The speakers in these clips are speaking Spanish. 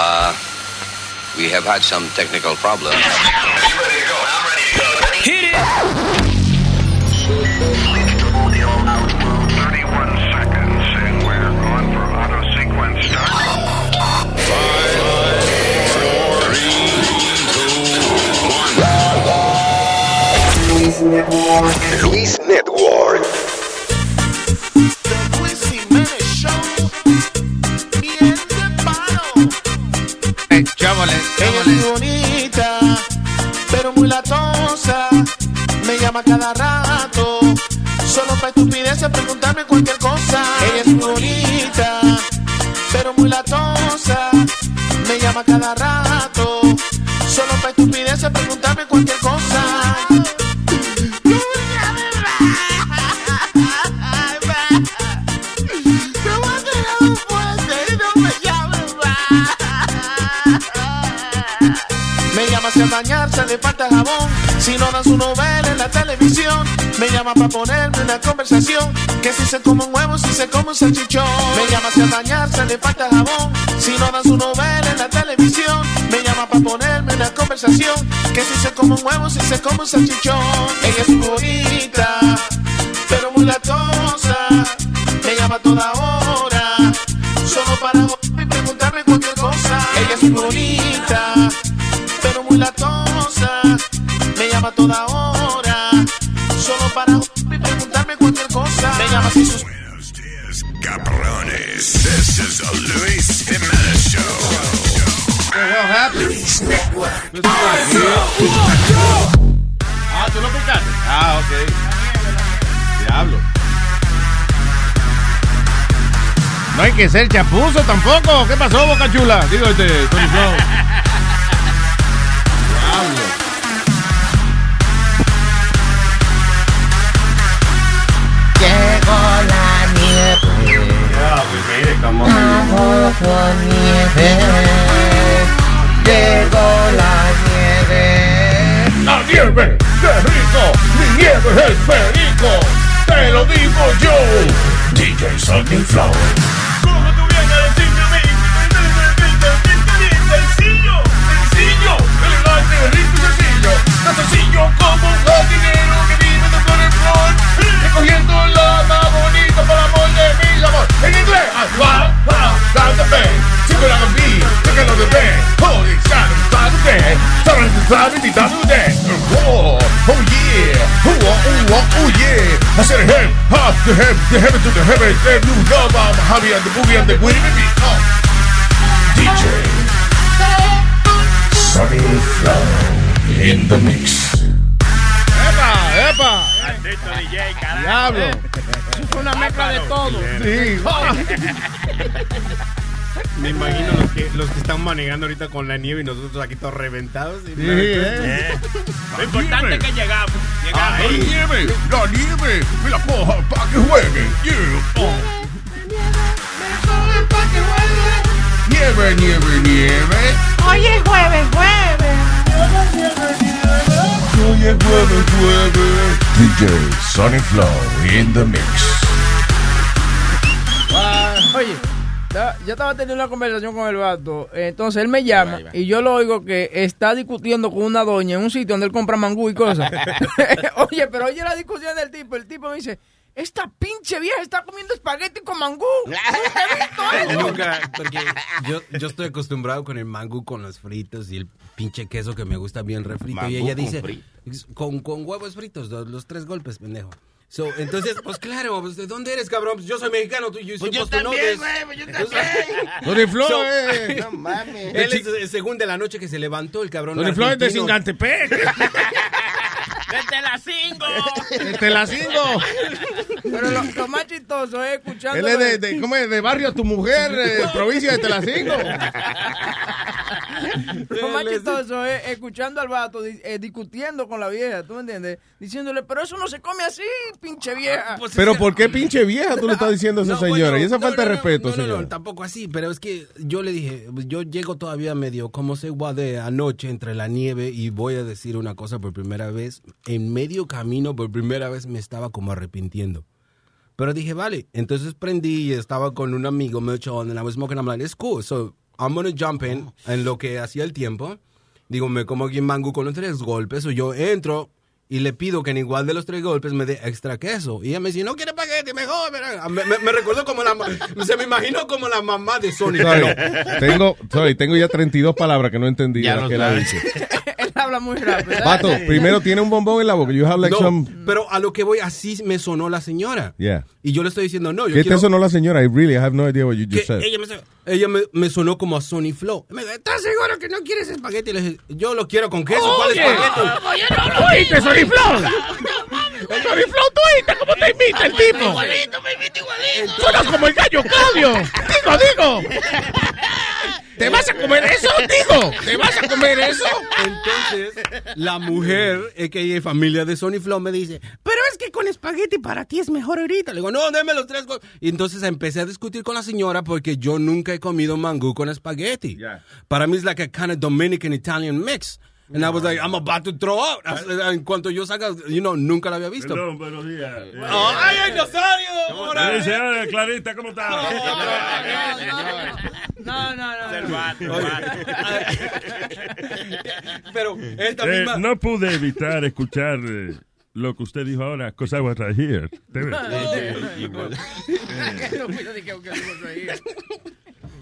Uh, we have had some technical problems. Hit it! 31 seconds, and we're on for auto sequence start. Luis Network. Chámale, Ella es muy bonita, pero muy latosa. Me llama cada rato, solo para estupideces preguntarme cualquier cosa. Ella es muy bonita, pero muy latosa. Me llama cada rato, solo para estupideces preguntarme cualquier cosa. Bañarse le falta jabón. Si no dan su novela en la televisión Me llama para ponerme una conversación. Que si se come un huevo, si se come un salchichón. Me llama si al bañarse le falta jabón. Si no dan su novela en la televisión Me llama para ponerme una conversación. Que si se come un huevo, si se come un salchichón. Ella es bonita Pero muy latosa. Me llama a toda hora Solo para y preguntarme cualquier cosa. Ella es bonita toda hora, solo para y preguntarme cualquier cosa. Me llama si sus Buenos días, cabrones. This is the Luis Jimenez Show. Luis Network. Ah, tú lo picaste. Ah, ok. Diablo. No hay que ser chapuzo tampoco. ¿Qué pasó, Boca Chula? Digo este, Tony Flow. Diablo. Llegó la nieve, bajo nieve. Llegó la nieve. La nieve, qué rico. Mi nieve es el perico. Te lo digo yo. DJ Sunny Flow. ¿Cómo tú vienes a decirme a mí? Sencillo, sencillo, elegante, rico y sencillo. Sencillo mi amor. En inglés, I wow, wow, down the bed. Chico la me, chico la bebé. Holy shot, inside the bed. Sorry, inside the down the bed. Oh, oh yeah, oh, oh, oh, oh yeah. I said hip, hop, the hip, the heaven to the heaven. Then you know about the hobby and the boogie and the winnie baby. Oh. DJ Sunny Flow in the mix. ¡Epa! ¡Epa! Diablo. Fue una mezcla de todo. Sí. Me imagino los que, los que están manejando ahorita con la nieve y nosotros aquí todos reventados. Sí, ¿eh? Lo importante es que llegamos. Llegamos. la nieve, la nieve, me la coja pa' que juegue. Yeah. Oh. Nieve, nieve, nieve. Hoy es jueves, jueves. Hoy es jueves, jueves. DJ Sunny Flow in the mix. Ah, Oye, yo estaba teniendo una conversación con el vato. Entonces él me llama y yo lo oigo que está discutiendo con una doña en un sitio donde él compra mangú y cosas. oye, pero oye la discusión del tipo. El tipo me dice: Esta pinche vieja está comiendo espagueti con mangú. ¿Nunca he visto eso? Nunca, porque yo, yo estoy acostumbrado con el mango, con los fritos y el pinche queso que me gusta bien refrito. Mangú y ella con dice, con, con huevos fritos, los, los tres golpes, pendejo. So, entonces, pues claro, pues, ¿de dónde eres, cabrón? Pues yo soy mexicano, tú, yo soy yo to know también, güey, pues yo Tony Flow, So- eh. No mames. Él es el segundo de la noche que se levantó, el cabrón. Tony Flow es de. Singantepec. Desde las 5. Te la cingo. Pero lo, lo más chistoso es escuchando. Él es de, de, ¿cómo es? de barrio tu mujer, eh, provincia de Telacingo. Lo más chistoso es escuchando al vato eh, discutiendo con la vieja, ¿tú me entiendes? Diciéndole, pero eso no se come así, pinche vieja. Pues Pero ¿por qué pinche vieja tú le estás diciendo a esa No, señora? bueno, y esa no, falta no, de respeto, no, no, señor. No, tampoco así, pero es que yo le dije, pues, yo llego todavía medio como se igual de anoche entre la nieve y voy a decir una cosa por primera vez. En medio camino, por primera vez me estaba como arrepintiendo. Pero dije, vale, entonces prendí y estaba con un amigo mucho and I was smoking. I'm like, it's cool. So I'm gonna jump in en lo que hacía el tiempo. Digo, me como aquí en mangú con los tres golpes, o yo entro y le pido que en igual de los tres golpes me dé extra queso. Y ella me dice, no quiere espagueti, mejor. mira". Me, me, me recuerdo como la... Se me imagino como la mamá de Sony. Sorry, pero- tengo, sorry, tengo ya 32 palabras que no entendí Ya lo que la dice. Habla muy rápido. Pato, primero tiene un bombón en la boca. You have like No, some... pero a lo que voy, así me sonó la señora. Yeah. Y yo le estoy diciendo, no, yo ¿Qué quiero... te sonó la señora? I really have no idea what you just said. ella me, ella me, me sonó como a Sony Flow. Me dijo, ¿estás seguro que no quieres espagueti? Le dije, yo lo quiero con queso. ¿Cuál espagueti? ¿Oíste, Soniflón? Soniflón, ¿tú cómo te imita el tipo? Igualito, me imita igualito. Suena como el gallo Claudio. Digo, digo. ¿Te vas a comer eso? Digo, ¿te vas a comer eso? Entonces, la mujer, que es familia de Sony Flow, me dice, pero es que con espagueti para ti es mejor ahorita. Le digo, no, déme los tres. go-". Y entonces empecé a discutir con la señora porque yo nunca he comido mangú con espagueti. Yeah. Para mí es like a kind of Dominican Italian mix. And I was like, I'm about to throw out. En cuanto yo salga, you know, nunca la había visto. Perdón, buenos días. Eh, Oh, ¡Ay, ay, Nazario! Ah, Clarita, ¿cómo está? No, no, no. Pero esta Eh, misma... no pude evitar escuchar eh, lo que usted dijo ahora, because I was right here.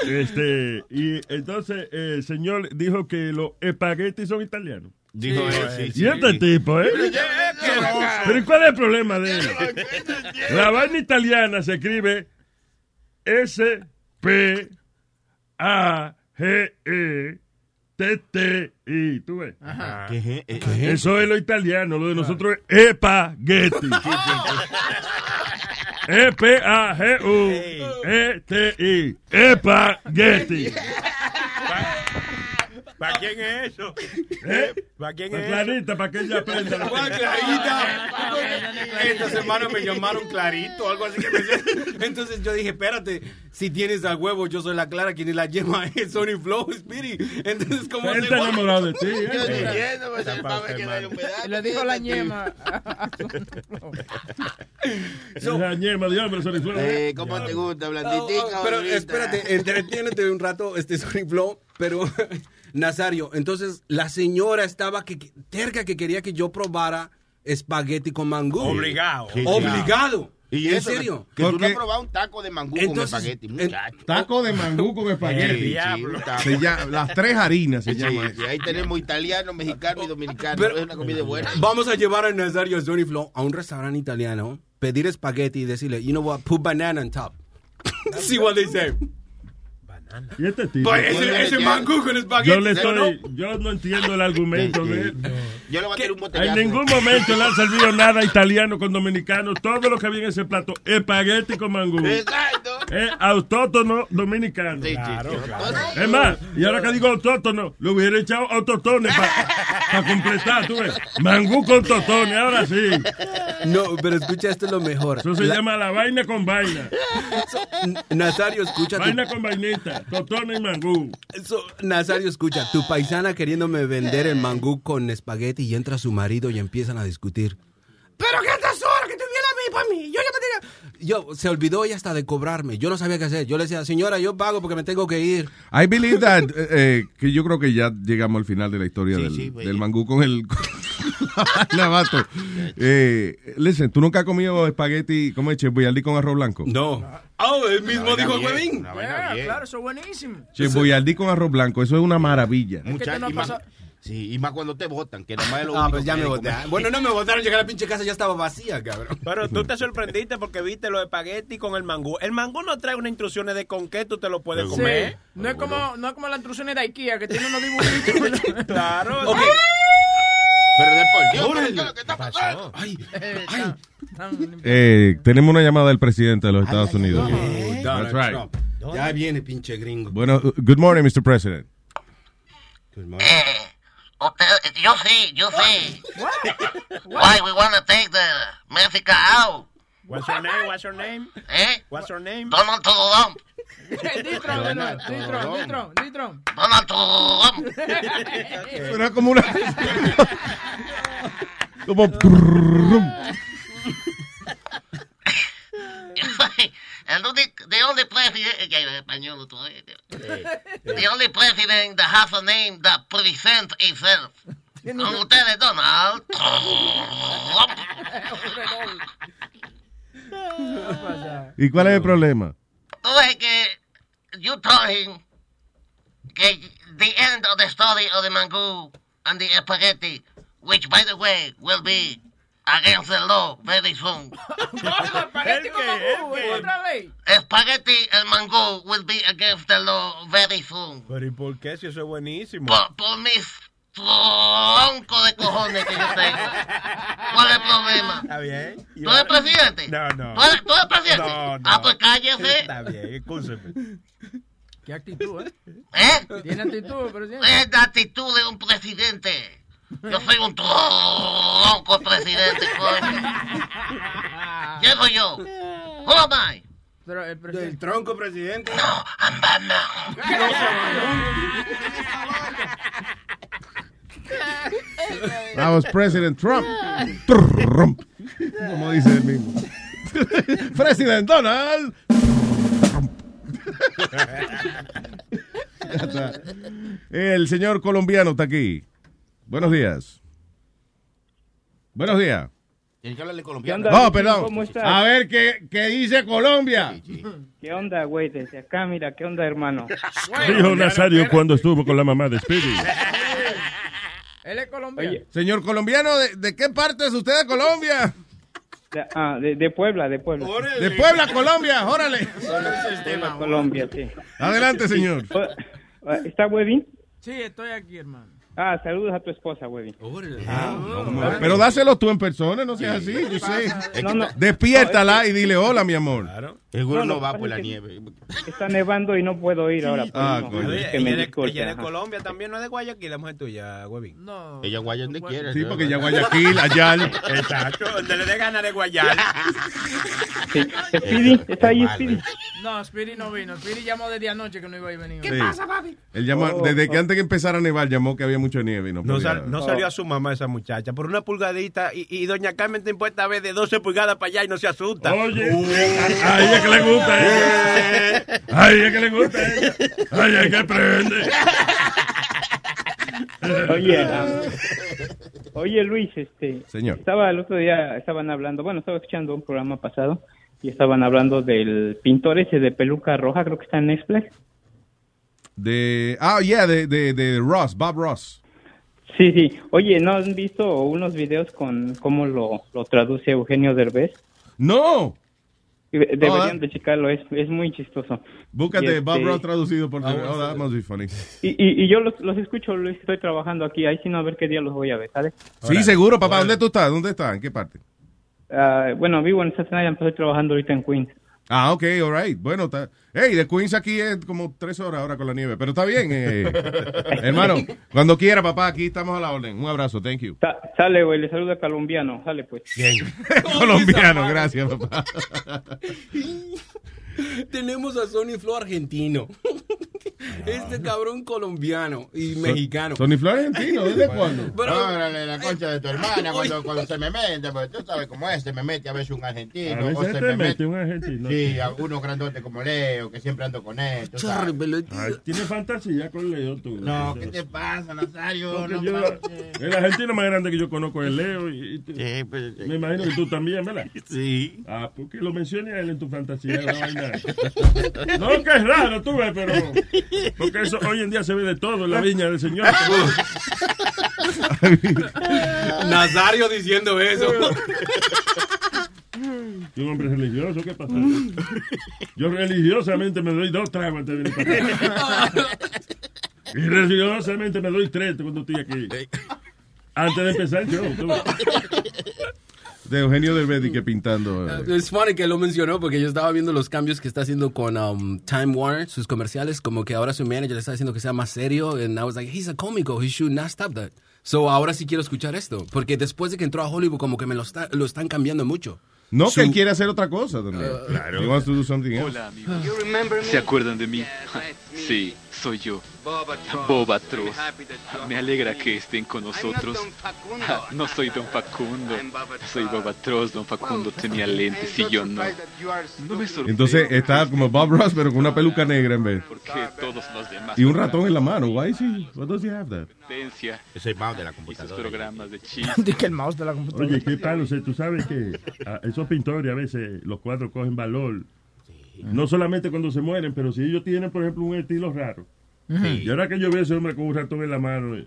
Este, y entonces eh, el señor dijo que los espaguetis son italianos. Dijo él, sí, sí. Y este tipo, ¿eh? Pero ¿y cuál es el problema de él? La vaina italiana se escribe S P A G E T T I. ¿Tú ves? ¿Qué es? Eso es lo italiano, lo de nosotros es espagueti. E E T I. Espagueti. ¿Para quién es eso? ¿Eh? ¿Para quién Para es Clarita, para que ella aprenda. lo Clarita. Esta semana me llamaron Clarito, algo así que me Entonces yo dije, espérate, si tienes al huevo, yo soy la Clara, quien es la yema es Sony Flow, Speedy. Entonces, ¿cómo Él se está enamorado de ti. ¿eh? Yo estoy entiendo, pues, dijo la ñema. Esa ñema de hombre, Sony Flow. Eh, ¿Cómo te gusta, blanditica? Pero bonita? espérate, entretiénete un rato, este Sony Flow, pero Nazario, entonces la señora estaba que, que- terca que quería que yo probara espagueti con mangú. Obligado. Obligado. ¿Y ¿En eso? serio? Que tú no Porque- has probado un taco de mangú Entonces, con espagueti, muchacho. Taco de mangú con espagueti. diablo. Se llama- las tres harinas se Sí, llama sí, ahí tenemos italiano, mexicano y dominicano. Pero- es una comida buena. Vamos a llevar a Nazario Sony Flow a un restaurante italiano, pedir espagueti y decirle, you know what, put banana on top. See what they say. Y este tipo. Pues ese, ese mangú con espagueti. Yo le ¿sí o estoy, yo no entiendo el argumento de él. Yo le voy a tirar un En ningún momento le han servido nada italiano con dominicano. Todo lo que había en ese plato, espagueti con mangú. Exacto. Es autótono dominicano. Sí, sí, sí. Es más, y ahora que digo autótono, le hubiera echado autotones para completar, tú ves. Mangú con totones, ahora sí. No, pero escucha, esto es lo mejor. Eso se La- llama la vaina con vaina. Nazario, escucha. tu- Vaina con vainita, totones y mangú. Eso, Nazario, escucha. Tu paisana queriéndome vender el mangú con espagueti y entra su marido y empiezan a discutir. ¿Pero qué tesoro que te viene a mí para mí? Yo ya me tenía... Yo, se olvidó ella hasta de cobrarme. Yo no sabía qué hacer. Yo le decía, señora, yo pago porque me tengo que ir. I believe that, eh, eh, que yo creo que ya llegamos al final de la historia Sí, del, sí, del mangú con el con la vato. Eh, listen, ¿tú nunca has comido espagueti, como es, Chef Boyardee con arroz blanco? No. Oh, él mismo dijo huevín. Yeah, claro, eso es buenísimo. Chef Boyardee con arroz blanco, eso es una maravilla. Que no pasa- sí, y más cuando te votan, que nada más es lo Ah, único pues ya que me votaron. Bueno, no me votaron. Llegué a la pinche casa ya estaba vacía, cabrón. Pero tú te sorprendiste porque viste los espaguetis con el mangú. El mangú no trae unas instrucciones de con qué tú te lo puedes Sí. comer. No es como, no es como las instrucciones de IKEA que tiene unos dibujitos. Claro. Ok. Pero de por Dios, Órale. ¿qué es lo que está pasando? Ay, Eh, ay. Eh, tenemos una llamada del presidente de los Estados Unidos. Donald That's right. Trump. Ya viene, pinche gringo. Bueno, good morning, Mr. President. Good morning. Usted, yo sí, yo sí. Why we want to take the Mexico out? What's your name? What's your name? Eh? What's your name? Donald Trump. Nuevo, Ditron, Ditron, Ditron. Donald Trump. Era como una... como... El único, the only president, ya, español vez. the only president that has a name that presents itself. Con ustedes, Donald ¿Y cuál es el problema? Tú ves que you told him que the end of the story of the mango and the spaghetti, which by the way will be against the law very soon. Mangú, otra vez. Spaghetti and mango will be against the law very soon. Pero ¿y por qué si eso es buenísimo? Por, por mis troncos de cojones que yo tengo. ¿Cuál es el problema? Está bien. ¿Tú eres presidente? No, no. ¿Tú eres, tú eres presidente? No, no. Ah, pues cállese. Está bien, escúcheme. Qué actitud, ¿eh? ¿Eh? Tiene actitud, presidente. Es la actitud de un presidente. Yo soy un tronco presidente, coño. ¿Quién soy yo? Who am I? Pero el presidente. Del tronco presidente. No, I'm Batman. That was President Trump. Trump. Como dice él mismo. President Donald. Trump. Ya está. El señor colombiano está aquí. Buenos días. Buenos días. Tienes que hablarle ¿Qué colombiano. onda, No, perdón. ¿Cómo estás? A ver qué, qué dice Colombia. ¿Qué onda, güey? Desde acá, mira, ¿qué onda, hermano? Dijo Nazario cuando estuvo con la mamá de Speedy. Él es colombiano. Oye, Señor colombiano, ¿de, de qué parte es usted de Colombia? de, ah, de, de Puebla, de Puebla. De Puebla, Colombia, órale. Puebla, Colombia, sí. Adelante, señor. ¿Está Webin? Sí, estoy aquí, hermano. Ah, saludos a tu esposa, Webin. Pero dáselo tú en persona, no seas así, yo sé. No, no. Despiértala y dile hola, mi amor. Claro. Seguro No, no, va que por pasa la que- nieve. Está nevando y no puedo ir ahora. por Ah, coño. Que me ella, ella de. Colombia también, no es de Guayaquil, la mujer tuya, Webin. No. Ella guaya donde quiera. Sí, ¿no? porque ya Guayaquil, Ayal. Exacto, donde le dé gana de Guayal. Sí. Speedy, ¿está ahí Speedy? No, Speedy no vino. Speedy llamó desde anoche que no iba a venir. Sí. Él llamó, Oh, desde que oh. antes que empezara a nevar, llamó que había mucha nieve y no, No, podía. sal- no salió a su mamá esa muchacha por una pulgadita y, y doña Carmen te impuesta a ver de 12 pulgadas para allá y no se asusta. Oye, a ella que le gusta a ella. A ella que le gusta a ella. A ella que prende. Oye, ah, oye Luis, este, Señor. estaba el otro día, estaban hablando, bueno, estaba escuchando un programa pasado y estaban hablando del pintor ese de peluca roja, creo que está en Netflix. De, ah, yeah, de, de, de Ross, Bob Ross. Sí, sí. Oye, ¿no han visto unos videos con cómo lo, lo traduce Eugenio Derbez? No. De- Deberían ah. de checarlo, es, es muy chistoso. Búscate Bob este- Ross traducido por... Ah, Oh, that must be funny. Y, y, y yo los, los escucho, Luis, estoy trabajando aquí, ahí sí no a ver qué día los voy a ver, ¿sabes? Sí, seguro, papá. ¿Dónde tú estás? ¿Dónde estás? ¿En qué parte? Ah, bueno, vivo en Staten Island, pero estoy trabajando ahorita en Queens. Ah, ok, all right. Bueno, está... Hey, de Queens aquí es como tres horas ahora con la nieve, pero está bien. eh. Hermano, cuando quiera, papá, aquí estamos a la orden. Un abrazo, thank you. Sa- sale, güey, le saluda colombiano, sale pues. Colombiano, gracias, papá. Tenemos a Sony Flo argentino. Este cabrón colombiano y mexicano. Tony Flores argentino, ¿desde cuándo? Órale, la concha de tu hermana cuando, cuando se me mete, porque tú sabes cómo es, se me mete a veces un argentino. A veces o se te me mete un argentino. Sí, algunos grandotes como Leo, que siempre ando con él. Tiene fantasía con Leo, tú. No, ¿qué te pasa, Nazario? No yo- el argentino más grande que yo conozco es Leo. Y, y pues, me imagino que tú también, ¿verdad? Sí. Ah, porque lo mencioné a él en tu fantasía. la vaina. No, que es raro, tú ves, pero. Porque eso hoy en día se ve de todo en la viña del Señor. Nazario diciendo eso. Y un hombre religioso, ¿qué pasa? Yo religiosamente me doy dos tragos antes de venir para acá. Y religiosamente me doy tres cuando estoy aquí. Antes de empezar show. tú. De Eugenio Derbez y que pintando. eh. Es funny que lo mencionó porque yo estaba viendo los cambios que está haciendo con um, Time Warner, sus comerciales, como que ahora su manager le está diciendo que sea más serio. And I was like, he's a cómico, he should not stop that. So ahora sí quiero escuchar esto, porque después de que entró a Hollywood como que me lo, está- lo están cambiando mucho. No, Su- que él quiere hacer otra cosa también. Claro. He wants to do something else. ¿Se acuerdan de mí? Sí, soy yo, Bob Atroz. Me alegra que estén con nosotros. Ah, No soy Don Facundo, soy Bob Atroz. Don Facundo tenía lentes y yo no. No me Entonces está como Bob Ross, pero con una peluca negra en vez. porque todos los demás Y un ratón en la mano. Why is he, what does he have that? Es el mouse de la y sus computadora. programas de el mouse de la computadora. Oye, ¿qué tal? O sea, tú sabes que a esos pintores a veces los cuadros cogen valor. No solamente cuando se mueren, pero si ellos tienen, por ejemplo, un estilo raro. Ujú. Y ahora que yo veo a ese hombre con un ratón en la mano, eh,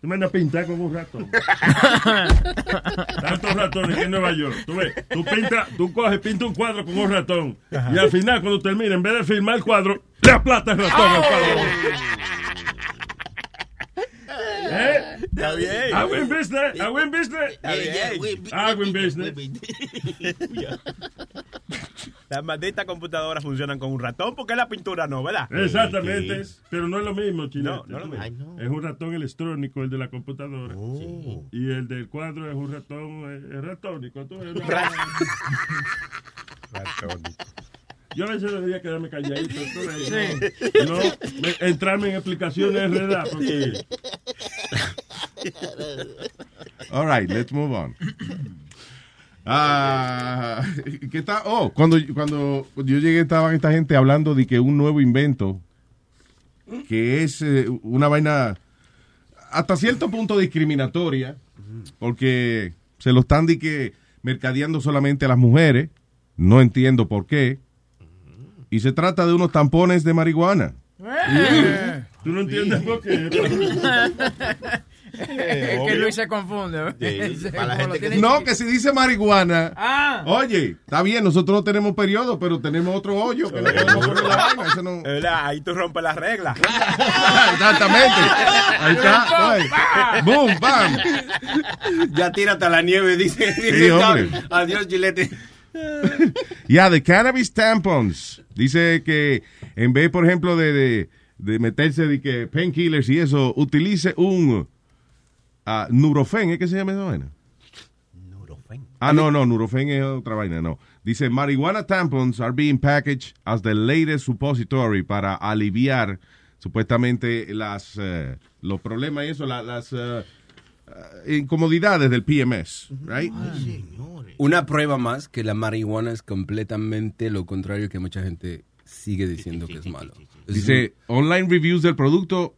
se manda a pintar con un ratón. Tantos ratones que en Nueva York. Tú ves, tú pintas, tú coges, pinta un cuadro con un ratón. Y al final, cuando termina, en vez de filmar el cuadro, le aplasta el ratón al cuadro. ¿Eh? Está bien. Hago en business, hago en business. Está bien. Hago en business. Las malditas computadoras funcionan con un ratón porque la pintura no, ¿verdad? Exactamente, pero no es lo mismo, chino. No, no es lo mismo. Ay, no. Es un ratón electrónico el de la computadora. Oh. Y el del cuadro es un ratón es ratónico. ¿tú ves? Yo a veces debería quedarme calladito. Sí. No, me- entrarme en explicaciones de verdad. Porque... All right, let's move on. Ah, ¿qué está? Oh, cuando, cuando yo llegué estaban esta gente hablando de que un nuevo invento que es eh, una vaina hasta cierto punto discriminatoria porque se lo están de que mercadeando solamente a las mujeres. No entiendo por qué. Y se trata de unos tampones de marihuana. Eh. Tú no entiendes por qué. Es que Luis se confunde. No, que si dice marihuana. Ah. Oye, está bien, nosotros no tenemos periodo, pero tenemos otro hoyo que le podemos poner la vaina. Eso no... ¿Verdad? Ahí tú rompes las reglas. Exactamente. Ahí está. Boom, bam. Ya tírate a la nieve, dice. dice Sí, hombre. Carl. Adiós, Gillette. Ya, de cannabis tampons. Dice que en vez, por ejemplo, de, de, de meterse de que painkillers y eso, utilice un ah, Nurofen, ¿es que se llama esa vaina? Ah, no, no, Nurofen es otra vaina, no. Dice, marijuana tampons are being packaged as the latest suppository para aliviar supuestamente las eh, los problemas y eso, la- las eh, incomodidades del PMS, right? Una prueba más que la marihuana es completamente lo contrario que mucha gente sigue diciendo que es malo. Dice, online reviews del producto,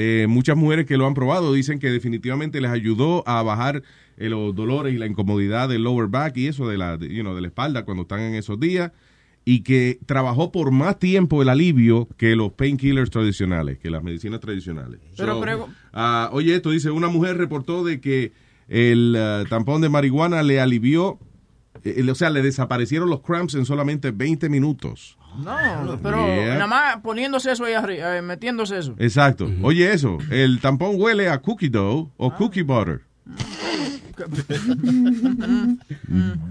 eh, muchas mujeres que lo han probado dicen que definitivamente les ayudó a bajar eh, los dolores y la incomodidad del lower back y eso de la, de, you know, de la espalda cuando están en esos días y que trabajó por más tiempo el alivio que los painkillers tradicionales, que las medicinas tradicionales. Pero So, ah, oye, esto dice, una mujer reportó de que el ah, tampón de marihuana le alivió, eh, o sea, le desaparecieron los cramps en solamente 20 minutos. No, pero Yeah. nada más poniéndose eso ahí arriba, eh, metiéndose eso. Exacto. Oye, eso, el tampón huele a cookie dough o cookie butter.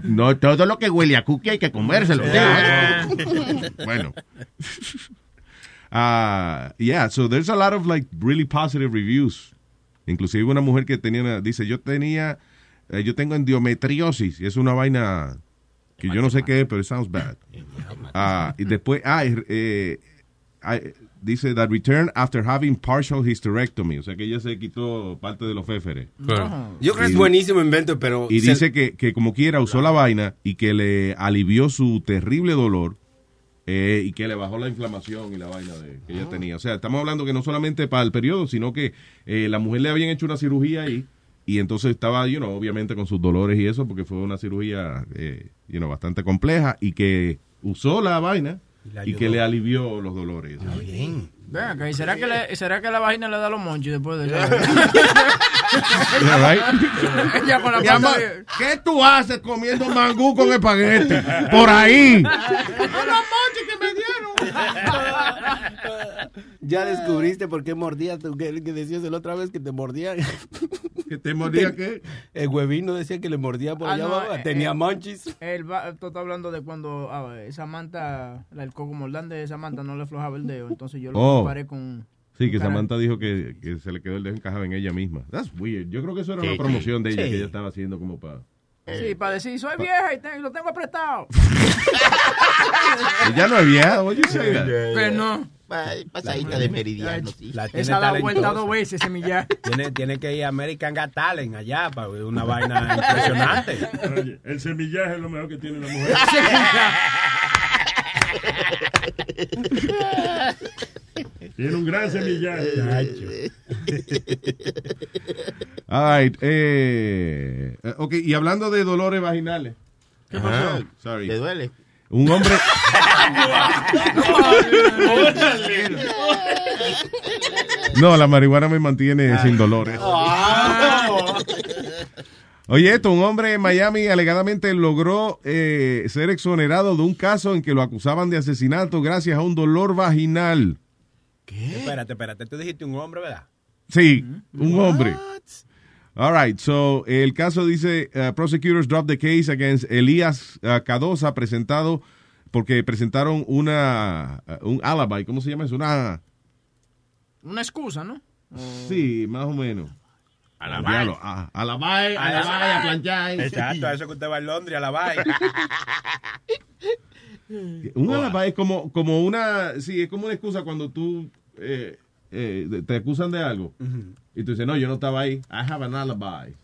No todo lo que huele a cookie hay que comérselo. bueno. Ah, yeah, so there's a lot of like really positive reviews. Inclusive una mujer que tenía, una- dice, yo tenía, eh, yo tengo endometriosis y es una vaina que yo no sé qué es, pero it sounds bad. Ah, y después, ah, eh, eh, dice that return after having partial hysterectomy, o sea que ella se quitó parte de los féferes. Yo creo que es buenísimo invento, pero... Y se- dice que, que como quiera usó la vaina y que le alivió su terrible dolor eh, y que le bajó la inflamación y la vaina de- que ella Ah. tenía. O sea, estamos hablando que no solamente para el periodo, sino que eh, la mujer le habían hecho una cirugía ahí y entonces estaba, you know, obviamente con sus dolores y eso, porque fue una cirugía, eh, you know, bastante compleja y que usó la vaina la y que le alivió los dolores. Ven acá, ¿y será que, le, será que la vagina le da los monchis después de Yeah, right? Ella con la Mi de- ¿Qué tú haces comiendo mangú con espagueti? Por ahí. Ya descubriste por qué mordía, tú, que, que decías la otra vez que te mordía. ¿Que te mordía qué? El huevino decía que le mordía por Ah, allá no, abajo, eh, tenía eh, manchis. El va, tú estás hablando de cuando ah, Samantha, la- el coco mordán de Samantha no le aflojaba el dedo, entonces yo lo Oh. comparé con... Sí, que Samantha dijo que, que se le quedó el dedo encajado en ella misma. That's weird. Yo creo que eso era Sí, una promoción de ella sí. que ella estaba haciendo como para... Sí, para decir, soy vieja y te- lo tengo apretado. Ella no es vieja, oye, Pero no. Pasadita de meridiano, sí. Esa da vuelta dos veces. Tiene, tiene que ir a American Got Talent allá para ver una vaina impresionante. Oye, el semillaje es lo mejor que tiene la mujer. Tiene un gran semillaje. All right, eh, eh, ok, y hablando de dolores vaginales. ¿Qué pasó? Sorry. ¿Te duele? Un hombre. No, la marihuana me mantiene sin dolores. Oye, esto, un hombre en Miami alegadamente logró eh, ser exonerado de un caso en que lo acusaban de asesinato gracias a un dolor vaginal. Espérate, espérate. Tú dijiste un hombre, ¿verdad? Sí, un hombre. All right, so el caso dice, uh, prosecutors dropped the case against Elías uh, Cadosa presentado porque presentaron una uh, un alibi, ¿cómo se llama eso? Una Una excusa, ¿no? sí, más o menos. Alibi. Diablo, a- Alibi, alibi, a planchar. Exacto, a eso que usted va en Londres, a la. Un alibi es como como una sí, es como una excusa cuando tú eh, eh, te acusan de algo y tú dices, "No, yo no estaba ahí. I have an alibi."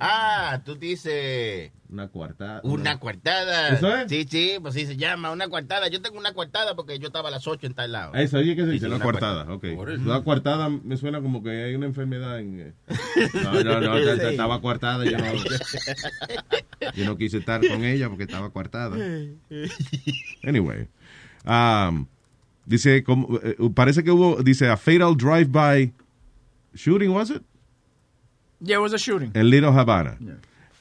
Ah, tú dices Una cuartada. una coartada. ¿Eso es? Sí, sí, pues sí se llama una coartada. Yo tengo una coartada porque yo estaba a las 8 en tal lado. Eso, oye, ¿qué se Sí, dice? sí, una coartada, cuartada. ok. La coartada me suena como que hay una enfermedad en... eh. No, no, no, Sí. estaba coartada, yo no, yo no quise estar con ella porque estaba coartada. Anyway, um, dice, como, eh, parece que hubo, dice, a fatal drive-by shooting, was it? Yeah, it was a shooting. En Little Havana.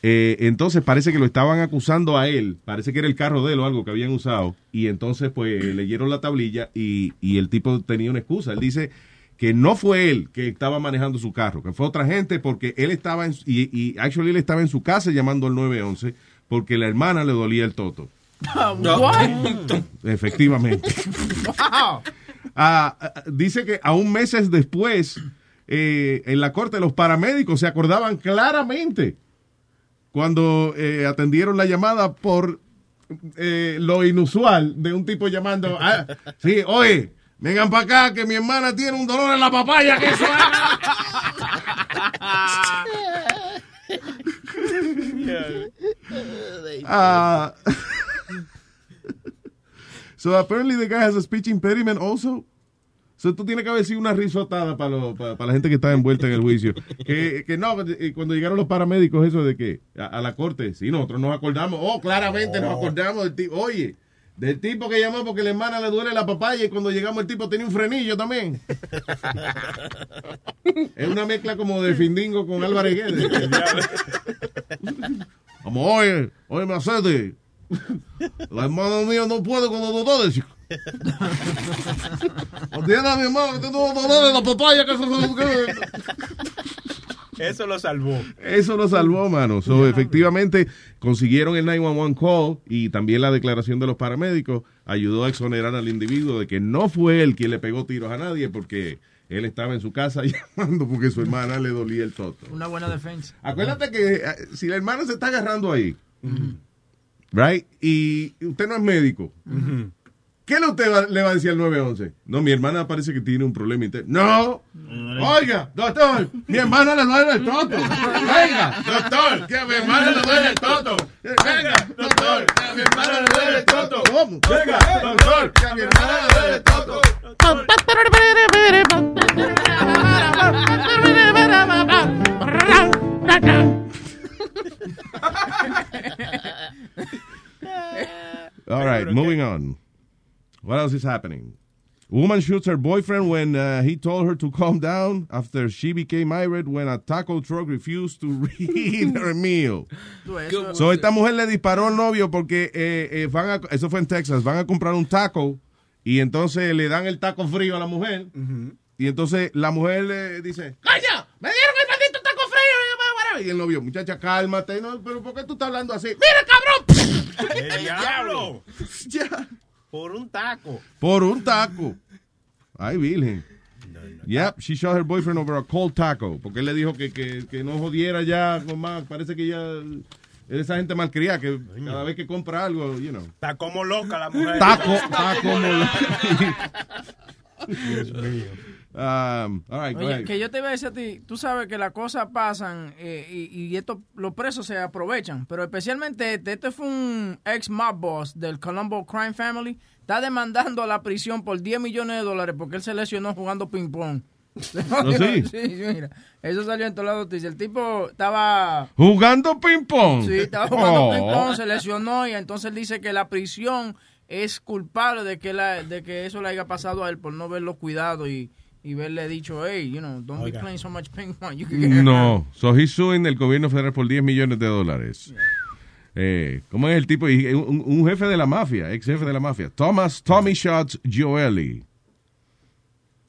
Eh, entonces parece que lo estaban acusando a él, parece que era el carro de él o algo que habían usado, y entonces pues leyeron la tablilla y, y el tipo tenía una excusa. Él dice que no fue él que estaba manejando su carro, que fue otra gente porque él estaba en, y, y actually él estaba en su casa llamando al 911 porque la hermana le dolía el toto. What? Efectivamente. Wow. Ah, ah, dice que aún meses después, eh, en la corte, los paramédicos se acordaban claramente cuando eh, atendieron la llamada por eh, lo inusual de un tipo llamando. ah, sí, oye, vengan para acá que mi hermana tiene un dolor en la papaya. Que eso Ah. so apparently the guy has a speech impediment also. So tú tienes que haber sido una risotada para, lo- para, para la gente que está envuelta en el juicio. Que, que no, cuando llegaron los paramédicos, eso de que a, a la corte, sí, nosotros nos acordamos, oh, claramente nos acordamos del tipo, oye, del tipo que llamó porque la hermana le duele la papaya y cuando llegamos el tipo tenía un frenillo también. es una mezcla como de Findingo con Álvarez Guedes. Como, oye, oye, Mercedes, la hermana mía no puede con los dolores. chico. Atienda a mi hermano que tengo dolores en la papaya. Que eso, que- Eso lo salvó. eso lo salvó, mano. So, efectivamente, consiguieron el 911 call y también la declaración de los paramédicos ayudó a exonerar al individuo de que no fue él quien le pegó tiros a nadie porque él estaba en su casa llamando porque su hermana le dolía el toto. Una buena defensa. Acuérdate que eh, si la hermana se está agarrando ahí, right, y usted no es médico, ¿qué le usted va- le va a decir al 911? No, mi hermana parece que tiene un problema interno. No, oiga, doctor, mi hermana le duele el toto. Venga, doctor, que a mi hermana le duele el toto. Venga, doctor, que a mi hermana le duele el toto. ¿Cómo? Venga, doctor, que a mi hermana le duele el toto. All right, moving on. What else is happening? Woman shoots her boyfriend when uh, he told her to calm down after she became irate when a taco truck refused to read her meal. So esta mujer le disparó al novio porque eh, eh, van a, eso fue en Texas, van a comprar un taco y entonces le dan el taco frío a la mujer y entonces la mujer le dice, ¡Calla! ¡Me dieron el taco frío! Y el novio, muchacha, cálmate, no, pero ¿por qué tú estás hablando así? ¡Mira, cabrón! ¡El diablo! Ya. Por un taco. Por un taco. Ay, virgen. Yep, she shot her boyfriend over a cold taco. Porque él le dijo que, que, que no jodiera ya con más. Parece que ya Es esa gente malcriada que cada vez que compra algo, you know. Está como loca la mujer. Está, co- está como loca. Dios mío. Um, all right, go Oye, ahead. que yo te voy a decir a ti, tú sabes que las cosas pasan eh, y, y estos, los presos se aprovechan, pero especialmente este, este fue un ex mob boss del Colombo Crime Family, está demandando a la prisión por 10 millones de dólares porque él se lesionó jugando ping pong. ¿Oh, sí? sí, mira, eso salió en todas las noticias. El tipo estaba Jugando ping pong. Sí, estaba jugando Oh. ping pong, se lesionó y entonces dice que la prisión es culpable de que la, de que eso le haya pasado a él por no verlo cuidado y, y verle dicho, hey, you know, don't Oiga. be playing so much ping pong. You could get hurt." No, so he's suing el gobierno federal por 10 millones de dólares. Eh, ¿Cómo es el tipo? Un, un jefe de la mafia, ex jefe de la mafia. Thomas, Tommy Shots Gioeli.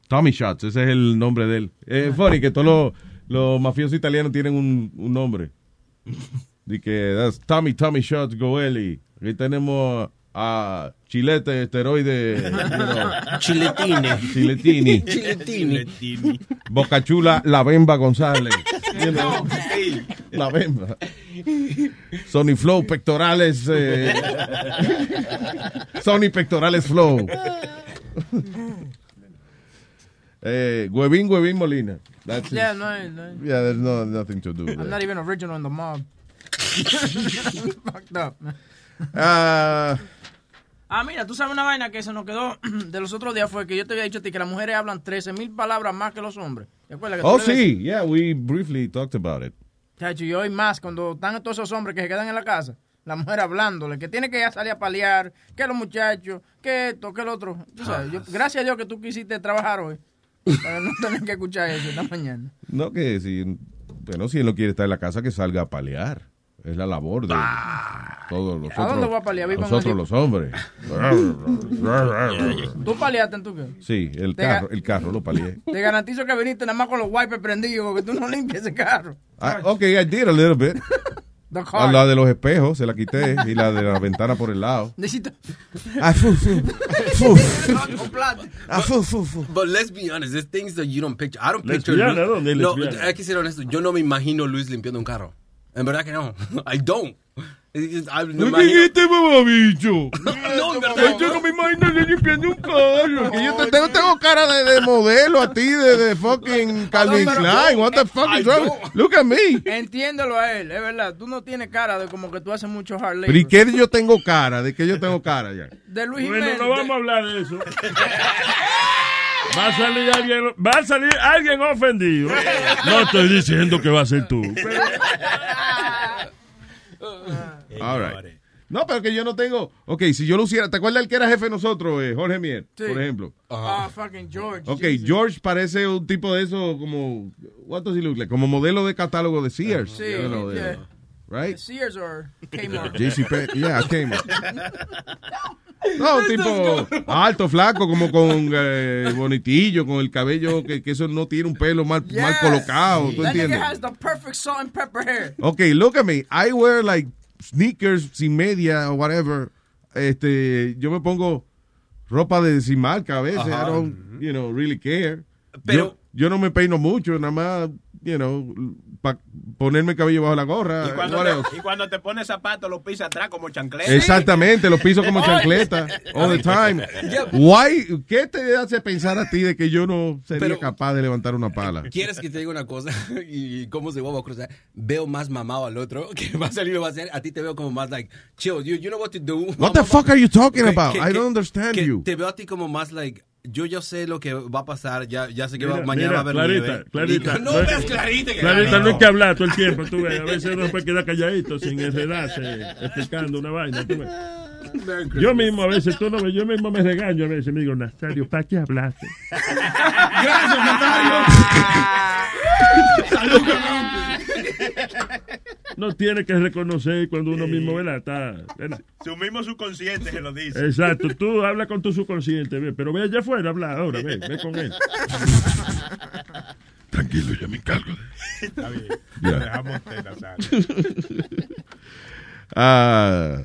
Tommy Shots, ese es el nombre de él. Es funny que todos los, los mafiosos italianos tienen un, un nombre. De que that's Tommy, Tommy Shots Gioeli. Aquí tenemos a Chilete, esteroide. you know. Chiletini. Chiletini. Chiletini. Bocachula, La Bemba González. You know, La Bemba. Sony Flow, pectorales. eh, Sony Pectorales Flow. eh, Huevín, Huevín Molina. That's Yeah, no, no yeah, there's no, nothing to do I'm not even original in the mob. Fucked up, man. Ah, Ah, mira, tú sabes una vaina que se nos quedó de los otros días fue que yo te había dicho a ti que las mujeres hablan 13 mil palabras más que los hombres. ¿Te acuerdas que tú oh, sí. Yeah, we briefly talked about it. Chacho, y hoy más, cuando están todos esos hombres que se quedan en la casa, la mujer hablándole, que tiene que ya salir a paliar, que los muchachos, que esto, que el otro. Tú sabes, yo- gracias a Dios que tú quisiste trabajar hoy, para no tener que escuchar eso esta mañana. No que si, bueno, si él no quiere estar en la casa, que salga a palear. Es la labor de todos los ¿A dónde voy a en nosotros los hombres. ¿Tú paliaste en tu qué? Sí, el carro, el carro lo palié. Te garantizo que viniste nada más con los wipers prendidos, porque tú no limpias ese carro. Ah, ok, I did a little bit. A la de los espejos se la quité y la de la ventana por el lado. Necesito... Ah, fu, fu, fu. Ah, fu, fu, fu. But let's be honest, there's things that you don't picture. I don't picture. Lesbiana, Luis- ¿dónde no, hay que ser honesto. Yo no me imagino Luis limpiando un carro. En verdad que no. I don't. No ¿Qué imagino- dijiste, mamabicho? No, en verdad. Yo no me imagino yo limpiando un carro. Que yo te, tengo, tengo cara de, de modelo a ti, de, de fucking Calvin pero- Klein. What the fuck I is wrong? Look at me. Entiéndelo a él, es verdad. Tú no tienes cara de como que tú haces mucho hard labor. Pero ¿y qué yo tengo cara? ¿De qué yo tengo cara ya? De Luis Bueno, Jiménez. no vamos a hablar de eso. Va a salir alguien, va a salir alguien ofendido. No estoy diciendo que va a ser tú. pero- All right. No, pero que yo no tengo. Ok, si yo lo hiciera. ¿Te acuerdas el que era jefe de nosotros, eh, Jorge Mier? Sí. Por ejemplo. Ah, fucking George. Ok, Jesus. George parece un tipo de eso como. What does he look like? Como modelo de catálogo de Sears. Sí, you know, de- yeah. Right? Sears or Kmart. JC Penney. Yeah, Kmart. No, un tipo alto, flaco, como con eh, bonitillo, con el cabello, que, que eso no tiene un pelo mal, mal colocado. ¿Tú entiendes? nigga has the perfect salt and pepper hair. Ok, look at me. I wear like sneakers sin media o whatever. Este, yo me pongo ropa de sin marca a veces. I don't, you know, really care. Pero- yo, yo no me peino mucho, nada más, you know, para ponerme cabello bajo la gorra. Y cuando, te, y cuando te pones zapatos, los pisas atrás como chancleta. Exactamente, los piso como chancleta all the time. Why, ¿Qué te hace pensar a ti de que yo no sería Pero- capaz de levantar una pala? ¿Quieres que te diga una cosa? ¿Y cómo se va a cruzar? Veo más mamado al otro que va a salir va a hacer. A ti te veo como más like, chill, you, you know what to do. What the fuck are you talking about? que- I don't understand que you. Te veo a ti como más like, yo ya sé lo que va a pasar, ya, ya sé que va- mañana mira, va a haber Clarita, nieve. Clarita. no veas Clarita. que- Clarita, no hay que hablar todo el tiempo, tú ves. A veces uno puede quedar calladito sin enredarse explicando una vaina, tú ves. Yo mismo a veces, tú no ves, yo mismo me regaño a veces, me digo, Nazario, ¿para qué hablaste? Gracias, No tiene que reconocer cuando uno mismo, ¿verdad? Está, ¿verdad? Su mismo subconsciente se lo dice. Exacto, tú habla con tu subconsciente, ve, pero ve allá afuera, habla ahora, ve, ve con él. Tranquilo, ya me encargo. Está bien. Ya. Dejamos usted, Nazario. Ah,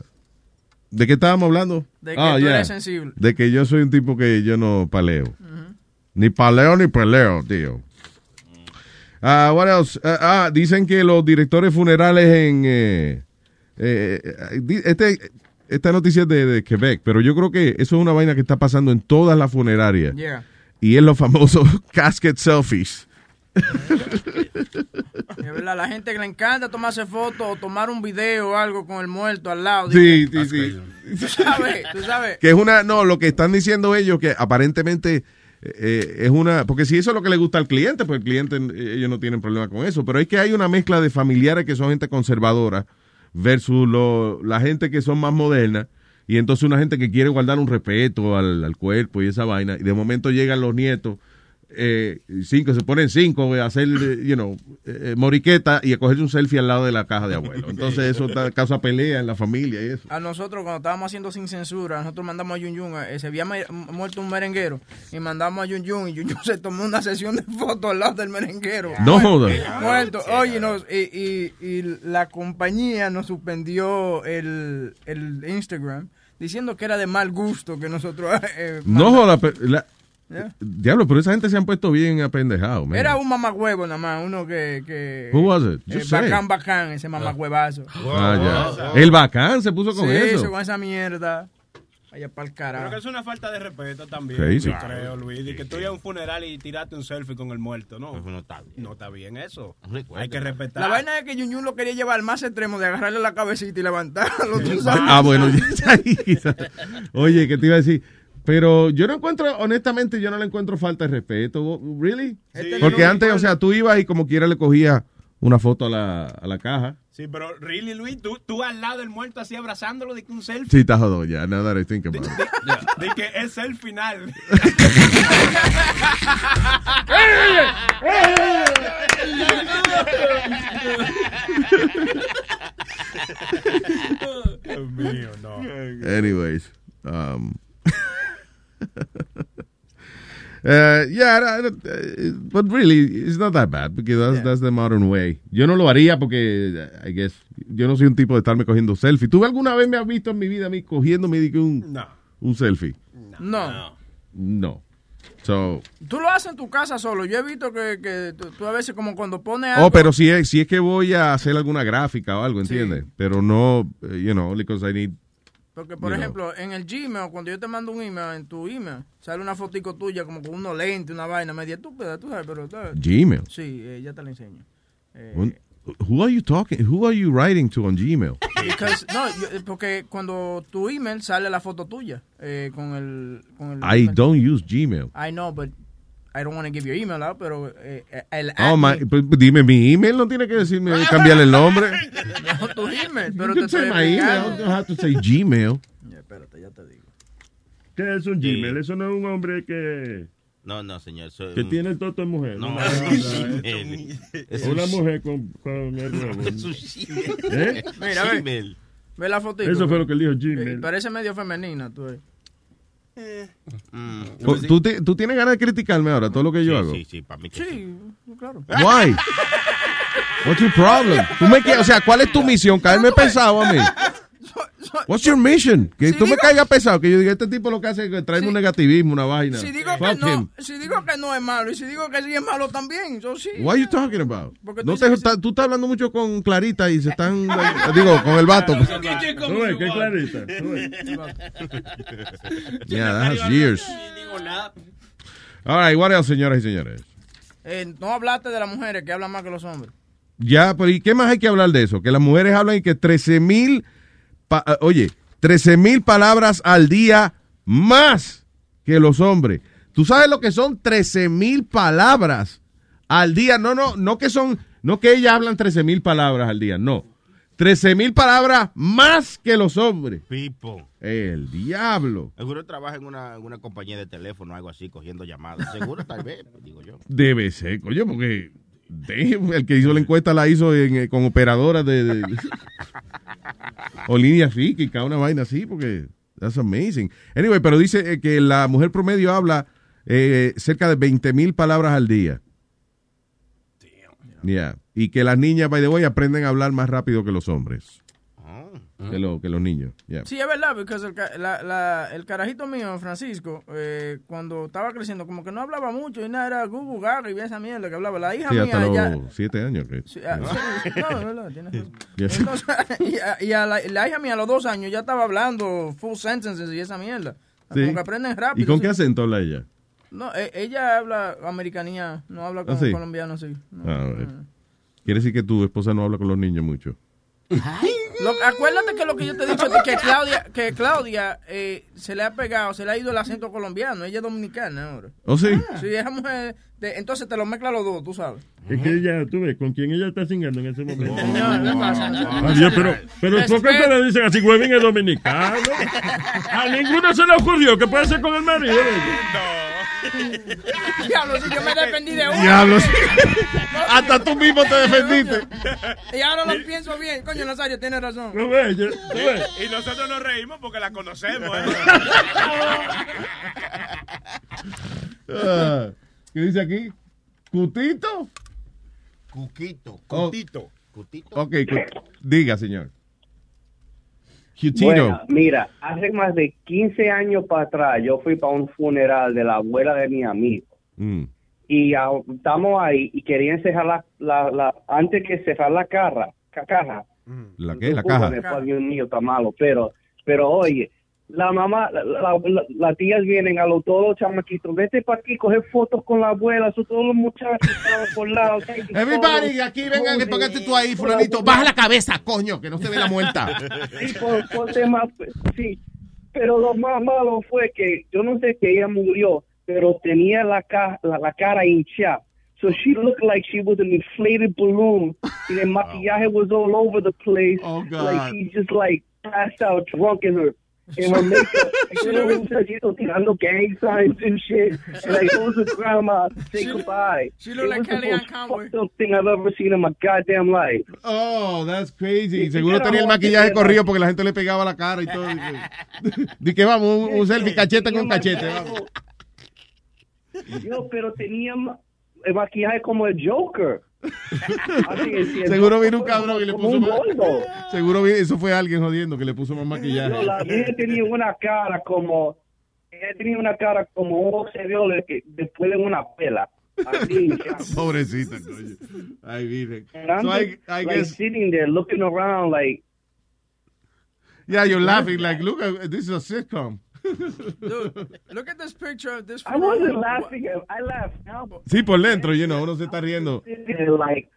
¿De qué estábamos hablando? De que Ah, tú yeah. eres sensible. De que yo soy un tipo que yo no paleo. Ni paleo ni peleo, tío. Ah, what else? Ah, ah, dicen que los directores funerales en, eh, eh, eh, este, esta noticia es de, de Quebec, pero yo creo que eso es una vaina que está pasando en todas las funerarias. Yeah. Y es los famosos casket selfies. Es verdad, la gente que le encanta tomarse fotos o tomar un video o algo con el muerto al lado. Sí, Dice, sí, sí. Tú sabes, tú sabes. Que es una, no, lo que están diciendo ellos que aparentemente eh, es una, porque si eso es lo que le gusta al cliente, pues el cliente, eh, ellos no tienen problema con eso, pero es que hay una mezcla de familiares que son gente conservadora versus la gente que son más moderna y entonces una gente que quiere guardar un respeto al, al cuerpo y esa vaina y de momento llegan los nietos eh, cinco, se ponen cinco a hacer, eh, you know, eh, moriqueta y a cogerse un selfie al lado de la caja de abuelo. Entonces eso da- causa pelea en la familia y eso. A nosotros, cuando estábamos haciendo sin censura, nosotros mandamos a Yun Yun, eh, se había muerto un merenguero, y mandamos a Yun Yun, y Yun Yun se tomó una sesión de fotos al lado del merenguero. No Muerto. jodas. Muerto. Oye, nos- y, y- y la compañía nos suspendió el, el Instagram, diciendo que era de mal gusto que nosotros... eh, No joda, pero la- Yeah. diablo, pero esa gente se han puesto bien apendejados. man. Era un mamagüevo nada más, uno que... que Who was it? eh, bacán, bacán, ese mamagüevazo. Ah, ya. El bacán se puso con Sí, eso. con esa mierda. Vaya para el Creo carajo. que es una falta de respeto también. Crazy. Yo creo, Luis. Y que tú ibas a un funeral y tiraste un selfie con el muerto, ¿no? no está bien. No está bien eso. Hay que respetar. La vaina es que Yun Yun lo quería llevar al más extremo de agarrarle la cabecita y levantarlo. tú sabes. Ah, bueno, ya ahí quizá. Oye, ¿qué te iba a decir? Pero yo no encuentro, honestamente, yo no le encuentro falta de respeto. ¿Really? Sí. Porque antes, igual. o sea, tú ibas y como quiera le cogías una foto a la, a la caja. Sí, pero really, Luis, tú, tú al lado del muerto así abrazándolo de que un selfie. Sí, está jodón ya. Now that I think about it. De que es el final. Dios mío, no. Anyways, um, uh, yeah, I don't- uh, but really, it's not that bad because that's, that's the modern way. Yo no lo haría porque, I guess, yo no soy un tipo de estarme cogiendo selfie. ¿Tú alguna vez me has visto en mi vida a mí cogiéndome de un, No. un selfie? No. No. So, Tú lo haces en tu casa solo. Yo he visto que, que tú, tú a veces como cuando pones algo... oh, pero si es, si es que voy a hacer alguna gráfica o algo, ¿entiendes? Pero no, eh, you know, because I need Porque, por you know. ejemplo, en el Gmail, cuando yo te mando un email, en tu email, sale una fotico tuya como con unos lentes, una vaina media estúpida, tú sabes, pero... Gmail. Sí, eh, ya te la enseño. Eh, Un- Who are you talking? Who are you writing to on Gmail? because- no, yo- eh, porque cuando tu email sale la foto tuya eh, con el... Con el I email. don't use Gmail. I know, but I don't want to give your email out, pero eh, el Oh, my, pues, dime, mi email no tiene que decirme cambiarle el nombre. no, tu email, You pero can te estoy my email. I don't have to say Gmail. Ya, espérate, ya te digo. ¿Qué es un Gmail? Eso no es un hombre que, No, no, señor. es que un- tiene el toto de mujer. No, Una- es un Gmail. Es Una un- mujer con, con el huevo. Es un Gmail. ¿Eh? Mira, ve. Gmail. Ve la fotito. Eso fue lo que él dijo, Eh, Gmail. Parece medio femenina, tú. eh. Mm. Pues, ¿Tú, te- tú tienes ganas de criticarme ahora todo lo que yo hago. Sí, sí, para mí que sí. Sí, claro. Why? What's your problem? Tú me quieres- o sea, ¿cuál es tu misión? Caerme pesado a mí. What's your mission? Que Si tú me digo- caigas pesado, que yo diga, este tipo lo que hace es que trae un negativismo, una vaina. Si digo, que Fuck no, him. si digo que no es malo y si digo que sí es malo también, yo sí. What are you talking about? Porque tú No dices te, que está- tú estás hablando mucho con Clarita y se están, digo, con el vato. ¿Tú ves qué clarita? ¿Tú? Yeah, that has years. All right, what else, señoras y señores? Eh, no hablaste de las mujeres que hablan más que los hombres. Ya, pero ¿y qué más hay que hablar de eso? Que las mujeres hablan y que 13 mil, pa- ah, oye, 13 mil palabras al día más que los hombres. ¿Tú sabes lo que son 13 mil palabras al día? No, no, no que son, no que ellas hablan 13 mil palabras al día, no. 13 mil palabras más que los hombres. People. El diablo. Seguro trabaja en una, en una compañía de teléfono o algo así, cogiendo llamadas. Seguro, tal vez, digo yo. Debe ser, coño, porque el que hizo la encuesta la hizo en, eh, con operadoras de, de- o línea psíquica, una vaina así, porque that's amazing. Anyway, pero dice eh, que la mujer promedio habla eh, cerca de 20 mil palabras al día. Yeah. Y que las niñas, by the way, aprenden a hablar más rápido que los hombres. Que, lo- que los niños. Yeah. Sí, es verdad, porque el, ca- la- la- el carajito mío, Francisco, eh, cuando estaba creciendo, como que no hablaba mucho y nada, era Gugu Gaga y esa mierda que hablaba. La hija Sí, hasta mía los ya... siete años. que- Sí, ah, sí, no, es verdad, tienes razón. Yes. Entonces, y a, y a la, la hija mía a los dos años ya estaba hablando full sentences y esa mierda. Sí. Como que aprenden rápido. ¿Y con qué acento habla ella? No, e- ella habla americanía, no habla ¿Ah, como sí? colombiano, sí. No. Ah, a ver. Quiere decir que tu esposa no habla con los niños mucho. Lo- acuérdate que lo que yo te he dicho, que Claudia, que Claudia eh, se le ha pegado, se le ha ido el acento colombiano, ella es dominicana ahora. ¿Oh, sí? Sí, esa mujer, de- entonces te lo mezcla los dos, tú sabes. Es que ella, tú ves, con quien ella está cingando en ese momento. Señor, ¿qué pasa? Adiós, pero, pero ¿por qué te le dicen así, huevín es dominicano? A ninguno se le ocurrió que puede ser con el marido. ella. Diablo, si yo me defendí de uno. Diablos. Hasta tú mismo te defendiste. Y ahora lo pienso bien. Coño, Nazario, tiene razón. Y nosotros nos reímos porque la conocemos. ¿eh? Ah, ¿Qué dice aquí? ¿Cutito? Cuquito. Oh. Cutito. Cutito. Ok, cu- diga, señor. Cutito. Bueno, mira, hace más de 15 años para atrás yo fui para un funeral de la abuela de mi amigo Mm. y estamos ahí y querían cerrar la, la, la- antes que cerrar la caja, ca- caja. ¿La qué? La caja. después Dios mío, está malo, pero, pero oye, la mamá, la- la- la- las tías vienen a los todos los chamaquitos, vete para aquí, coger fotos con la abuela, son todos los muchachos por lado. Everybody, aquí vengan, póngate tú ahí, fulanito. Baja la cabeza, coño, que no se ve la muerta. Sí, por, por temas, sí. Pero lo más malo fue que yo no sé que ella murió, pero tenía la, ca- la, cara hinchada. So she looked like she was an inflated balloon. Y el maquillaje was all over the place. Oh, God. Like she just like passed out drunk in her her makeup. Like, you know, un muchachito tirando gang signs and shit. And like goes to grandma, say goodbye. she looked like Kellyanne most Conway. fucked up thing I've ever seen in my goddamn life. Oh, that's crazy. Sí, Seguro tenía el joven, maquillaje corrido porque la gente le pegaba la cara y todo. Di que vamos, un, un selfie cachete con cachete. vamos. Yo, pero tenía el maquillaje como el Joker. Así es, sí, Seguro vino un cabrón y le puso un más. Seguro eso fue alguien jodiendo que le puso más maquillaje. la vieja tenía una cara como ella tenía una cara como un boxeador que después de una pela. Así. Pobrecita, coño. Ay, virgen. So I, like guess, sitting there looking around like yeah, you're laughing like, look, this is a sitcom. Dude, look at this picture of this. I wasn't laughing. I laughed now. but Sí, por dentro, you know, uno se está riendo. sitting there like,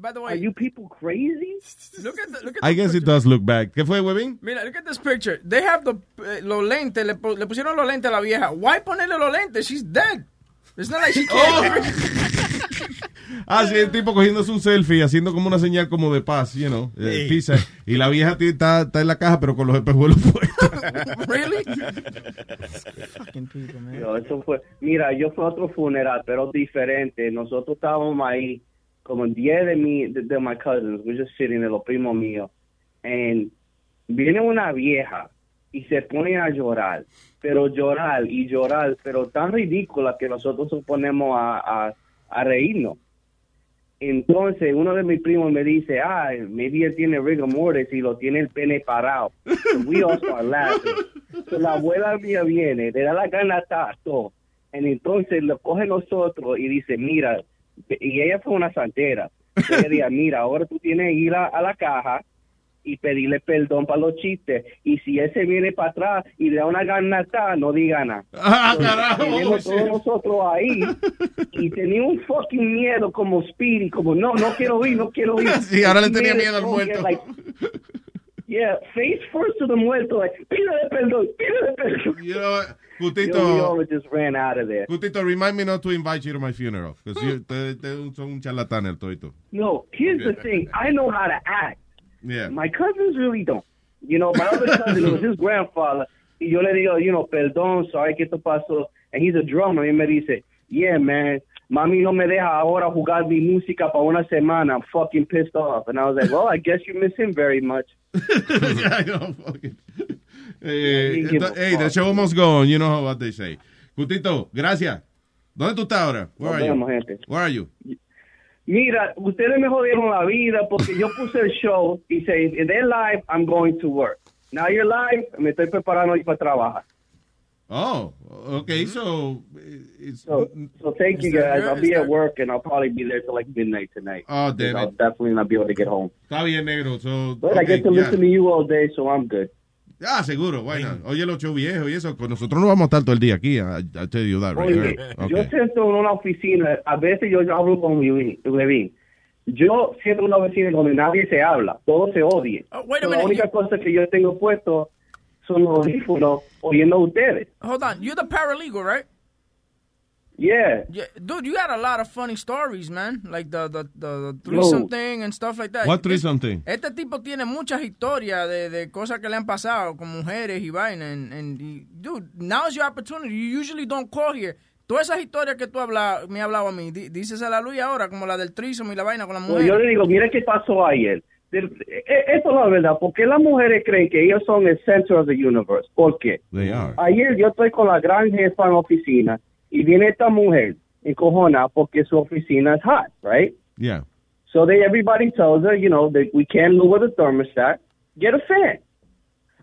By the way, are you people crazy? look at the, look at I the guess it does look bad. ¿Qué fue, Webin? Mira, look at this picture. They have the eh, los lentes, le, pu- le pusieron los lentes a la vieja. Why ponerle los lentes? She's dead. It's not like she can't. Ah, sí, el tipo cogiéndose un selfie, haciendo como una señal como de paz, you know, eh, pizza. Y la vieja está, está en la caja, pero con los espejuelos puestos. really? No, eso fue, mira, yo fui a otro funeral, pero diferente. Nosotros estábamos ahí, como 10 de mi, de, de my cousins, we're just sitting de los primos míos. And viene una vieja y se pone a llorar, pero llorar y llorar, pero tan ridícula que nosotros nos ponemos a, a, a reírnos. Entonces, uno de mis primos me dice, ah, maybe él tiene rigor mortis y lo tiene el pene parado. So we all start laughing. So la abuela mía viene, le da la gana. Y entonces lo coge nosotros y dice, mira, y ella fue una santera. Ella dice, mira, ahora tú tienes que ir a, a la caja y pedirle perdón para los chistes. Y si ese viene para atrás y le da una ganata, no diga nada. Ah, carajo, tenemos todos nosotros ahí y tenía un fucking miedo como Speedy, como no, no quiero ir, no quiero ir. Sí, ahora le tenía Miedo, al muerto. like, yeah, face first to the muerto, like, pídele perdón, pídele perdón. You know what? Just ran out of there. Cutito, remind me not to invite you to my funeral. Because son un charlatán el toito. No, here's the thing. I know how to act. Yeah. My cousins really don't. You know, my other cousin it was his grandfather. Y yo le digo, you know, perdón, sorry que esto pasó. And he's a drummer. Y me dice, yeah, man, mami no me deja ahora jugar mi música para una semana. I'm fucking pissed off. And I was like, well, I guess you miss him very much. Yeah, I know, fucking- Eh, give ento- a hey, the show almost gone. You know what they say. Cutito, gracias. ¿Dónde tú estás ahora? Where Nos are you? vemos, gente. Where are you? Mira, ustedes me jodieron la vida porque yo puse el show y say, if they're live, I'm going to work. Now you're live, me estoy preparando para trabajar. Oh, okay, so it's So, so thank you guys. I'll be at work and I'll probably be there till like midnight tonight. Oh, damn I'll it. definitely not be able to get home. Está bien, negro. So, But I get to yeah. listen to you all day, so I'm good. Ah, seguro, bueno. Oye, los shows viejos y eso, pues nosotros no vamos a estar todo el día aquí. Tell you that, right? Oye, Okay. yo siento en una oficina, a veces yo hablo con Levin. Yo siento en una oficina donde nadie se habla, todos se odian. Oh, a la minute, única cosa que yo tengo puesto son los audífonos oyendo a ustedes. Hold on, you're the paralegal, right? Yeah. Yeah, dude, you got a lot of funny stories, man. Like the the the, the threesome thing and stuff like that. What threesome thing? Este tipo tiene muchas historias de, de cosas que le han pasado con mujeres y vaina. And, and dude, now is your opportunity. You usually don't call here. Todas esas historias que tú habla, me has hablado a mí, di- dices a la luz ahora, como la del threesome y la vaina con la mujer. yo le digo, mira qué pasó ayer. Del- e- Esto es la verdad, porque las mujeres creen que ellos son el centro of the universe. ¿Por qué? They are. Ayer yo estoy con la gran jefa en la oficina y viene esta mujer encojona porque su oficina es hot, right? Yeah. So they everybody tells her, you know, that we can't lower the thermostat. Get a fan.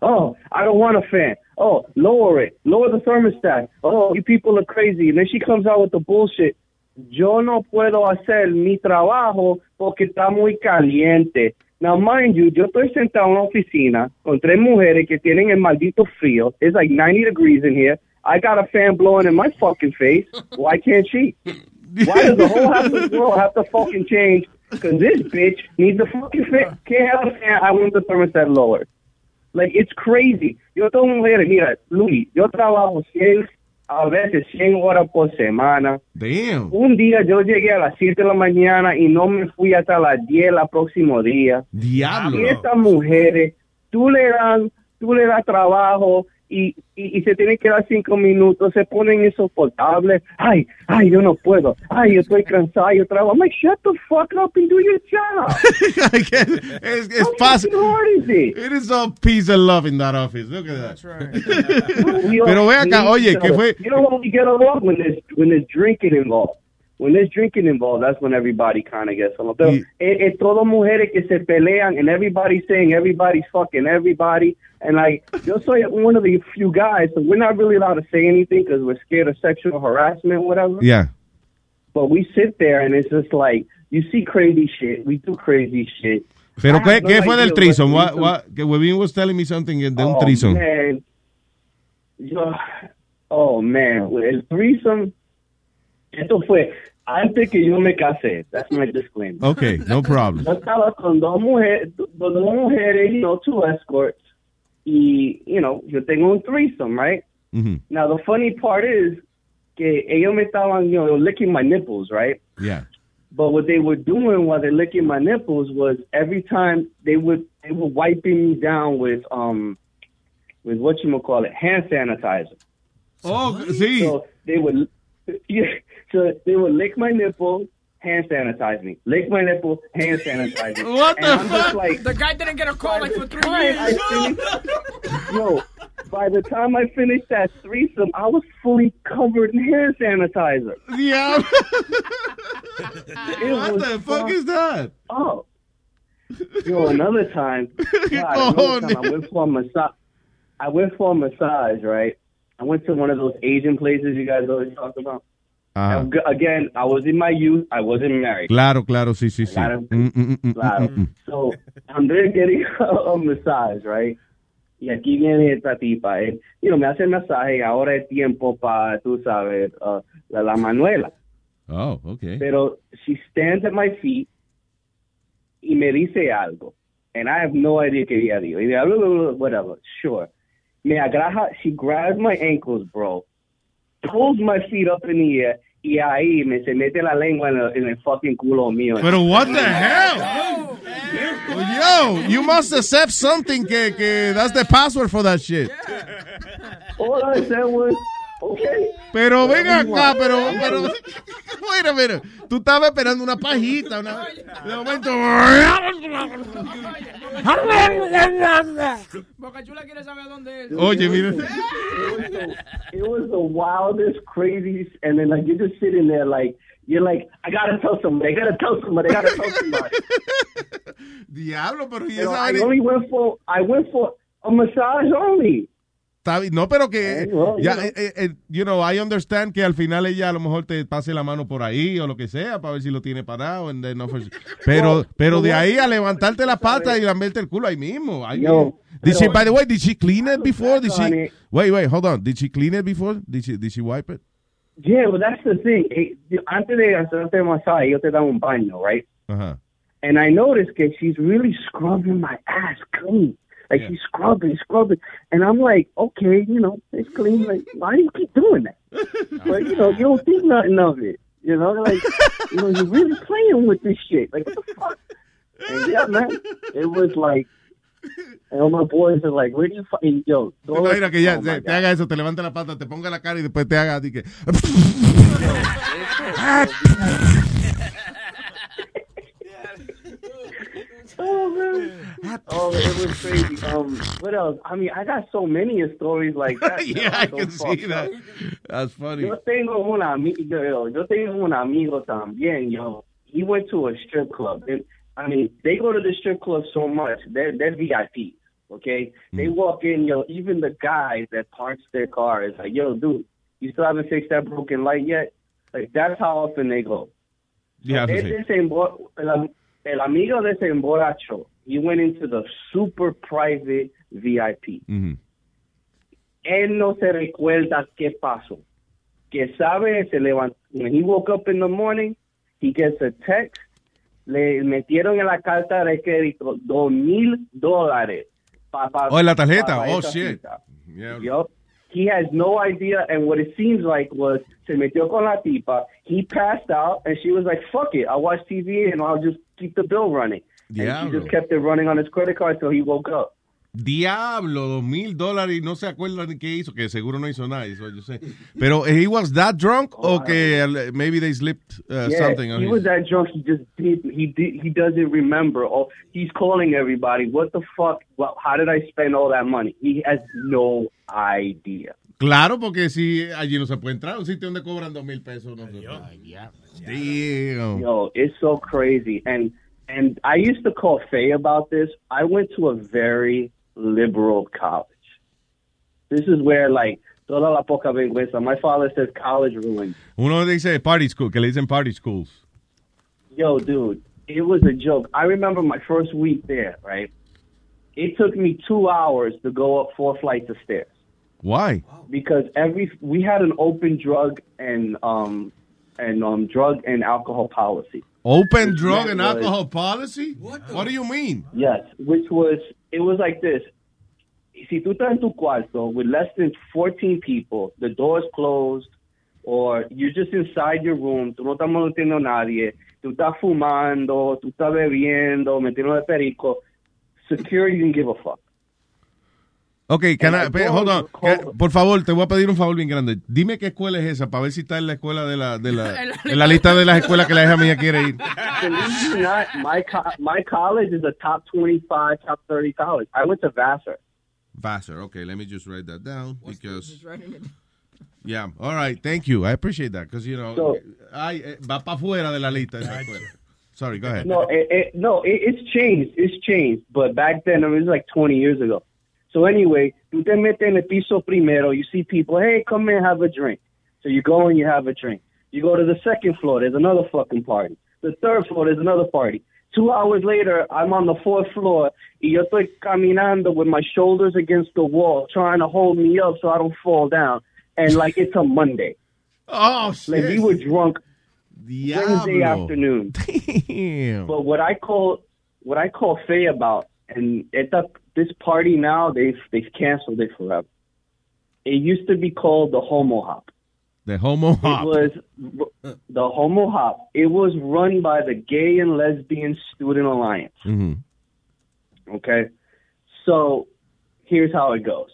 Oh, I don't want a fan. Oh, lower it. Lower the thermostat. Oh, you people are crazy. And then she comes out with the bullshit. Yo no puedo hacer mi trabajo porque está muy caliente. Now, mind you, yo estoy sentado en una oficina con tres mujeres que tienen el maldito frío. It's like 90 degrees in here. I got a fan blowing in my fucking face. Why can't she? Why does the whole house of the world have to fucking change? Because this bitch needs a fucking fan. Can't have a fan. I want the thermostat lower. Like, it's crazy. Yo tengo mujeres, mira, Luis, yo trabajo 100, a veces 100 horas por semana. Damn. Un día yo llegué a las 7 de la mañana y no me fui hasta las 10 el próximo día. Diablo. Y estas mujeres, tú le dan, tú le das trabajo y, y, y se tienen que dar cinco minutos, se ponen insoportables. Ay, ay, yo no puedo. Ay, yo estoy cansado, yo trabajo. I'm like, shut the fuck up and do your job. es es fácil. It is all peace and love in that office. Look at that. We all Pero ve acá, oye, each ¿qué other. fue? You know when we get along when there's when there's drinking involved. When there's drinking involved, that's when everybody kind of gets along. Pero es, eh, es eh, todo mujeres que se pelean and everybody's saying everybody's fucking everybody. And like, yo soy one of the few guys, so we're not really allowed to say anything because we're scared of sexual harassment, whatever. Yeah. But we sit there and it's just like, you see crazy shit. We do crazy shit. Pero ¿qué, no qué fue del threesome? what What, que Webin was telling me something de un Oh, threesome. Man. Yo, oh, man. El threesome, esto fue antes que yo me casé. That's my disclaimer. Okay, no problem. Yo estaba con dos mujeres, dos mujeres, you know, two escorts. Y, you know, yo tengo un threesome, right? Mhm. Now, the funny part is que ellos me estaban, you know, licking my nipples, right? Yeah. But what they were doing while they're licking my nipples was every time they would they were wiping me down with um with what you call it hand sanitizer. Oh, sí. So they would yeah, so they would lick my nipple, hand sanitize me. Lick my nipple, hand sanitize me. What and the I'm fuck? like The guy didn't get a call like for three years. I finished, yo, by the time I finished that threesome, I was fully covered in hand sanitizer. Yeah. what the fuck is that? Oh. Yo, another time, God, another oh, time I went for a massage. I went for a massage, right? I went to one of those Asian places you guys always talk about. G- Again, I was in my youth. I wasn't married. Claro, claro, sí, sí, sí. Claro. Mm, mm, mm, Claro. So, I'm there getting a massage, right? Y aquí viene esta tipa, eh. You know, me hace el masaje, ahora es tiempo para, tú sabes, uh, la, la manuela. Oh, okay. Pero she stands at my feet y me dice algo. And I have no idea qué. Y digo, "Blah, blah, blah, whatever, sure. Me agarra, she grabs my ankles, bro. Pulls my feet up in the air. Y ahí me se mete la lengua en el, en el fucking culo mío. Pero what the hell? Yo, you must accept something que, que that's the password for that shit. All I said was, okay. Pero ven acá, pero, pero, bueno, pero, tú estabas esperando una pajita, una, de momento, Boca Chula quiere saber dónde es. oye, mira, It was the wildest, craziest, and then like you're just sitting there like you're like, I gotta tell somebody, I gotta tell somebody, I gotta tell somebody. diablo, pero y esa I only went for I went for a massage only. Está. No, pero que, ya, you know. eh, eh, eh, you know, I understand que al final ella a lo mejor te pase la mano por ahí o lo que sea para ver si lo tiene parado. and then offer- pero, pero de ahí a levantarte la pata y lamberte el culo ahí mismo. ahí mismo. Did she, by the way, did she clean it before? Did she, wait, wait, hold on. Did she clean it before? Did she, did she wipe it? Yeah, well that's the thing. Antes de hacerte masaje, yo te daba un baño, right? Ajá. And I noticed that she's really scrubbing my ass clean. Like she's scrubbing, scrubbing, and I'm like, okay, you know, it's clean. Like, why do you keep doing that? but you know, you don't think nothing of it. You know, like, you know, you're really playing with this shit. Like, what the fuck? And yeah, man, it was like, and all my boys are like, where do you find yo? Tú imaginas que ya oh te, te haga eso, te levanta la pata, te ponga la cara y después te haga así que... Oh man! Oh, it was crazy. Um, what else? I mean, I got so many stories like that. yeah. I So can see that. That's funny. Yo tengo un amigo, yo, tengo un amigo también, yo. He went to a strip club. And, I mean, they go to the strip club so much. They're, they're VIPs, okay? They walk in, yo, even the guys that parks their car is like, yo, dude, you still haven't fixed that broken light yet? Like, that's how often they go. Yeah, sí. Este se embo- el, amigo de ese emborracho, he went into the super private VIP. Él no se recuerda qué pasó. Que sabe, se levantó. When he woke up in the morning, he gets a text. Le metieron en la carta de crédito dos mil dólares. Pa, pa- Oh, en la tarjeta. pa- Oh, shit. Yeah. He has no idea, and what it seems like was se metió con la tipa. He passed out, and she was like, "Fuck it, I'll watch TV and I'll just keep the bill running." And she just kept it running on his credit card till he woke up. Diablo, dos mil dólares y no se acuerda ni qué hizo, que seguro no hizo nada, eso yo sé. Pero he was that drunk o que uh, maybe they slipped uh, yeah, something on he his- was that drunk. He just did. He did. He doesn't remember. Oh, he's calling everybody. What the fuck? Well, how did I spend all that money? He has no idea. Claro, porque si allí no se puede entrar, un sitio donde cobran dos mil pesos. No se puede. Damn. Yo, it's so crazy. And and I used to call Faye about this. I went to a very liberal college. This is where like toda la poca vergüenza. My father says college ruined. Uno dice party school, que le dicen party schools. Yo, dude, it was a joke. I remember my first week there, right? It took me two hours to go up four flights of stairs Why? because every we had an open drug and um and um drug and alcohol policy. Open drug and was- alcohol policy? What, What, do you mean? Yes, which was it was like this. Si tú estás en tu cuarto with less than 14 people, the door's closed, or you're just inside your room, tú no estás molestando a nadie, tú estás fumando, tú estás bebiendo, metiendo de perico, security didn't give a fuck. Ok, can I- And pe- I hold on. por favor, te voy a pedir un favor bien grande. Dime qué escuela es esa para ver si está en la escuela de la, de la, en la lista de las escuelas que la hija mía quiere ir. Believe it or not, my co- my college is a top 25, top 30 college. I went to Vassar. Vassar. Okay, let me just write that down because yeah, all right, thank you. I appreciate that because you know, So- ay, eh, va para fuera de la lista esa escuela. Sorry, go ahead. No, it, it, no, it, it's changed. It's changed. But back then, it was like 20 years ago. So anyway, tú te metes en el piso primero. You see people, hey, come in, have a drink. So you go and you have a drink. You go to the second floor. There's another fucking party. The third floor, there's another party. Two hours later, I'm on the fourth floor. Y yo estoy caminando with my shoulders against the wall, trying to hold me up so I don't fall down. And like it's a Monday. Oh, shit! Like we were drunk Wednesday afternoon. Damn. But what I call what I call Faye about, and the, this party now they've they've canceled it forever. It used to be called the Homo Hop. The homo hop. It was the Homo Hop. It was run by the Gay and Lesbian Student Alliance. Mhm. Okay, so here's how it goes.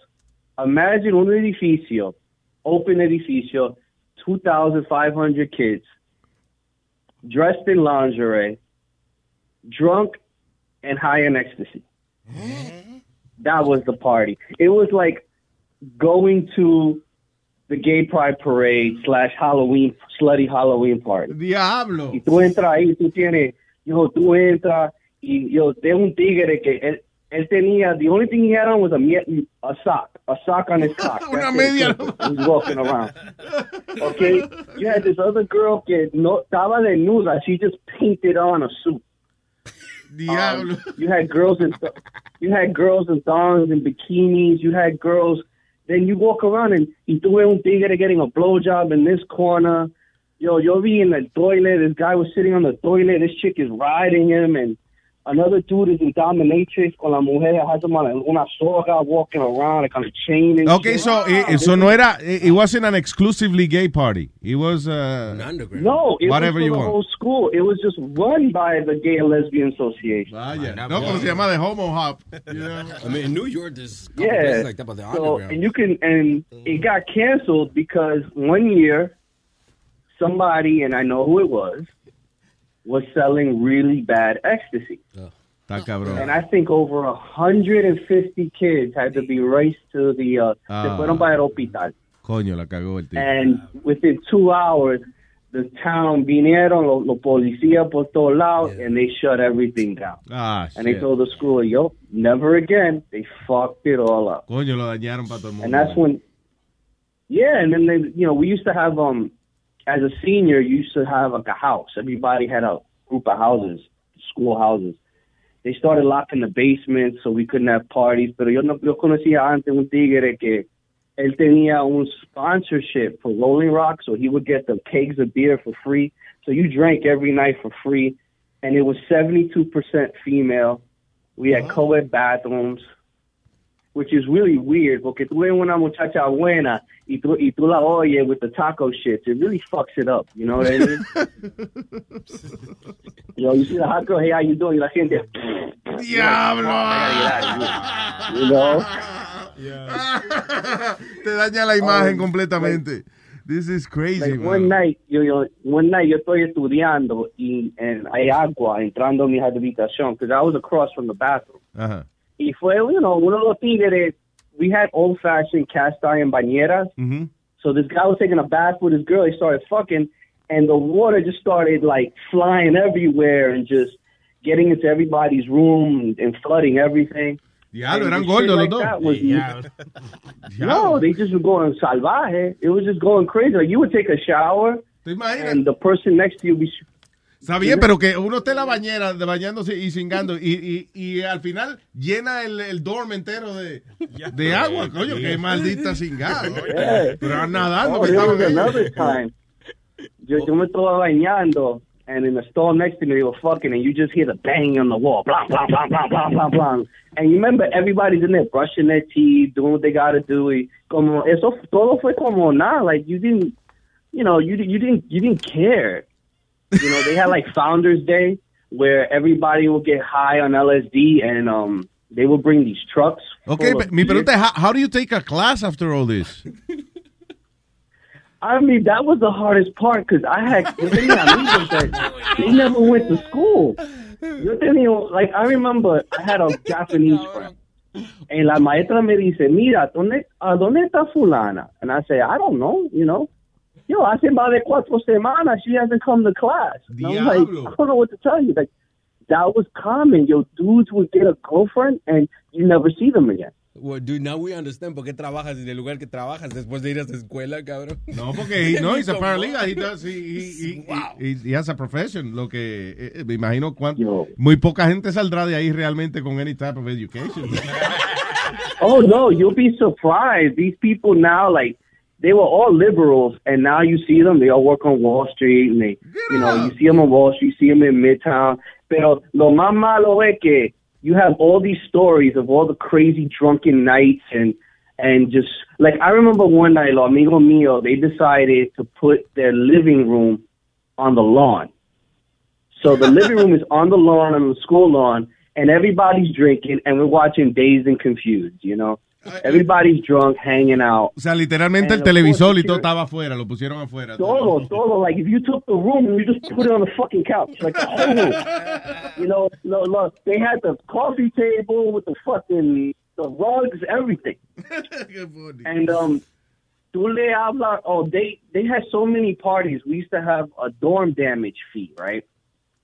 Imagine un edificio, open edificio, 2,500 kids dressed in lingerie, drunk and high in ecstasy. That was the party. It was like going to the gay pride parade slash Halloween, slutty Halloween party. Diablo. Y tú entras ahí, tú tienes, yo, tú entras y yo, de un tigre que él, él tenía, the only thing he had on was a, a sock, a sock on his cock. Una media He was walking around. Okay, you had this other girl que no estaba desnuda, she just painted on a suit. Diablo. Um, you had girls in you had girls in thongs and bikinis. You had girls. Then you walk around and y tú ves un tigre getting a blowjob in this corner. Yo, yo vi in the toilet. This guy was sitting on the toilet. This chick is riding him, and another dude is in dominatrix con la mujer has him on a- una soga walking around like on a chain. And Okay, shit. so it, so no era, it, it wasn't an exclusively gay party. It was uh, No, it whatever was for you the want. whole school. It was just run by the Gay and Lesbian Association. No, como se llama de homo hop. You know? I mean, in New York, there's Yeah. like that, but the So, underground. and you can, and it got canceled because one year, somebody, and I know who it was, was selling really bad ecstasy. Cabrón. And I think over 150 kids had to be raced to the, uh, Ah. se fueron para el hospital. Coño, la cagó el. And within two hours, the town vinieron, los, los policías por todos lados, and they shut everything down. Ah, And they told the school, yo, never again. They fucked it all up. Coño, lo dañaron para todo el mundo. And that's when, yeah, and then they, you know, we used to have, um, as a senior, you used to have like a house. Everybody had a group of houses, school houses. They started locking the basement so we couldn't have parties. Pero yo no, yo conocía antes un tigre que él tenía un sponsorship for Rolling Rock, so he would get the kegs of beer for free. So you drank every night for free, and it was 72% female. We had co-ed bathrooms, which is really weird porque tú ves una muchacha buena y tú, y tú la oyes with the taco shit. It really fucks it up, you know what I mean? Yo, you see the hot girl, hey, how you doing? Y la gente, Diablo. you know? Te daña la imagen completamente. This is crazy, Like one night, yo, yo, one night yo estoy estudiando y and hay agua entrando en mi habitación because I was across from the bathroom. Ajá. Y fue, you know, uno de los tigres, we had old fashioned cast iron bañeras. Mhm. So this guy was taking a bath with his girl. They started fucking, and the water just started like flying everywhere and just getting into everybody's room and flooding everything. Diablo, And eran shit gordos like los dos. that was- Diablo. No, they just were going salvaje. It was just going crazy. Like you would take a shower, and the person next to you be. Está bien, pero que uno esté en la bañera de bañándose y cingando y, y, y al final llena el, el dorm entero de, de agua, coño, qué maldita cingada. Yeah. Pero nadando. Oh, time. Yo, yo me estaba bañando, and in the stall next to me, they were fucking, and you just hear the bang on the wall, blah, blah, blah, blah, blah, blah, blah. And you remember everybody's in there brushing their teeth, doing what they got to do. Y como, eso todo fue como nada. Like, you didn't, you know, you, you didn't, you didn't care. You know, they had like Founders Day where everybody will get high on LSD and, um, they will bring these trucks. Okay, but mi pregunta how, how do you take a class after all this? I mean, that was the hardest part because I had yo tenía amigos that they never went to school. Yo tenía, like, I remember I had a Japanese friend. And la maestra me dice, mira, ¿dónde, ¿a dónde está fulana? And I say, I don't know, you know. Yo, hace más de cuatro semanas she hasn't come to class. I was like. I don't know what to tell you. Like, that was common. Yo, dudes would get a girlfriend and you never see them again. Well, dude, now we understand por qué trabajas en el lugar que trabajas después de ir a esa escuela, cabrón. No, porque he, no, he's a paralegal. He, does, he, he, he, he- he has a profession. Lo que eh, eh, me imagino cuán- muy poca gente saldrá de ahí realmente con any type of education. Oh no, you'll be surprised. These people now, like, they were all liberals, and now you see them. They all work on Wall Street, and they, you know, you see them on Wall Street, you see them in Midtown. Pero lo más malo es que you have all these stories of all the crazy drunken nights and and just like I remember one night, lo amigo mío, they decided to put their living room on the lawn. So the living room is on the lawn, on the school lawn, and everybody's drinking, and we're watching Dazed and Confused, you know. Everybody's drunk, hanging out. O sea, literalmente el And of televisor y todo estaba afuera, lo pusieron afuera. Todo, todo. Like if you took the room and you just put it on the fucking couch, like the whole room. You know, no, look, they had the coffee table with the fucking the rugs, everything. and um, tú le habla. Oh, they they had so many parties. We used to have a dorm damage fee, right?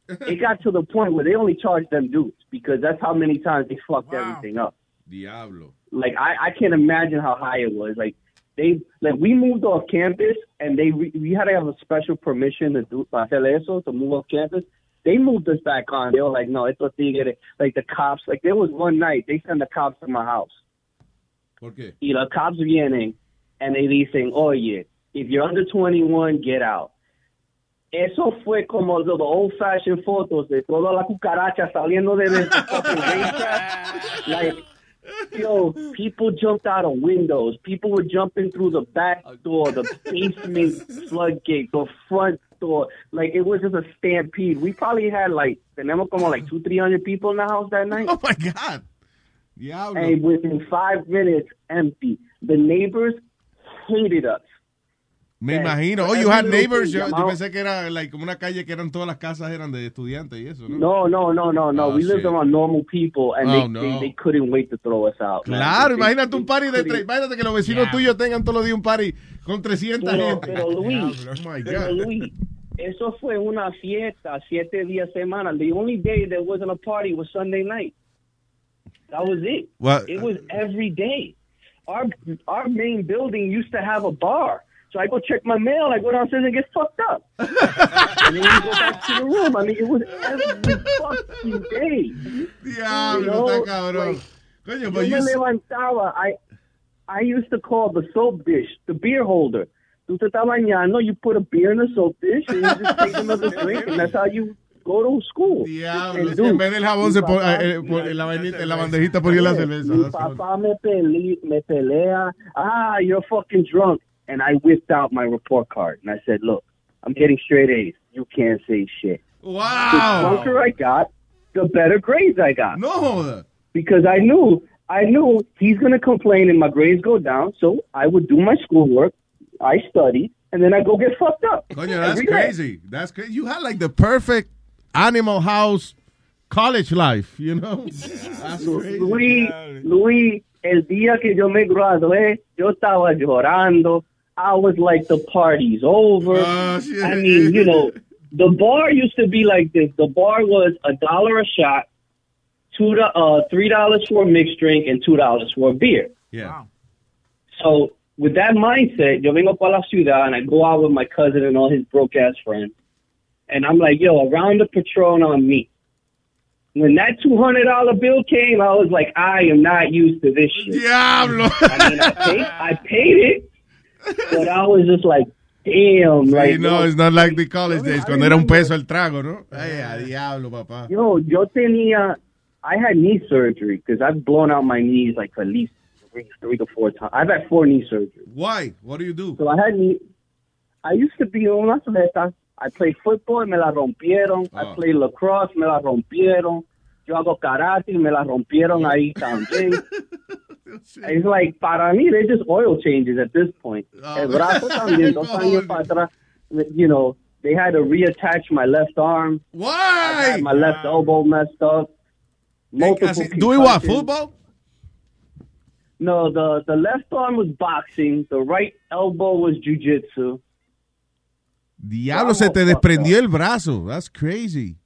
it got to the point where they only charged them dudes because that's how many times they fucked everything up. Diablo. Like I, I can't imagine how high it was. Like they like we moved off campus and they we, we had to have a special permission to do para hacer eso to move off campus. They moved us back on. They were like, no, esto tigre. Like the cops. Like there was one night they sent the cops to my house. ¿Por qué? Y los cops vienen and they dicen, oye, if you're under 21, get out. Eso fue como the, the old fashioned photos de toda la cucaracha saliendo de the fucking racetrack. Like, yo, people jumped out of windows. People were jumping through the back door, the basement floodgate, the front door. Like, it was just a stampede. We probably had like, tenemos como like two, three hundred people in the house that night. Oh my God. Yeah. And within five minutes, empty. The neighbors hated us. Me Yeah. imagino. For Oh, you had neighbors. Yo, yo pensé que era like, como una calle que eran todas las casas eran de estudiantes y eso, ¿no? No, no, no, no, no. Oh, we lived shit. among normal people, and Oh, they, no. they they couldn't wait to throw us out. man. Claro, They- imagínate they un party de tres. Imagínate que los vecinos Yeah. tuyos tengan todos los días un party con 300 Pero, gente. pero Luis, Oh my pero God. Luis, eso fue una fiesta, siete días semana. The only day there wasn't a party was Sunday night. That was it. What? It was every day. Our our main building used to have a bar. So I go check my mail, I go downstairs and get fucked up. and then you go back to the room. I mean, it was every fucking day. Diablo, You know, está cabrón. like, Coño, Yo but me levantaba. I, I used to call the soap dish the beer holder. Tú te estás bañando, you put a beer in the soap dish, and you just take another drink, and that's how you go to school. Diablo, And si dude, en vez del jabón mi se pone, papá- eh, eh, en, la en la bandejita ponía la Yeah, cerveza. Mi papá me, pele, me pelea. Ah, you're fucking drunk. And I whipped out my report card, and I said, look, I'm getting straight A's. You can't say shit. Wow. The drunker I got, the better grades I got. No because I knew I knew he's gonna complain and my grades go down. So I would do my schoolwork, I study, and then I go get fucked up. Coño, that's Every day. crazy. That's crazy. You had like the perfect Animal House college life, you know? That's crazy. Luis, Luis, el día que yo me gradué, yo estaba llorando. I was like, the party's over. Oh, shit. I mean, you know, the bar used to be like this. The bar was a dollar a shot, two do- uh, three dollars for a mixed drink, and two dollars for a beer. Yeah. So with that mindset, yo vengo para la ciudad and I go out with my cousin and all his broke ass friends. And I'm like, yo, a round of Patron on me. When that two hundred dollar bill came, I was like, I am not used to this shit. Diablo. I mean, I paid, I paid it, but I was just like, damn, Sí, like, no, it's not like the college days, cuando era un peso el trago, ¿no? Ay, a diablo, papá. yo, yo tenía, I had knee surgery because I've blown out my knees like at least three, three to four times. I've had four knee surgeries. Why? What do you do? So I had knee. I used to be on las atletas. I played football, me la rompieron. I Oh. played lacrosse, me la rompieron. Yo hago karate, me la rompieron ahí también. It's like, para mí, they're just oil changes at this point. Oh. El brazo también, dos años para atrás. You know, they had to reattach my left arm. I Why? had my left elbow messed up. Multiple Doing what? Football? No, the, the left arm was boxing. The right elbow was jujitsu. Diablo, se te desprendió el brazo. That's crazy.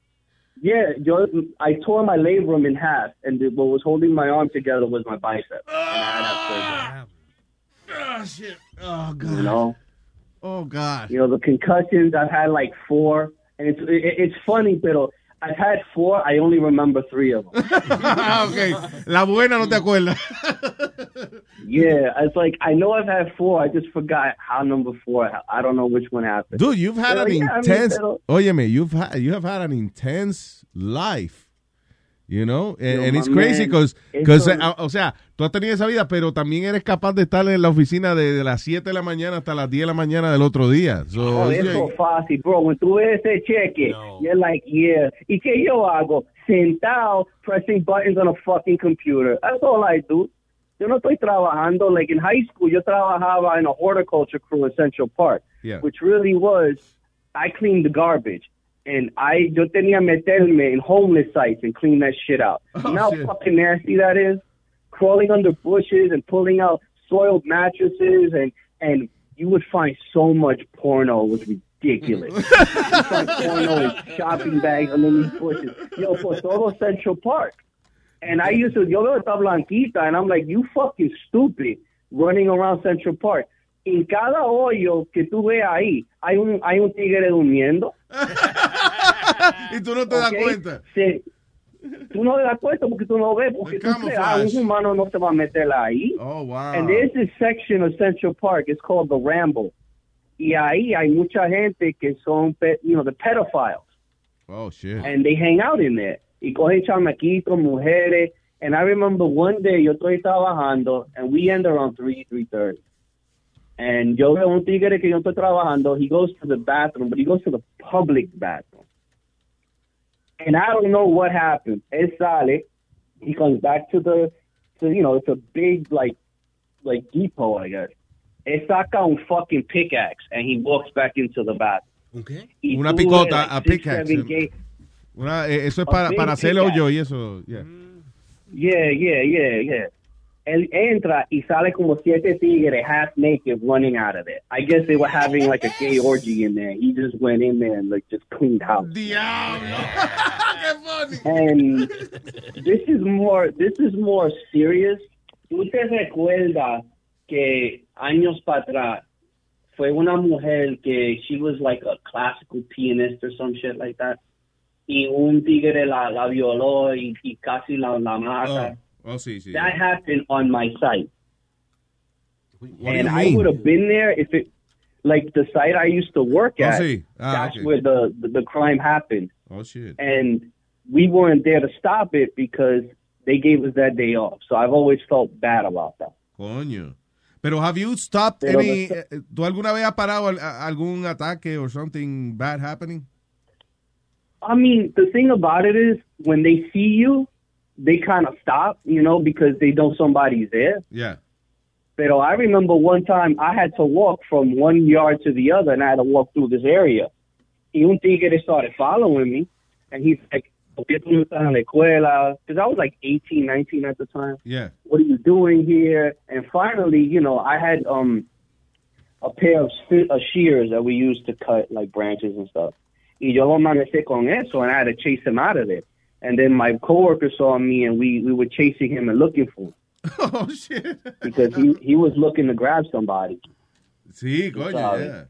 Yeah, yo, I tore my labrum in half, and the, what was holding my arm together was my bicep. And I had to have Oh, shit. Oh, God. you know, Oh, God. you know the concussions. I've had like four, and it's it, it's funny, pero I've had four. I only remember three of them. Ah, ok. La buena no te acuerdas. yeah, it's like I know I've had four. I just forgot how number four. I don't know which one happened. Dude, you've had an yeah, I mean, intense. Óyeme, you've had you have had an intense life. You know, and, Yo, and it's crazy man, because, eso- eh, ah, o sea, tú has tenido esa vida, pero también eres capaz de estar en la oficina de, de las 7 de la mañana hasta las 10 de la mañana del otro día. So, yeah, eso fácil, bro. When tú ves ese cheque, you're like, yeah. ¿Y qué yo hago? Sentado, pressing buttons on a fucking computer. That's all I do. yo no estoy trabajando. Like in high school, yo trabajaba in a horticulture crew in Central Park, Yeah. which really was, I cleaned the garbage. And I, yo tenía meterme in homeless sites and clean that shit out. Oh, you know shit. how fucking nasty that is? Crawling under bushes and pulling out soiled mattresses and, and you would find so much porno. It was ridiculous. you find porno in shopping bags underneath bushes. Yo, por todo Central Park. And I used to, yo veo esta blanquita, and I'm like, you fucking stupid, running around Central Park. En cada hoyo que tú ves ahí, hay un, hay un tigre durmiendo. y tú no te das cuenta. Sí. Tú no te das cuenta porque tú no ves, porque tú crees, ah, un humano no se va a meter ahí. Oh, wow. And there's this section of Central Park, it's called the Ramble. Y ahí hay mucha gente que son, you know, the pedophiles. Oh, shit. and they hang out in there. Y cogen chamaquitos, mujeres. And I remember one day yo estoy trabajando and we end around 3, 3.30. And yo veo un tigre que yo estoy trabajando. He goes to the bathroom, but he goes to the public bathroom. And I don't know what happened. Él sale. He comes back to the, to, you know, it's a big, like, like depot, I guess. Él saca un fucking pickaxe and he walks back into the bathroom. Y Una picota, like, a six, pickaxe. Una- eh, eso es para, para hacer hoyo y eso. yeah. Yeah, yeah, yeah, yeah. Él entra y sale como siete tigres half naked running out of there. I guess they were having like a gay orgy in there. He just went in there and like just cleaned house. And this is more this is more serious. ¿Tú te recuerdas que años para atrás fue una mujer que she was like a classical pianist or some shit like that? Y un tigre la, la violó y, y casi la, la mata. Oh, sí, sí. That happened on my site. What and I would have been there if it, like the site I used to work Oh, at. Ah, that's okay. where the, the the crime happened, Oh, shit. and we weren't there to stop it because they gave us that day off. So I've always felt bad about that. Coño. Pero have you stopped Pero any... the- eh, ¿Tú alguna vez has parado algún ataque or something bad happening? I mean, the thing about it is when they see you, they kind of stop, you know, because they know somebody's there. Yeah. Pero I remember one time I had to walk from one yard to the other, and I had to walk through this area. Y un tigre started following me, and he's like, ¿Por qué tú estás en la escuela? Because I was like 18, 19 at the time. Yeah. What are you doing here? And finally, you know, I had um a pair of uh, shears that we used to cut like branches and stuff. Y yo lo amanecí con eso, and I had to chase him out of there. And then my coworker saw me, and we we were chasing him and looking for him. Oh, shit. Because he he was looking to grab somebody. Sí, coño, yeah.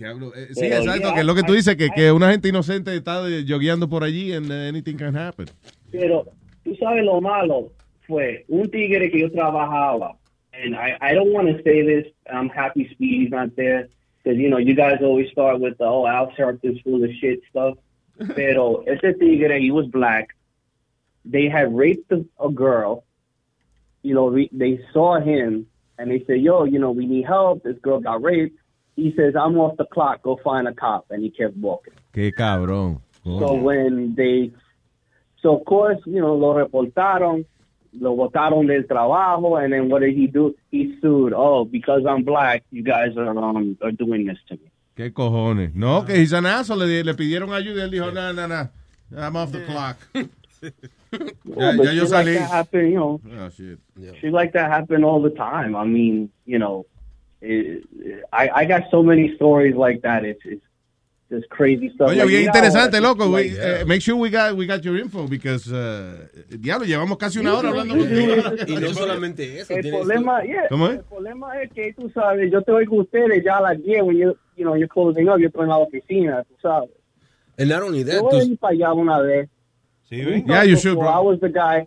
Eh, sí, Pero, exacto, yeah, que es lo que tú dices, que, I- que una gente inocente está jogueando por allí and uh, anything can happen. Pero tú sabes lo malo fue un tigre que yo trabajaba, and I, I don't want to say this. I'm happy Speedy's not there because you know you guys always start with the oh Al Sharpton's full of shit stuff. Pero ese tigre, he was black. They had raped a, girl. You know, re, they saw him and they said, "Yo, you know, we need help. This girl got raped." He says, "I'm off the clock. Go find a cop." And he kept walking. Qué cabrón. So when they, so of course, you know, lo reportaron, lo botaron del trabajo, and then what did he do? He sued. Oh, because I'm black, you guys are um are doing this to me. Qué cojones. No, que he's an asshole. Le, le pidieron ayuda y él dijo, no, no, no. I'm off the clock. Yeah, ya yo shit like salí. that happen, you know. Oh, shit. Shit like that happen all the time. I mean, you know, it, I I got so many stories like that. It's it's just crazy stuff. Oye, Like, bien interesante, it's loco. like- We, eh, make sure we got, we got your info because, uh, diablo, llevamos casi una hora hablando contigo. Y no solamente eso. El problema, yeah, ¿Cómo es? el problema es que tú sabes, yo te oigo a ustedes ya a las 10 when you, you know, you're closing up, yo estoy en la oficina, tú sabes. And not only that, Yo voy a ir para allá una vez. Yeah, you should, bro. I was the guy.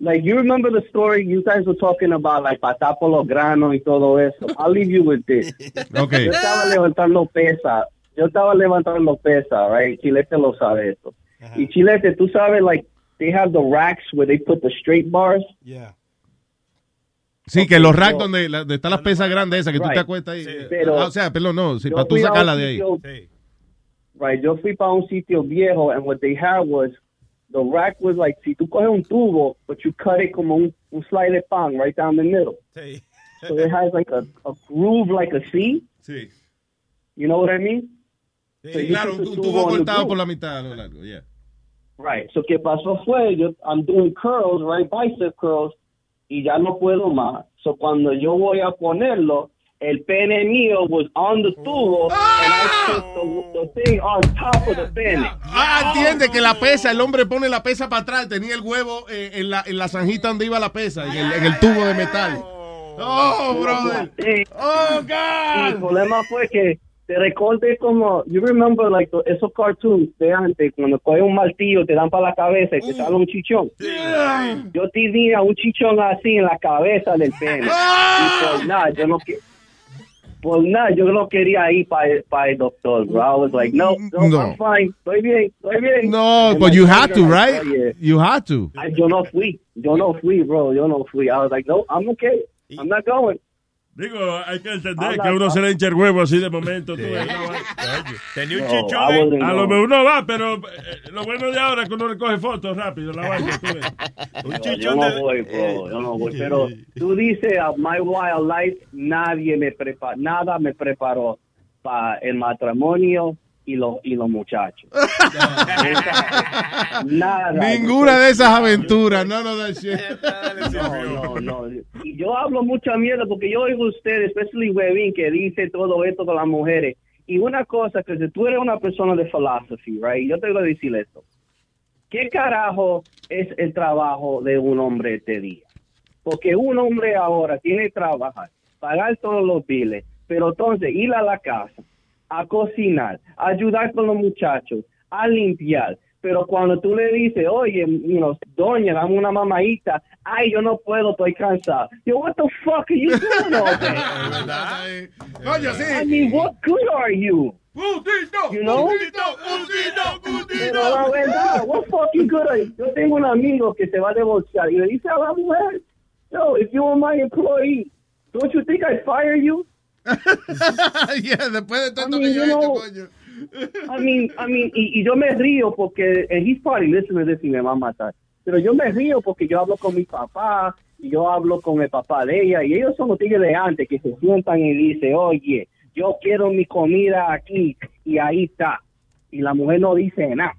Like, you remember the story you guys were talking about, like, pasar por los granos y todo eso. I'll leave you with this. Okay. Yo estaba levantando pesa. Yo estaba levantando pesa, right? Chilete lo sabe esto. Y Chilete, tú sabes, like, they have the racks where they put the straight bars. Yeah. Sí, que los racks so- donde, la- donde están las pesas grandes esas que tú te acuestas ahí. Pero- Ah, o sea, perdón, no, sí, Yo para tú sacarla de ahí. sitio- Right, yo fui para un sitio viejo and what they had was the rack was like, si tú coges un tubo, but you cut it como un, un slide de pan right down the middle. So it has like a, a groove like a C. Sí. You know what I mean? Sí, claro, un tubo cortado por la mitad a lo largo, yeah. Right. So qué pasó fue, yo, I'm doing curls, right, bicep curls, y ya no puedo más. So cuando yo voy a ponerlo, el pene mío was on the tubo, and I put the, the thing on top of the pene. Ah, entiende que la pesa, el hombre pone la pesa para atrás, tenía el huevo eh, en, la, en la zanjita donde iba la pesa, en el, en el tubo de metal. Oh, brother. Oh, God. El problema fue que te recorté como, you remember like esos cartoons de antes, cuando coges un martillo, te dan para la cabeza y te sale un chichón. Yo tenía un chichón así en la cabeza del pene. Y pues nada, yo no pues nada, yo no quería ir para el doctor, bro. I was like, no, no, No. I'm fine, estoy bien, estoy bien. No, but you had to, right? yeah. You had to. I, yo no fui, yo no fui, bro, yo no fui. I was like, no, I'm okay, I'm not going. Digo, hay que entender Habla- que uno se le hincha el huevo así de momento. tú ves, ¿no? Tenía un No, chichón. A lo mejor uno va, pero eh, lo bueno de ahora es que uno le coge fotos rápido. La vaina, tú ves. No, yo no voy, bro, yo no voy. Pero tú dices, a My Wild Life, nadie me preparó, nada me preparó para el matrimonio y los y los muchachos. nada. Ninguna de esas aventuras, no, no, that shit. No, no, no. Y yo hablo mucha mierda porque yo oigo a ustedes, especially Webin, que dice todo esto con las mujeres. Y una cosa, que si tú eres una persona de philosophy, right? Yo te voy a decir esto. ¿Qué carajo es el trabajo de un hombre este día? Porque un hombre ahora tiene que trabajar, pagar todos los biles, pero entonces ir a la casa, a cocinar, a ayudar con los muchachos, a limpiar. Pero cuando tú le dices, oye, you know, doña, dame una mamadita, ay, yo no puedo, estoy cansado. Yo, what the fuck are you doing all day? Coño, sí. I mean, what good are you? You know? Pero la verdad, what fucking good are you? Yo tengo un amigo que se va a divorciar y le dice a la mujer, yo, if you were my employee, don't you think I'd fire you? yeah, después de todo I mean, que yo know, coño. I mean, I mean, y, y yo me río porque and he's probably listening to this y me va a matar. Pero yo me río porque yo hablo con mi papá y yo hablo con el papá de ella y ellos son los tigres de antes que se sientan y dicen, oye, yo quiero mi comida aquí y ahí está. Y la mujer no dice nada.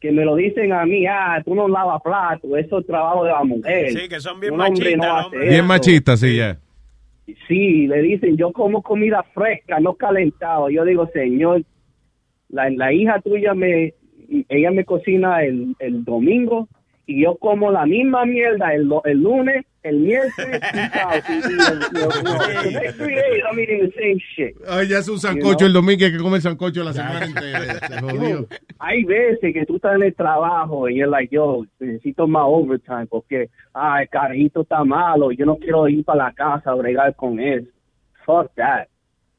Que me lo dicen a mí, ah, tú no lavas plato, eso es trabajo de la mujer. Sí, que son bien machistas, no. Bien eso. machista, sí, ya. Sí, le dicen, yo como comida fresca, no calentado. Yo digo, señor, la, la hija tuya me, ella me cocina el, el domingo y yo como la misma mierda el, el lunes, el miércoles, y ya es un sancocho el domingo, hay que comer sancocho la semana entera. Hay veces que tú estás en el trabajo y you're like, yo, necesito más overtime porque, ah, el carajito está malo, yo no quiero ir para la casa a bregar con él. Fuck that.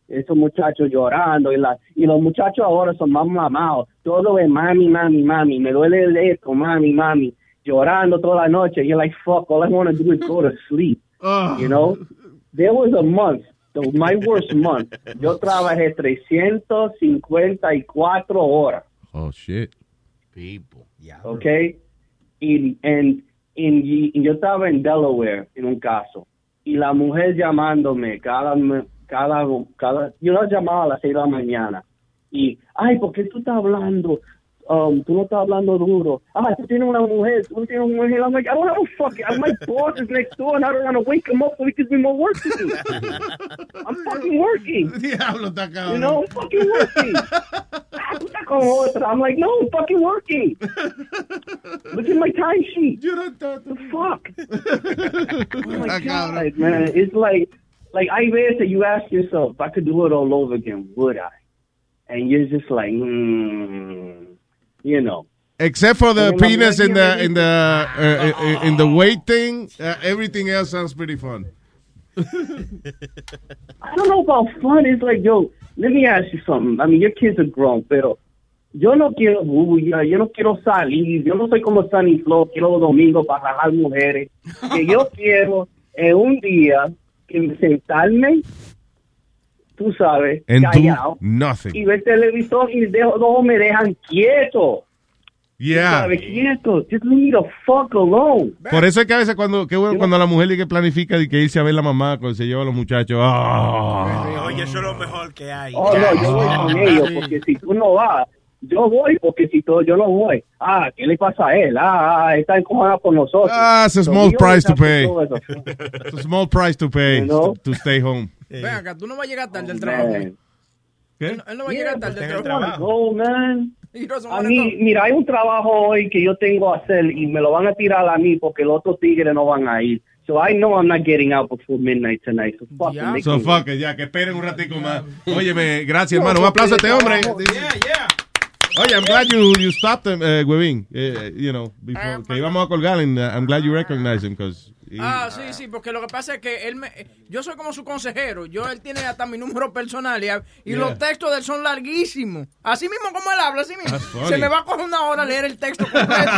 Esos muchachos llorando y, la, y los muchachos ahora son más mamados. Todo es mami, mami, mami. Me duele el esto, mami, mami. Llorando toda la noche. You're like, fuck, all I want to do is go to sleep. You know? There was a month, the, my worst month. Yo trabajé 354 horas. Oh, shit. People. okay? Y, en- y yo estaba en Delaware en un caso y la mujer llamándome cada cada cada yo la llamaba a las seis de la mañana y ay ¿por qué tú estás hablando? Um, tú no estás hablando duro. Ah, tú tienes una mujer, tú tienes una mujer. I'm like, I don't have a fucking, my boss is next door and I don't want to wake him up so he gives me more work to do. I'm fucking working. Diablo, está cabrón. You know, I'm fucking working. Tú estás con otra. I'm like, no, I'm fucking working. Look at my time sheet. You don't do The fuck? oh my. God, man. It's like, like I veces you ask yourself, if I could do it all over again, would I? And you're just like, mm, you know. Except for the And penis in the in the uh, uh, in the weight thing, uh, everything else sounds pretty fun. I don't know about fun. It's like, yo, let me ask you something. I mean, your kids are grown, pero yo no quiero bulla, yo no quiero salir, yo no soy como Sunny Flow, quiero los domingos para rajar mujeres. Que yo quiero en un día que sentarme, tú sabes, And do callado, nothing. y ver televisor y dejo, no me dejan quieto. Yeah. ¿Sabes quieto? Just leave me the fuck alone. Por eso es que a veces cuando, que bueno, cuando la mujer dice que planifica de que irse a ver la mamá cuando se lleva a los muchachos. ah. Oye, eso es lo mejor que hay. Oh, no, yo voy con ellos, porque si tú no vas, yo voy, porque si tú, yo no voy. Ah, ¿qué le pasa a él? Ah, ah, está encojonado con nosotros. Ah, it's a small price to pay. todo. It's a small price to pay You know? to, to stay home. Ven acá, tú no vas a llegar tarde al trabajo. Man. ¿Qué? Él, él no va a llegar tarde al I wanna trabajo. go, man. A mí, mira, hay un trabajo hoy que yo tengo que hacer y me lo van a tirar a mí porque los otros tigres no van a ir. So I know I'm not getting out before midnight tonight. So fuck it, make So fuck it, ya, que esperen un ratico más. Óyeme, gracias, hermano. Un aplauso a este hombre. Oye, I'm glad you, you stopped him, eh, Huevín. Eh, you know, before, que íbamos a colgar. And, uh, I'm glad you recognize him, because... Ah, sí, sí, porque lo que pasa es que él me, yo soy como su consejero. Yo él tiene hasta mi número personal y, y Yeah. los textos de él son larguísimos. Así mismo como él habla, así mismo. Se me va a coger una hora leer el texto completo.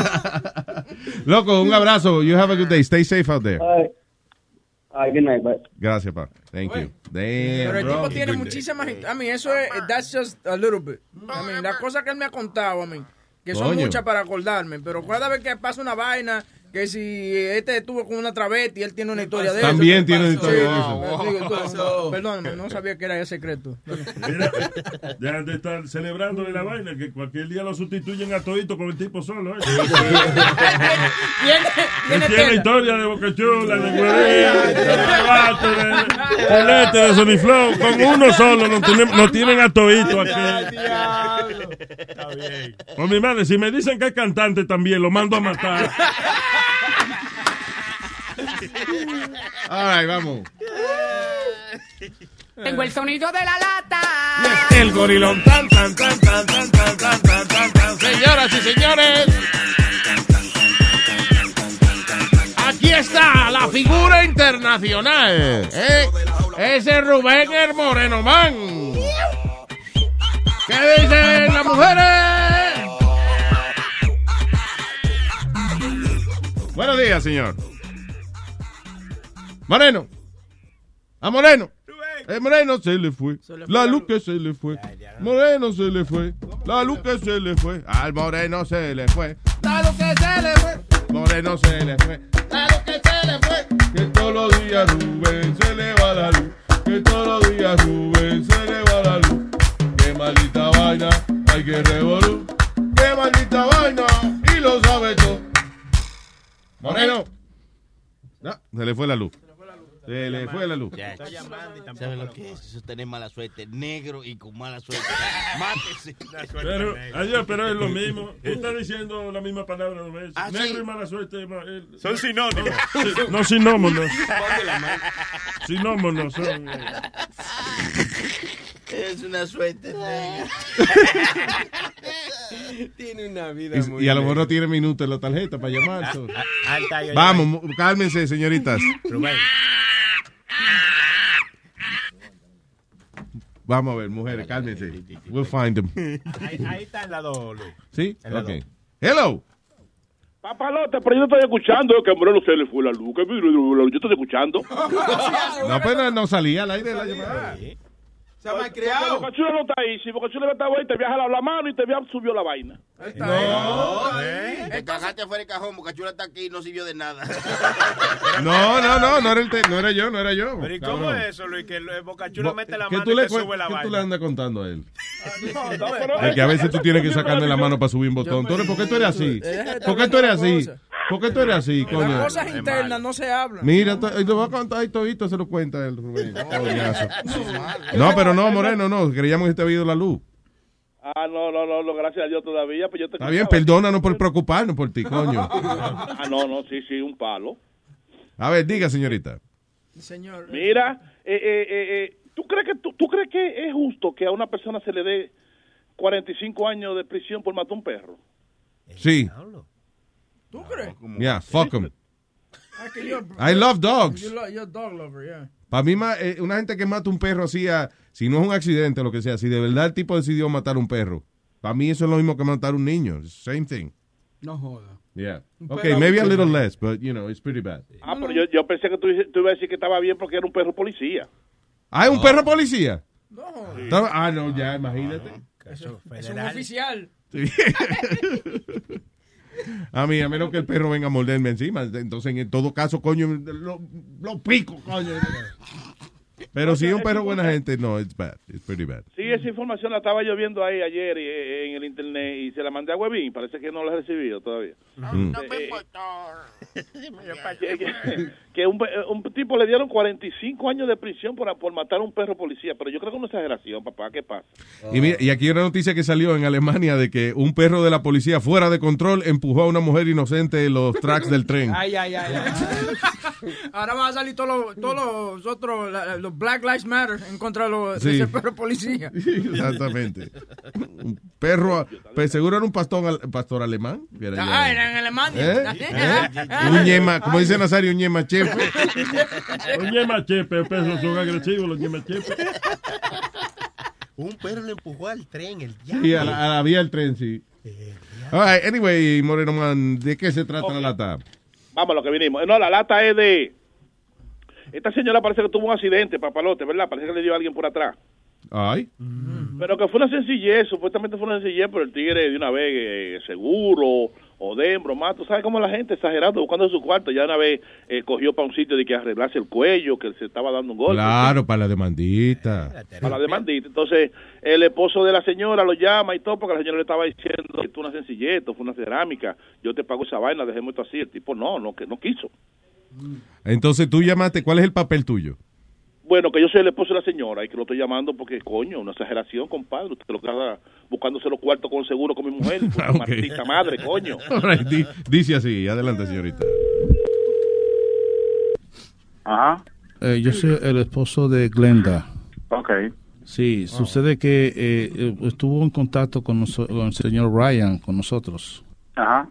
Loco, un abrazo. You have a good day. Stay safe out there. Right, good night, bye. Gracias, pa. Thank you. Damn, Pero el bro. tipo tiene muchísimas. A mí, eso es. That's just a little bit. I mean, las cosas que él me ha contado a mí, que son Coño. muchas para acordarme. Pero cada vez que pasa una vaina, que si este estuvo con una travesti, él tiene una historia de eso. También tiene una Sí, historia de eso. Perdóname, no sabía que era ese secreto. Mira, ya de estar celebrando de la vaina, que cualquier día lo sustituyen a todito con el tipo solo. ¿eh? Viene, Él viene tiene tela. historia de Boca Chula, de de de Colete, de Sony Flow. Con uno solo nos tienen, nos tienen a todito aquí. Con mi madre, si me dicen que es cantante también, lo mando a matar. All right, vamos. Tengo el sonido de la lata. El gorilón tan tan tan tan tan tan tan tan tan tan Señoras y señores Aquí está la figura internacional ¿eh? Ese Rubén el Moreno Man ¿Qué dicen las mujeres? Buenos días, señor. Moreno. A Moreno. Eh, Moreno se le fue. La luz que se le fue. Moreno se le fue. La luz que se le fue. Al Moreno se le fue. La luz que se le fue Moreno se le fue. La luz que se le fue Que todos los días Rubén se le va la luz. Que todos los días Rubén se le va la luz. Qué maldita vaina, hay que revolú. Qué maldita vaina, y lo sabe todo. Moreno. No, se le fue la luz. Se le fue la luz. ¿Sabes lo que es? Eso es tener mala suerte. Negro y con mala suerte. Mátese. Pero, ayer, pero es lo mismo. Tú estás diciendo la misma palabra dos veces. Ah, Negro sí. y mala suerte. el- Son sinónimos. Sí, No sinómonos. Sinómonos son. Es una suerte. Tiene una vida muy Y, y a lo mejor no tiene minutos en la tarjeta para llamar. so. Alta, yo- Vamos, cálmense, señoritas. Rubén. Vamos a ver, mujeres, cálmense. We'll find them. Ahí, ahí está el lado, Luis. ¿Sí? El lado. Hello. Papalote, pero yo estoy escuchando que a Moreno se le fue la luz. que Yo estoy escuchando. No, pues no, no salía al aire la llamada. Se ha malcriado. Boca Chula no está ahí. Si Boca Chula estaba ahí, te había jalado la mano y te había subió la vaina. No, te cagaste afuera del cajón, Bocachula está aquí y no sirvió de nada. No, no, no, no era, el te- no era yo, no era yo. Pero ¿y cómo cabrón. es eso, Luis? Que el Bocachula mete la ¿Qué mano tú y le, te sube la qué tú le vaina. andas contando a él? No, no, pero- De que a veces tú tienes que sacarle la mano para subir un botón. ¿Tú eres- ¿Por qué tú eres así? ¿Por qué tú eres así? ¿Por qué tú eres así, Las coño? cosas internas no se hablan. Mira, te voy a contar ahí todito, se lo cuenta él, Rubén. No, pero no, Moreno, no. Creíamos que te había ido la luz. Ah, no, no, no, no, gracias a Dios todavía. Pues yo te Está bien, perdónanos por preocuparnos por ti, coño. Ah, no, no, sí, sí, un palo. A ver, diga, señorita. Señor. Mira, eh, eh, eh, eh, ¿tú, crees que, tú, ¿tú crees que es justo que a una persona se le dé 45 años de prisión por matar a un perro? Sí. ¿Tú crees? Yeah, fuck 'em. Ah, I love dogs. You lo- You're a dog lover, yeah. Para mí, ma- eh, una gente que mata un perro así, ah, si no es un accidente o lo que sea, si de verdad el tipo decidió matar un perro, para mí eso es lo mismo que matar un niño. Same thing. No joda. Yeah. Okay, maybe a little less, but you know, it's pretty bad. Ah, pero yo, yo pensé que tú, tú ibas a decir que estaba bien porque era un perro policía. Ah, ¿es un perro policía? Estaba- Ah, no, ya, imagínate. Eso, es un oficial. Sí. A mí, a menos que el perro venga a morderme encima. Entonces, en todo caso, coño, lo, lo pico, coño. Pero si es un perro buena gente, no, it's bad. It's pretty bad. Sí, esa información la estaba yo viendo ahí ayer eh, en el internet y se la mandé a Webin. Parece que no la he recibido todavía. Mm. Eh, que, que- que un, pe- un tipo le dieron 45 años de prisión por, por matar a un perro policía. Pero yo creo que es una exageración, papá. ¿Qué pasa? Y, mira, y aquí hay una noticia que salió en Alemania de que un perro de la policía fuera de control empujó a una mujer inocente en los tracks del tren. Ay, ay, ay. ay. Ahora van a salir todos los, todos los otros, la- los Black Lives Matter en contra de, los, Sí. perro policía. Exactamente. Un perro, pues seguro era un pastor, al- pastor alemán. ya- Ah, era en Alemania. ¿Eh? ¿Eh? Un ñema, como dice Nazario, un ñema chefe. Los ñemachepe, los perros son agresivos, los ñemachepe. Un perro le empujó al tren, el Sí, a la, a la vía del tren, sí. All right, anyway, Moreno Man, ¿de qué se trata la lata? Vamos, a lo que vinimos. No, la lata es de... Esta señora parece que tuvo un accidente, papalote, ¿verdad? Parece que le dio a alguien por atrás. Ay. Pero que fue una sencillez, supuestamente fue una sencillez, pero el tigre de una vez eh, seguro o de broma, tú sabes cómo la gente exagerando, buscando su cuarto, ya una vez eh, cogió para un sitio de que arreglarse el cuello, que se estaba dando un golpe. Claro, para la demandita. Para la demandita. Entonces, el esposo de la señora lo llama y todo, porque la señora le estaba diciendo que esto es una sencillez, esto fue una cerámica, yo te pago esa vaina, dejemos esto así. El tipo no, no, que no quiso. Entonces tú llamaste, ¿cuál es el papel tuyo? Bueno, que yo soy el esposo de la señora y que lo estoy llamando porque, coño, una exageración, compadre. Usted lo que está buscándose los cuartos con seguro con mi mujer. Maldita madre, coño. Right, di- dice así, adelante señorita. Ajá. Eh, yo soy el esposo de Glenda. Ok. Sí, sucede que eh, eh, estuvo en contacto con, noso- con el señor Ryan, con nosotros. Ajá.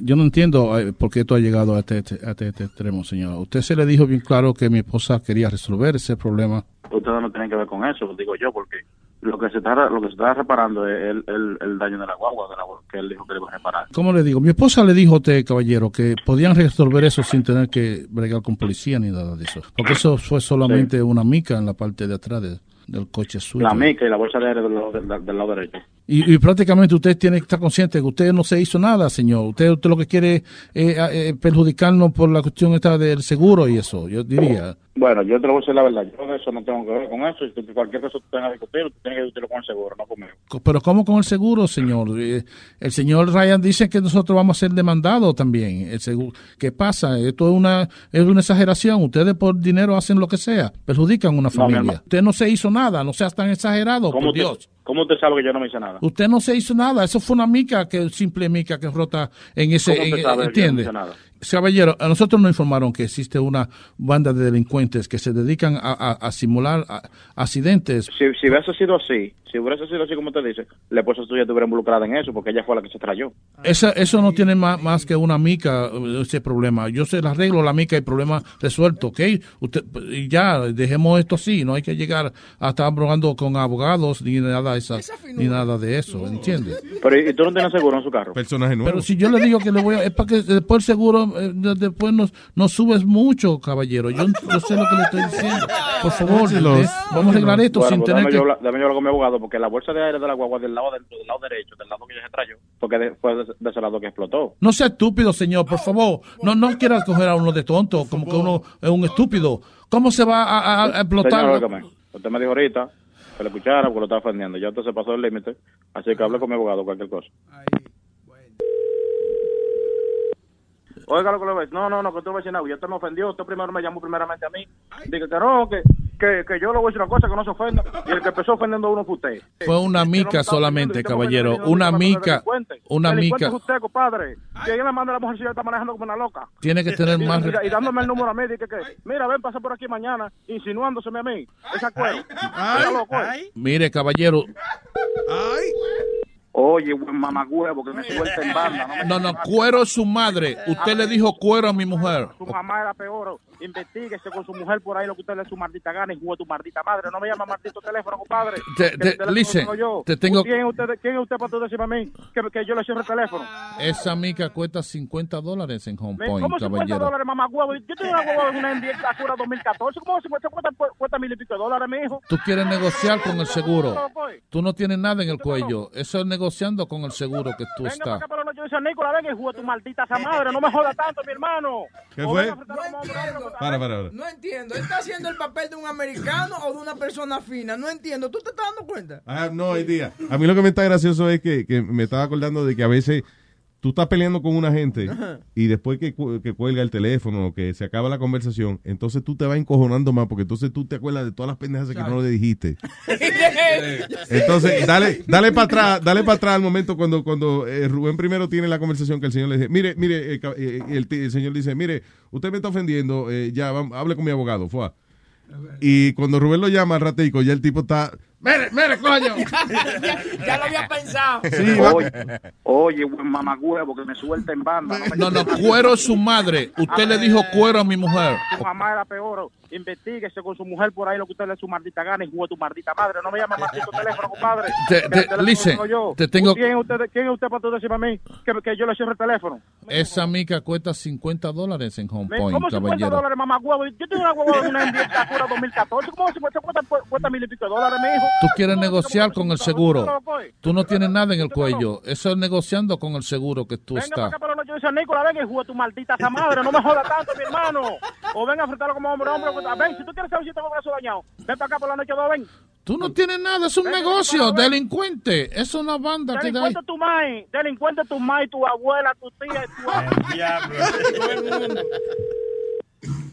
Yo no entiendo eh, por qué esto ha llegado a este, a este- este extremo, señor. Usted se le dijo bien claro que mi esposa quería resolver ese problema. Ustedes no tienen que ver con eso, digo yo, porque lo que se está lo que se está reparando es el, el, el daño de la guagua de la, que él dijo que le iba a reparar. ¿Cómo le digo? Mi esposa le dijo a usted, caballero, que podían resolver eso sin tener que bregar con policía ni nada de eso. Porque eso fue solamente una mica en la parte de atrás de- del coche suyo. La mica y la bolsa de aire del, lado- del, del lado derecho. Y, y prácticamente usted tiene que estar consciente que usted no se hizo nada, señor. Usted, usted lo que quiere es eh, eh, perjudicarnos por la cuestión esta del seguro y eso, yo diría. Bueno, yo te lo voy a decir la verdad. Yo de eso no tengo que ver con eso. Y cualquier cosa que tenga que discutir, usted tiene que discutirlo con el seguro, no conmigo. Co- Pero ¿cómo con el seguro, señor? Eh, El señor Ryan dice que nosotros vamos a ser demandados también. El seguro, ¿Qué pasa? Esto es una, es una exageración. Ustedes por dinero hacen lo que sea. Perjudican a una familia. usted no se hizo nada. No seas tan exagerado, ¿Cómo por Dios. ¿Cómo usted sabe que yo no me hice nada? Usted no se hizo nada. Eso fue una mica, que simple mica que rota en ese... ¿Cómo usted en- sabe yo no ¿Entiende? hice nada? Caballero, a nosotros nos informaron que existe una banda de delincuentes que se dedican a, a- a simular a- accidentes. Si, si hubiese sido así, si hubiese sido así como usted dice, la esposa suya estuviera involucrada en eso, porque ella fue la que se trayó. Esa, eso no tiene más, más que una mica, eh, ese problema. Yo se la arreglo la mica y problema resuelto, ¿ok? Usted, y ya, dejemos esto así. No hay que llegar a estar abrogando con abogados ni nada, de esa, ni nada de eso, ¿entiende? Pero ¿y tú no tienes seguro en su carro? Personaje nuevo. Pero si yo le digo que le voy a... Es para que después el seguro, después nos, nos subes mucho, caballero. Yo, yo sé lo que le estoy diciendo. Por favor. ¿eh? vamos a arreglar esto Bueno, sin pues tener que... yo yo hablar con mi abogado, porque la bolsa de aire de la guagua del lado, del, del lado derecho, del lado que ella se trayó, porque de- fue de, de ese lado que explotó. No sea estúpido, señor, por favor. No, no quieras coger a uno de tonto, como que uno es un estúpido. ¿Cómo se va a, a- a explotar? Señor, óigame, usted me dijo ahorita que le escuchara porque lo estaba ofendiendo. Ya usted se pasó el límite, así que hable con mi abogado cualquier cosa. Oiga lo que le voy a decir. No, no, no, que usted no va a decir nada. Ya usted me ofendió. Usted primero me llamó primeramente a mí. Dije que no, que, que, que yo le voy a decir una cosa, que no se ofenda. Y el que empezó ofendiendo a uno fue usted. Fue una mica solamente, caballero. Una mica. Una mica. usted, compadre. Me manda la mujer si está manejando como una loca. Tiene que tener Y- más y- dándome el número a mí, dije que, mira, ven, pasa por aquí mañana, insinuándoseme a mí. Esa ¿eh? Mire, caballero. Oye, buen mamagüevo, que me suelta en banda. No, me No, no, cuero es su madre. Usted le dijo cuero a mi mujer. Su mamá era peor. Investíguese con su mujer por ahí lo que usted le su maldita gana y jugue tu maldita madre. No me llama maldito teléfono, compadre. Te- te- listen, tengo yo. te tengo- ¿Quién es usted, quién es usted para decirme a mí que, que yo le cierre el teléfono? Esa mica cuesta 50 dólares en Home Me- Point, ¿Cómo 50 caballero. dólares, mamá huevo? Yo tengo una huevo en una Envía Acura 2014. ¿Cómo se cuesta, cuesta, cuesta mil y pico de dólares, mi hijo? Tú quieres negociar con el seguro. Tú no tienes nada en el cuello. Eso es negociando con el seguro que tú Venga para estás. acá, no, yo, noche de San Nicolás, ven que juega tu maldita esa madre, no me jodas tanto, mi hermano. ¿Qué O fue? hombre, hombre, Para, para, para. No entiendo. ¿Él está haciendo el papel de un americano o de una persona fina? No entiendo. ¿Tú te estás dando cuenta? I have no idea. A mí lo que me está gracioso es que, que me estaba acordando de que a veces tú estás peleando con una gente Ajá. y después que, que cuelga el teléfono o que se acaba la conversación, entonces tú te vas encojonando más porque entonces tú te acuerdas de todas las pendejas que no le dijiste. Entonces, dale, dale para atrás, dale para atrás al momento cuando, cuando eh, Rubén primero tiene la conversación que el señor le dice, mire, mire, eh, ca- eh, el, señor dice, mire, usted me está ofendiendo, eh, ya, vamos, hable con mi abogado, fue. Y cuando Rubén lo llama al ratico, ya el tipo está, Mire, mire, coño. ya lo había pensado. Sí, Oye, oye, buen mamagüevo, que me suelta en banda. me No, no, cuero es su madre. Usted le dijo cuero a mi mujer. Tu mamá era peor. Investíguese con su mujer por ahí lo que usted le su maldita gana y jugue tu maldita madre. No me llame teléfono, compadre. Te- te- el teléfono listen, tengo yo. te tengo- ¿Quién es usted, quién es usted para tú decirme a mí que, que yo le cierre el teléfono? Esa mica cuesta 50 dólares en Home Me- Point, ¿Cómo 50 caballero. dólares, mamá huevo? Yo tengo una huevo de una Sakura 2014. ¿Cómo se cuesta, cuesta, cuesta mil y pico de dólares, mi hijo? Tú quieres negociar con el seguro. Tú no tienes nada en el cuello. Eso es negociando con el seguro que tú Venga para estás. acá para la noche de San Nicolás, ven y juega tu maldita esa madre, no me joda tanto, mi hermano. O ven a enfrentarlo como hombre, hombre. Ven, si tú quieres saber si tengo brazo dañado, ven para acá por la noche dos, ven. Tú no tienes nada, es un negocio, delincuente. Es una banda que da. Delincuente tu mai, delincuente tu mai, tu abuela, tu tía, tu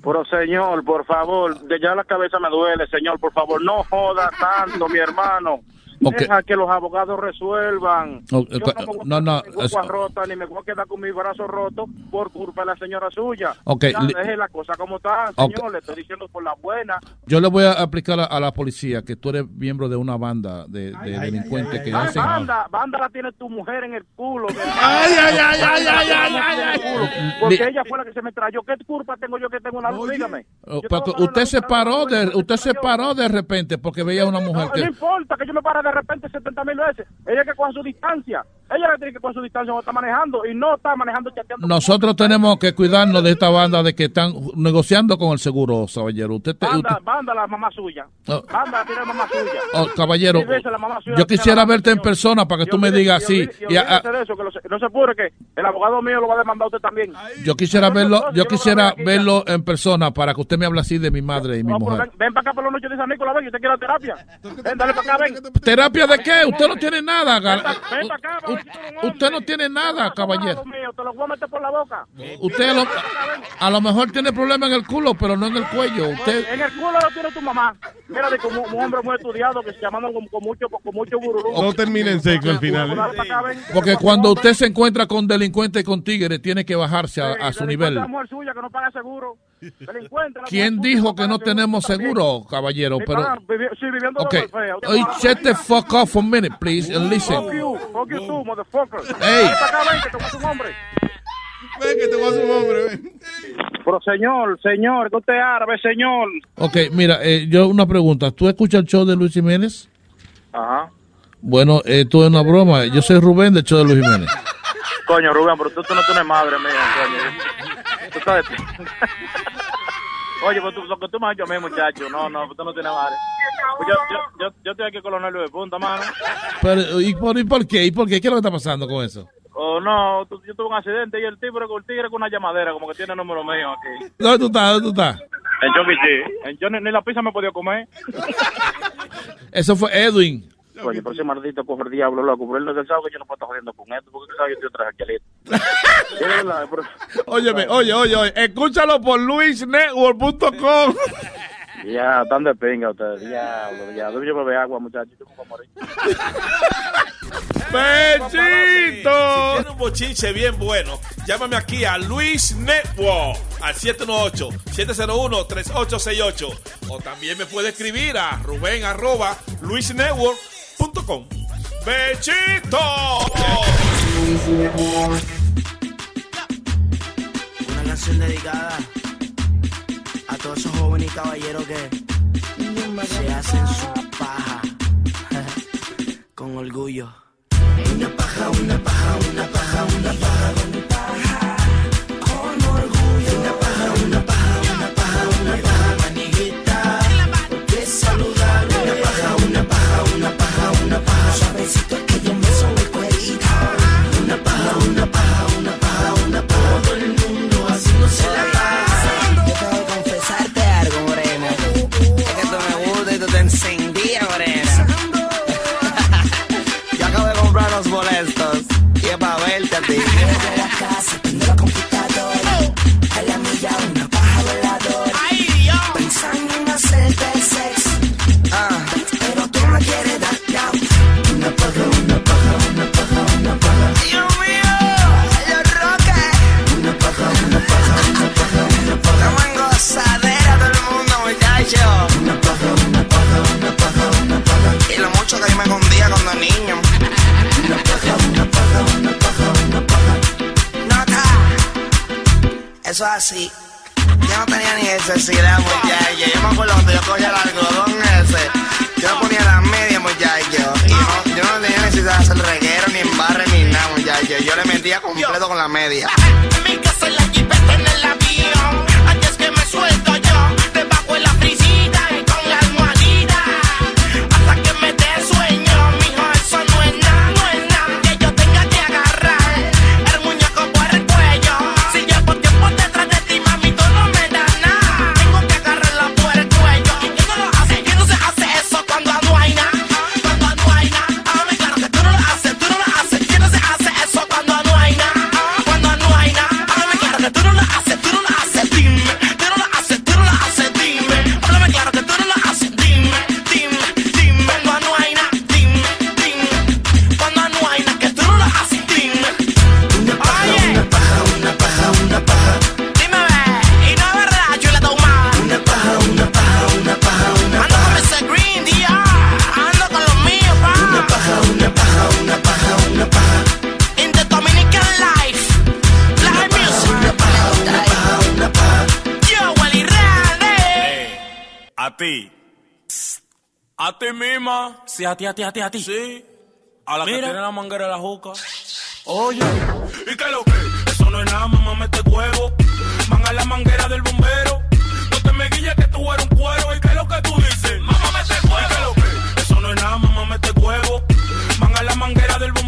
Pero señor, por favor, de ya la cabeza me duele, señor, por favor, no joda tanto, mi hermano. Ok. Deja que los abogados resuelvan. Oh, Yo no, no, no, es- rota, ni me voy a quedar con mi brazo roto por culpa de la señora suya. Ok, Ya, deje la cosa como está, señor, le estoy diciendo por la buena. Yo le voy a aplicar a, a la policía que tú eres miembro de una banda de, de delincuentes que Ay, hacen. banda, banda la tiene tu mujer en el culo. Ay, ay, ay, ay, ay, ay, ay, ay. Porque ella fue la que se me trayó. ¿Qué culpa tengo yo que tengo una luz? Dígame. Oh, usted se paró de, usted se paró de repente porque veía a una mujer No, que no importa que yo me pare de repente 70 mil veces. Ella que coja su distancia. Ella que tiene que coger su distancia cuando está manejando y no está manejando chateando. nosotros tenemos que cuidarnos de esta banda de que están negociando con el seguro, caballero. Usted, te- Banda, usted- banda la mamá suya. Oh. Banda la tiene la mamá suya. oh, caballero, la mamá suya yo la quisiera la verte en persona para que tú Y me digas así. y a- de eso, que no se, no se apure que el abogado mío lo va a demandar a usted también. Yo quisiera No, verlo, no, yo yo lo quisiera a verlo en persona para que usted me hable así de mi madre y mi No, pero mujer. ven, ven para acá por la noche de San Nicolás, ven, y usted quiere terapia. Ven, dale para acá, ven. ¿Terapia de qué? Usted no tiene nada. Usted no tiene nada, caballero. mío, te lo voy a meter por la boca. Usted a lo, a lo mejor tiene problemas en el culo, pero no en el cuello. Usted, En el culo lo tiene tu mamá. Mira, de como un hombre muy estudiado que se llaman con, con mucho, con mucho bururú. No termina en sexo al final. ¿eh? Porque cuando usted se encuentra con delincuentes y con tigres, tiene que bajarse a, a su nivel. La mujer suya que no paga seguro. ¿Quién dijo que no tenemos seguro, caballero? Pero, pagan, vivi- sí, viviendo ok. de welfare. Usted Oye, paga- shut the fuck off for a minute, please, and listen. Fuck you, fuck you too, motherfucker. Hey. Ven, que te voy a hacer un hombre. Ven, que te voy a hacer un hombre, ven. Pero señor, señor, que usted es árabe, señor. Ok, mira, eh, yo una pregunta. ¿Tú escuchas el show de Luis Jiménez? Ajá. Bueno, esto es una broma. Yo soy Rubén del show de Luis Jiménez. Coño, Rubén, pero tú, tú no tienes madre mía, coño. Tú sabes. Oye, pues tú, lo que tú me has hecho a mí, muchacho. No, no, tú no tienes madre. Pues yo, yo, yo, yo estoy aquí con los nervios de punta, mano. Pero, ¿y por, ¿Y por qué? ¿Y por qué? ¿Qué es lo que está pasando con eso? Oh, no, tú- yo tuve un accidente y el tigre, el tigre con una llamadera, como que tiene el número mío aquí. ¿Dónde tú estás? ¿Dónde tú estás? En. En yo ni, ni la pizza me podía comer. Eso fue Edwin. Oye, pero ese maldito coge el diablo, loco. Pero él no sabe que yo no puedo estar jodiendo con esto, porque él sabe que yo verdad, pero- Óyeme, oye, oye, oye, escúchalo por luisnetwork.com. Ya, están de pinga ustedes. Diablo, ya. Yo beber agua, muchachos. Yo a morir. ¡Bechito! Si tiene un bochinche bien bueno, llámame aquí a Luis Network al 718-701-3868. O también me puede escribir a Rubén arroba luisnetwork.com. ¡Bechito! Una canción dedicada a todos esos jóvenes y caballeros que se hacen su paja con orgullo. Una paja, una paja, una paja, una paja, una paja Yo no tenía ni necesidad, muchacho. Yo me acuerdo cuando yo cogía el algodón ese. Yo me ponía las medias, muchacho. Y no, yo no tenía necesidad de hacer reguero, ni embarre, ni nada, muchacho. Yo le metía completo con la media. Sí, a ti, a ti, a ti, a ti. Sí. A la que tiene la manguera de la juca. Oye. ¿Y qué es lo que? Eso no es nada, mamá, mete huevo. Manga la manguera del bombero. No te me guilles que tú eres un cuero. ¿Y qué es lo que tú dices? Mamá, mete huevo. ¿Y qué es lo que? Eso no es nada, mamá, mete huevo. Manga la manguera del bombero.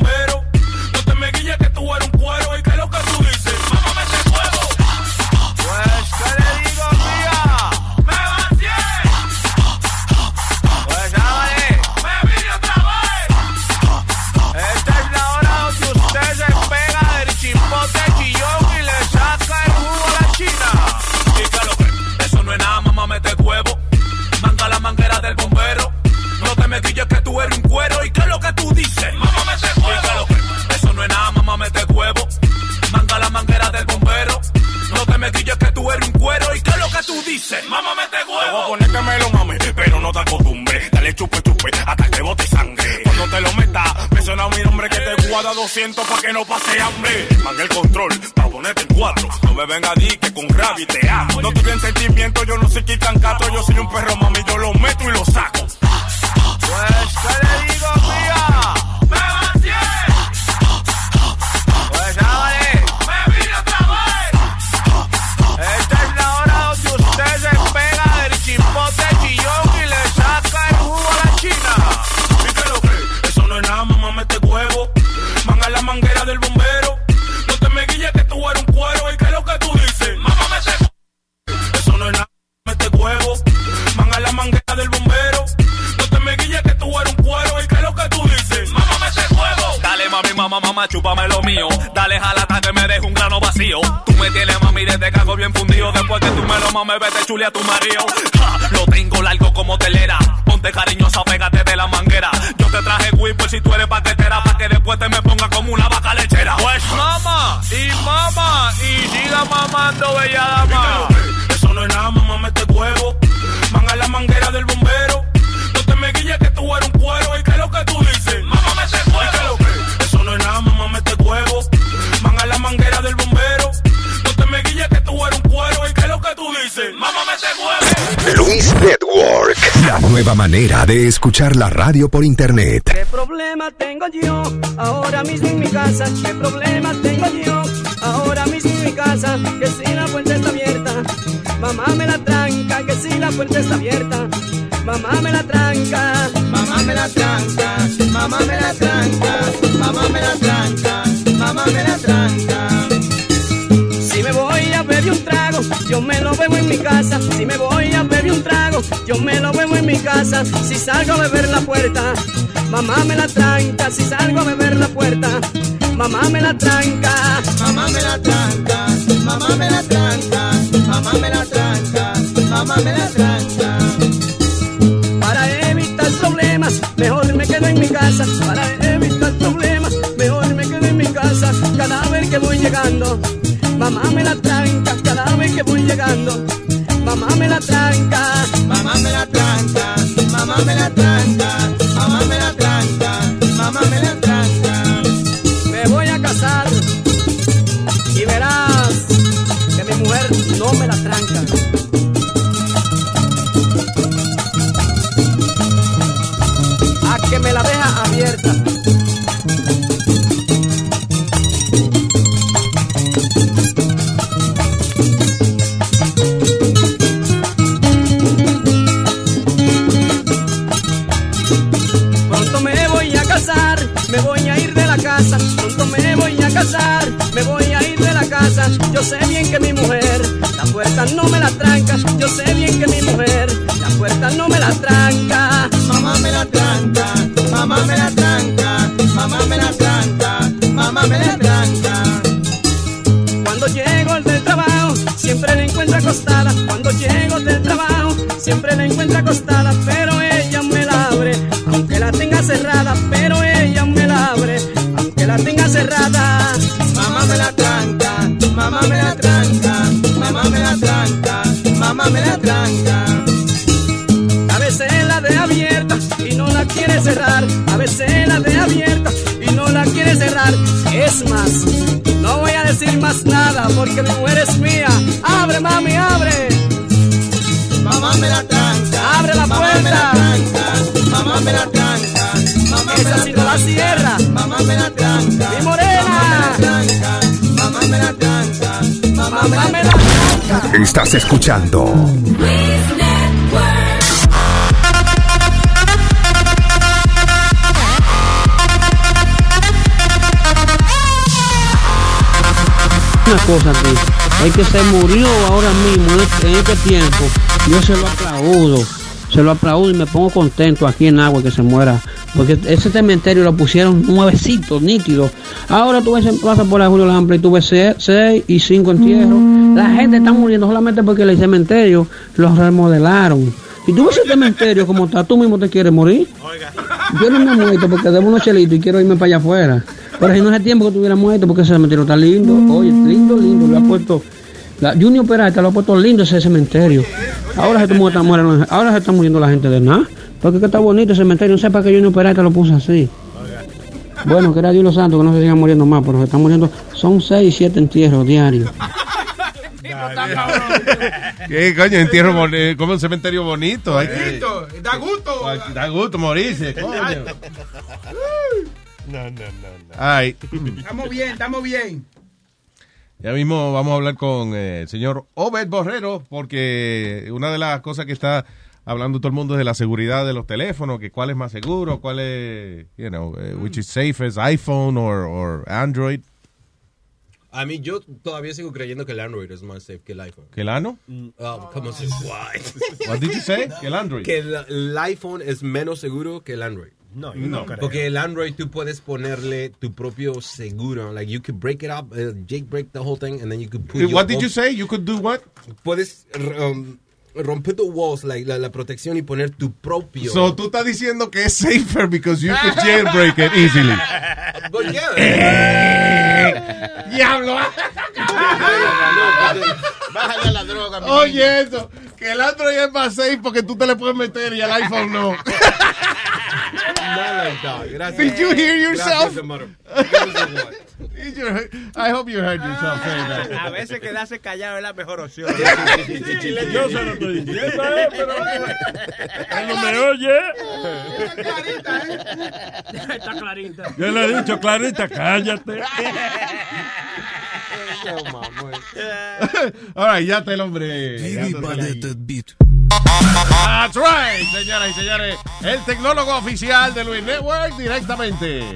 Te guarda 200 pa' que no pase hambre. Manga el control, pa' ponerte en cuatro. No me venga a decir que con rabia te amo. No tuve sentimiento, yo no soy quitan cato. Yo soy un perro, mami, yo lo meto y lo saco. Pues, ¿qué le digo, mía? Mami, mamá, mamá, chúpame lo mío. Dale, jalata que me deje un grano vacío. Tú me tienes, mami, desde cago bien fundido. Después que tú me lo mames, vete chule a tu marido. Ja, lo tengo largo como telera. Ponte cariñosa, pégate de la manguera. Yo te traje por si tú eres paquetera. Pa' que después te me ponga como una vaca lechera. Pues mamá, y mamá, y siga mamando, bella dama. Eso no es nada, mamá, mete huevo. Manga la manguera del bombero. Luis Network, la nueva manera de escuchar la radio por internet. ¿Qué problema tengo yo ahora mismo en mi casa? ¿Qué problema tengo yo ahora mismo en mi casa? Que si la puerta está abierta, mamá me la tranca. Que si la puerta está abierta, mamá me la tranca. Mamá me la tranca, mamá me la tranca, mamá me la tranca, mamá me la tranca. Si me voy a beber un trago, yo me lo bebo en mi casa. Si me voy yo me lo bebo en mi casa. Si salgo a beber la puerta, mamá me la tranca. Si salgo a beber la puerta, mamá me la tranca, Mamá me la tranca, mamá me la tranca, mamá me la tranca, mamá me la tranca. Escuchando Una cosa que el que se murió ahora mismo en este, en este tiempo, yo se lo aplaudo, se lo aplaudo y me pongo contento aquí en agua que se muera, porque ese cementerio lo pusieron nuevecito, nítido. Ahora tú ves, pasas por la Julio Lambre y tú ves se- seis y cinco entierros. Gente está muriendo solamente porque el cementerio lo remodelaron. Y tú ves el cementerio como está, tú mismo te quieres morir. Yo no me he muerto porque debo unos chelitos y quiero irme para allá afuera. Pero si no hace tiempo que estuviera muerto porque ese cementerio está lindo. Oye, lindo, lindo. Lo ha puesto. La Junior Peralta lo ha puesto lindo ese cementerio. Ahora se, está mu- está muriendo- ahora se está muriendo la gente de nada. Porque es que está bonito el cementerio. No sé para qué Junior Peralta lo puso así. Bueno, que era Dios los santos que no se sigan muriendo más, pero se están muriendo. Son seis, siete entierros diarios. ¿Qué coño? Entierro como un cementerio bonito. hay que- Da gusto. Da gusto morirse, coño. No, no, no. Ay. Estamos bien, estamos bien. Ya mismo vamos a hablar con eh, el señor Obed Borrero, porque una de las cosas que está hablando todo el mundo es de la seguridad de los teléfonos, que cuál es más seguro, cuál es, you know, eh, which is safest, iPhone or, or Android. A mí yo todavía sigo creyendo que el Android es más safe que el iPhone. ¿Que el ano? Ah, ¿Cómo se What did you say? Que el Android. Que el, el iPhone es menos seguro que el Android. No, yo no creo. Porque el Android tú puedes ponerle tu propio seguro. Like you could break it up, uh, jailbreak the whole thing, and then you could put. Eh, What did you say? You could do what? Puedes um, romper the walls, like, la, la protección y poner tu propio. So tú estás diciendo que es safer because you could jailbreak it easily. But yeah. ¡Diablo! Bájale a la droga, mi Oye, eso, que el Android es más safe porque tú te le puedes meter y el iPhone no. Not like that. Gracias. Did you hear yourself? I hope you heard yourself saying that. A veces quedarse callado es la mejor opción. Yo se lo estoy diciendo, eh, pero él no me oye. Está clarita. Yo le he dicho, Clarita, cállate. All right, ya está el hombre. Ya. That's right, señoras y señores. El tecnólogo oficial de Luis Network directamente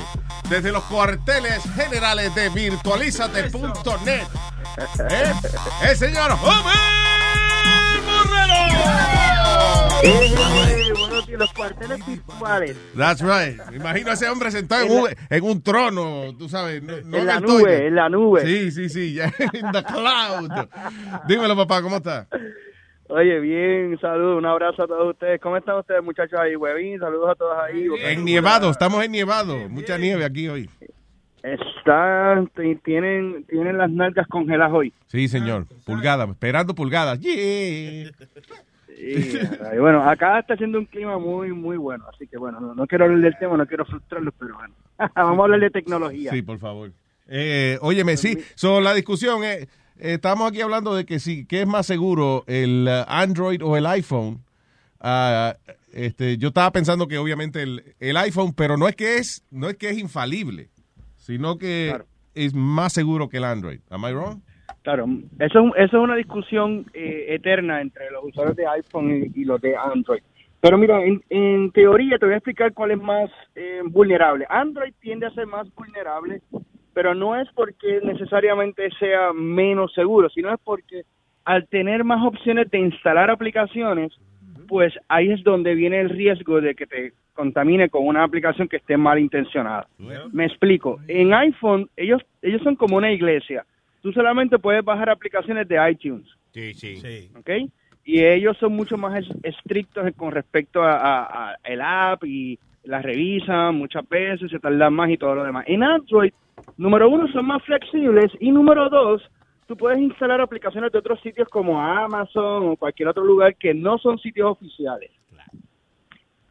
desde los cuarteles generales de virtualizate.net. ¿Eh? El señor Homer Borrero. que los cuarteles virtuales. That's right. Imagino a ese hombre sentado en un, en un trono, tú sabes. No, no En la nube, en la nube. Sí, sí, sí. ya, In the cloud. Dímelo, papá, ¿cómo está? Oye, bien, saludos, un abrazo a todos ustedes. ¿Cómo están ustedes, muchachos ahí, huevín? Saludos a todos ahí. En Nievado, estamos en Nievado. Mucha nieve aquí hoy. Están, tienen, tienen las nalgas congeladas hoy. Sí, señor. Pulgadas, esperando pulgadas. Yeah. Y, y bueno, acá está haciendo un clima muy, muy bueno. Así que bueno, no, no quiero hablar del tema, no quiero frustrarlos, pero bueno. Vamos a hablar de tecnología. Sí, por favor. Eh, óyeme, sí, so, la discusión es, eh, estamos aquí hablando de que sí, ¿qué es más seguro, el uh, Android o el iPhone? Ah, este, yo estaba pensando que obviamente el, el iPhone, pero no es que es, no es que es infalible, sino que es más seguro que el Android. Am I wrong? Claro, eso, es- eso es una discusión eh, eterna entre los usuarios de iPhone y, y los de Android. Pero mira, en, en teoría te voy a explicar cuál es más eh, vulnerable. Android tiende a ser más vulnerable, pero no es porque necesariamente sea menos seguro, sino es porque al tener más opciones de instalar aplicaciones, pues ahí es donde viene el riesgo de que te contamine con una aplicación que esté mal intencionada. Me explico. En iPhone, ellos, ellos son como una iglesia. Tú solamente puedes bajar aplicaciones de iTunes. Sí, sí. ¿ok? Y ellos son mucho más es- estrictos con respecto a, a- a el app y las revisan muchas veces, se tardan más y todo lo demás. En Android, número uno, son más flexibles y número dos, tú puedes instalar aplicaciones de otros sitios como Amazon o cualquier otro lugar que no son sitios oficiales.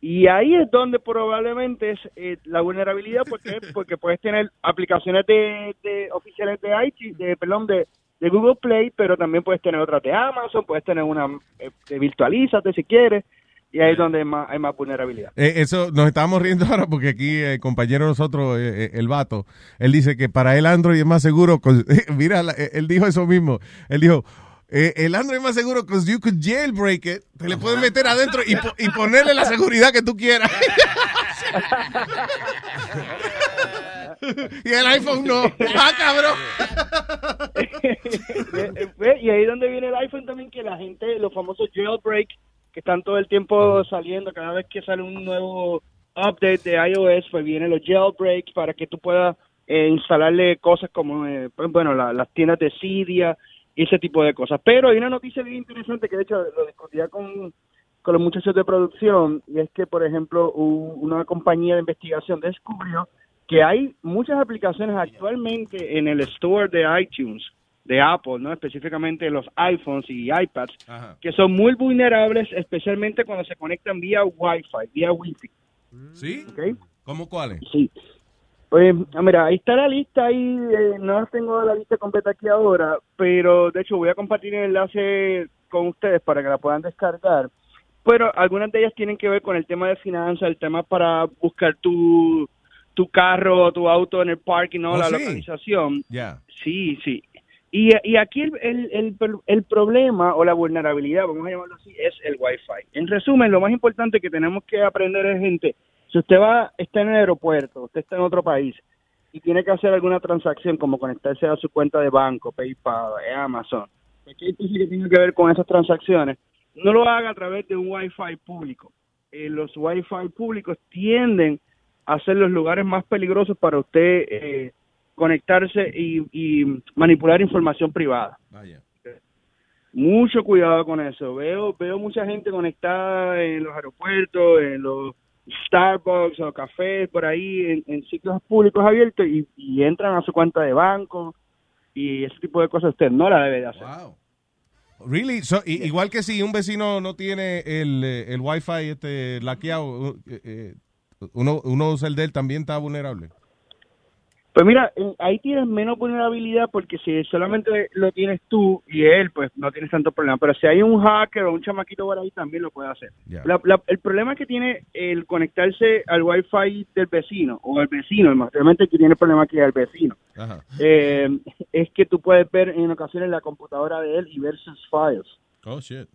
Y ahí es donde probablemente es eh, la vulnerabilidad porque porque puedes tener aplicaciones de, de oficiales de IT, de perdón, de, de Google Play, pero también puedes tener otras de Amazon, puedes tener una eh, de virtualízate si quieres, y ahí es donde hay más, hay más vulnerabilidad. Eh, eso nos estamos riendo ahora porque aquí el compañero de nosotros, eh, eh, el vato, él dice que para él Android es más seguro. con- mira, la- él dijo eso mismo. Él dijo, eh, el Android es más seguro because you could jailbreak it. Te le puedes meter adentro y, po- y ponerle la seguridad que tú quieras. y el iPhone no. ¡Ah, cabrón! Y ahí es donde viene el iPhone también, que la gente, los famosos jailbreak, que están todo el tiempo saliendo, cada vez que sale un nuevo update de iOS, pues vienen los jailbreaks para que tú puedas eh, instalarle cosas como, eh, pues, bueno, la- las tiendas de Cydia y ese tipo de cosas. Pero hay una noticia bien interesante que de hecho lo discutía con, con los muchachos de producción, y es que, por ejemplo, una compañía de investigación descubrió que hay muchas aplicaciones actualmente en el store de iTunes, de Apple, ¿no? Específicamente los iPhones y iPads, que son muy vulnerables, especialmente cuando se conectan vía Wi-Fi, vía Wi-Fi. ¿Sí? ¿ok? ¿Cómo cuáles? Sí. Pues, mira, ahí está la lista, ahí eh, no tengo la lista completa aquí ahora, pero de hecho voy a compartir el enlace con ustedes para que la puedan descargar. Pero algunas de ellas tienen que ver con el tema de finanzas, el tema para buscar tu, tu carro o tu auto en el parking, ¿no? Oh, la sí. localización. Ya. Sí, sí. Y, y aquí el, el, el, el problema o la vulnerabilidad, vamos a llamarlo así, es el Wi-Fi. En resumen, lo más importante que tenemos que aprender es, gente, si usted va, está en el aeropuerto, usted está en otro país y tiene que hacer alguna transacción como conectarse a su cuenta de banco, PayPal, Amazon, cualquier cosa que tenga que ver con esas transacciones, no lo haga a través de un Wi-Fi público. Eh, los Wi-Fi públicos tienden a ser los lugares más peligrosos para usted eh, conectarse y, y manipular información privada. Mucho cuidado con eso. Veo veo mucha gente conectada en los aeropuertos, en los Starbucks o cafés por ahí, en, en sitios públicos abiertos y, y entran a su cuenta de banco y ese tipo de cosas usted no la debe de hacer. Really? So, i- igual que si un vecino no tiene el, eh, el Wi-Fi este, laqueado, eh, eh, uno, uno usa el de él, también está vulnerable. Pues mira, ahí tienes menos vulnerabilidad porque si solamente lo tienes tú y él, pues no tienes tanto problema. Pero si hay un hacker o un chamaquito por ahí, también lo puede hacer. Ya. La- la- el problema que tiene el conectarse al wifi del vecino o al vecino, realmente que tiene el problema aquí es el vecino, Ajá. eh, es que tú puedes ver en ocasiones la computadora de él y ver sus files. Oh, shit.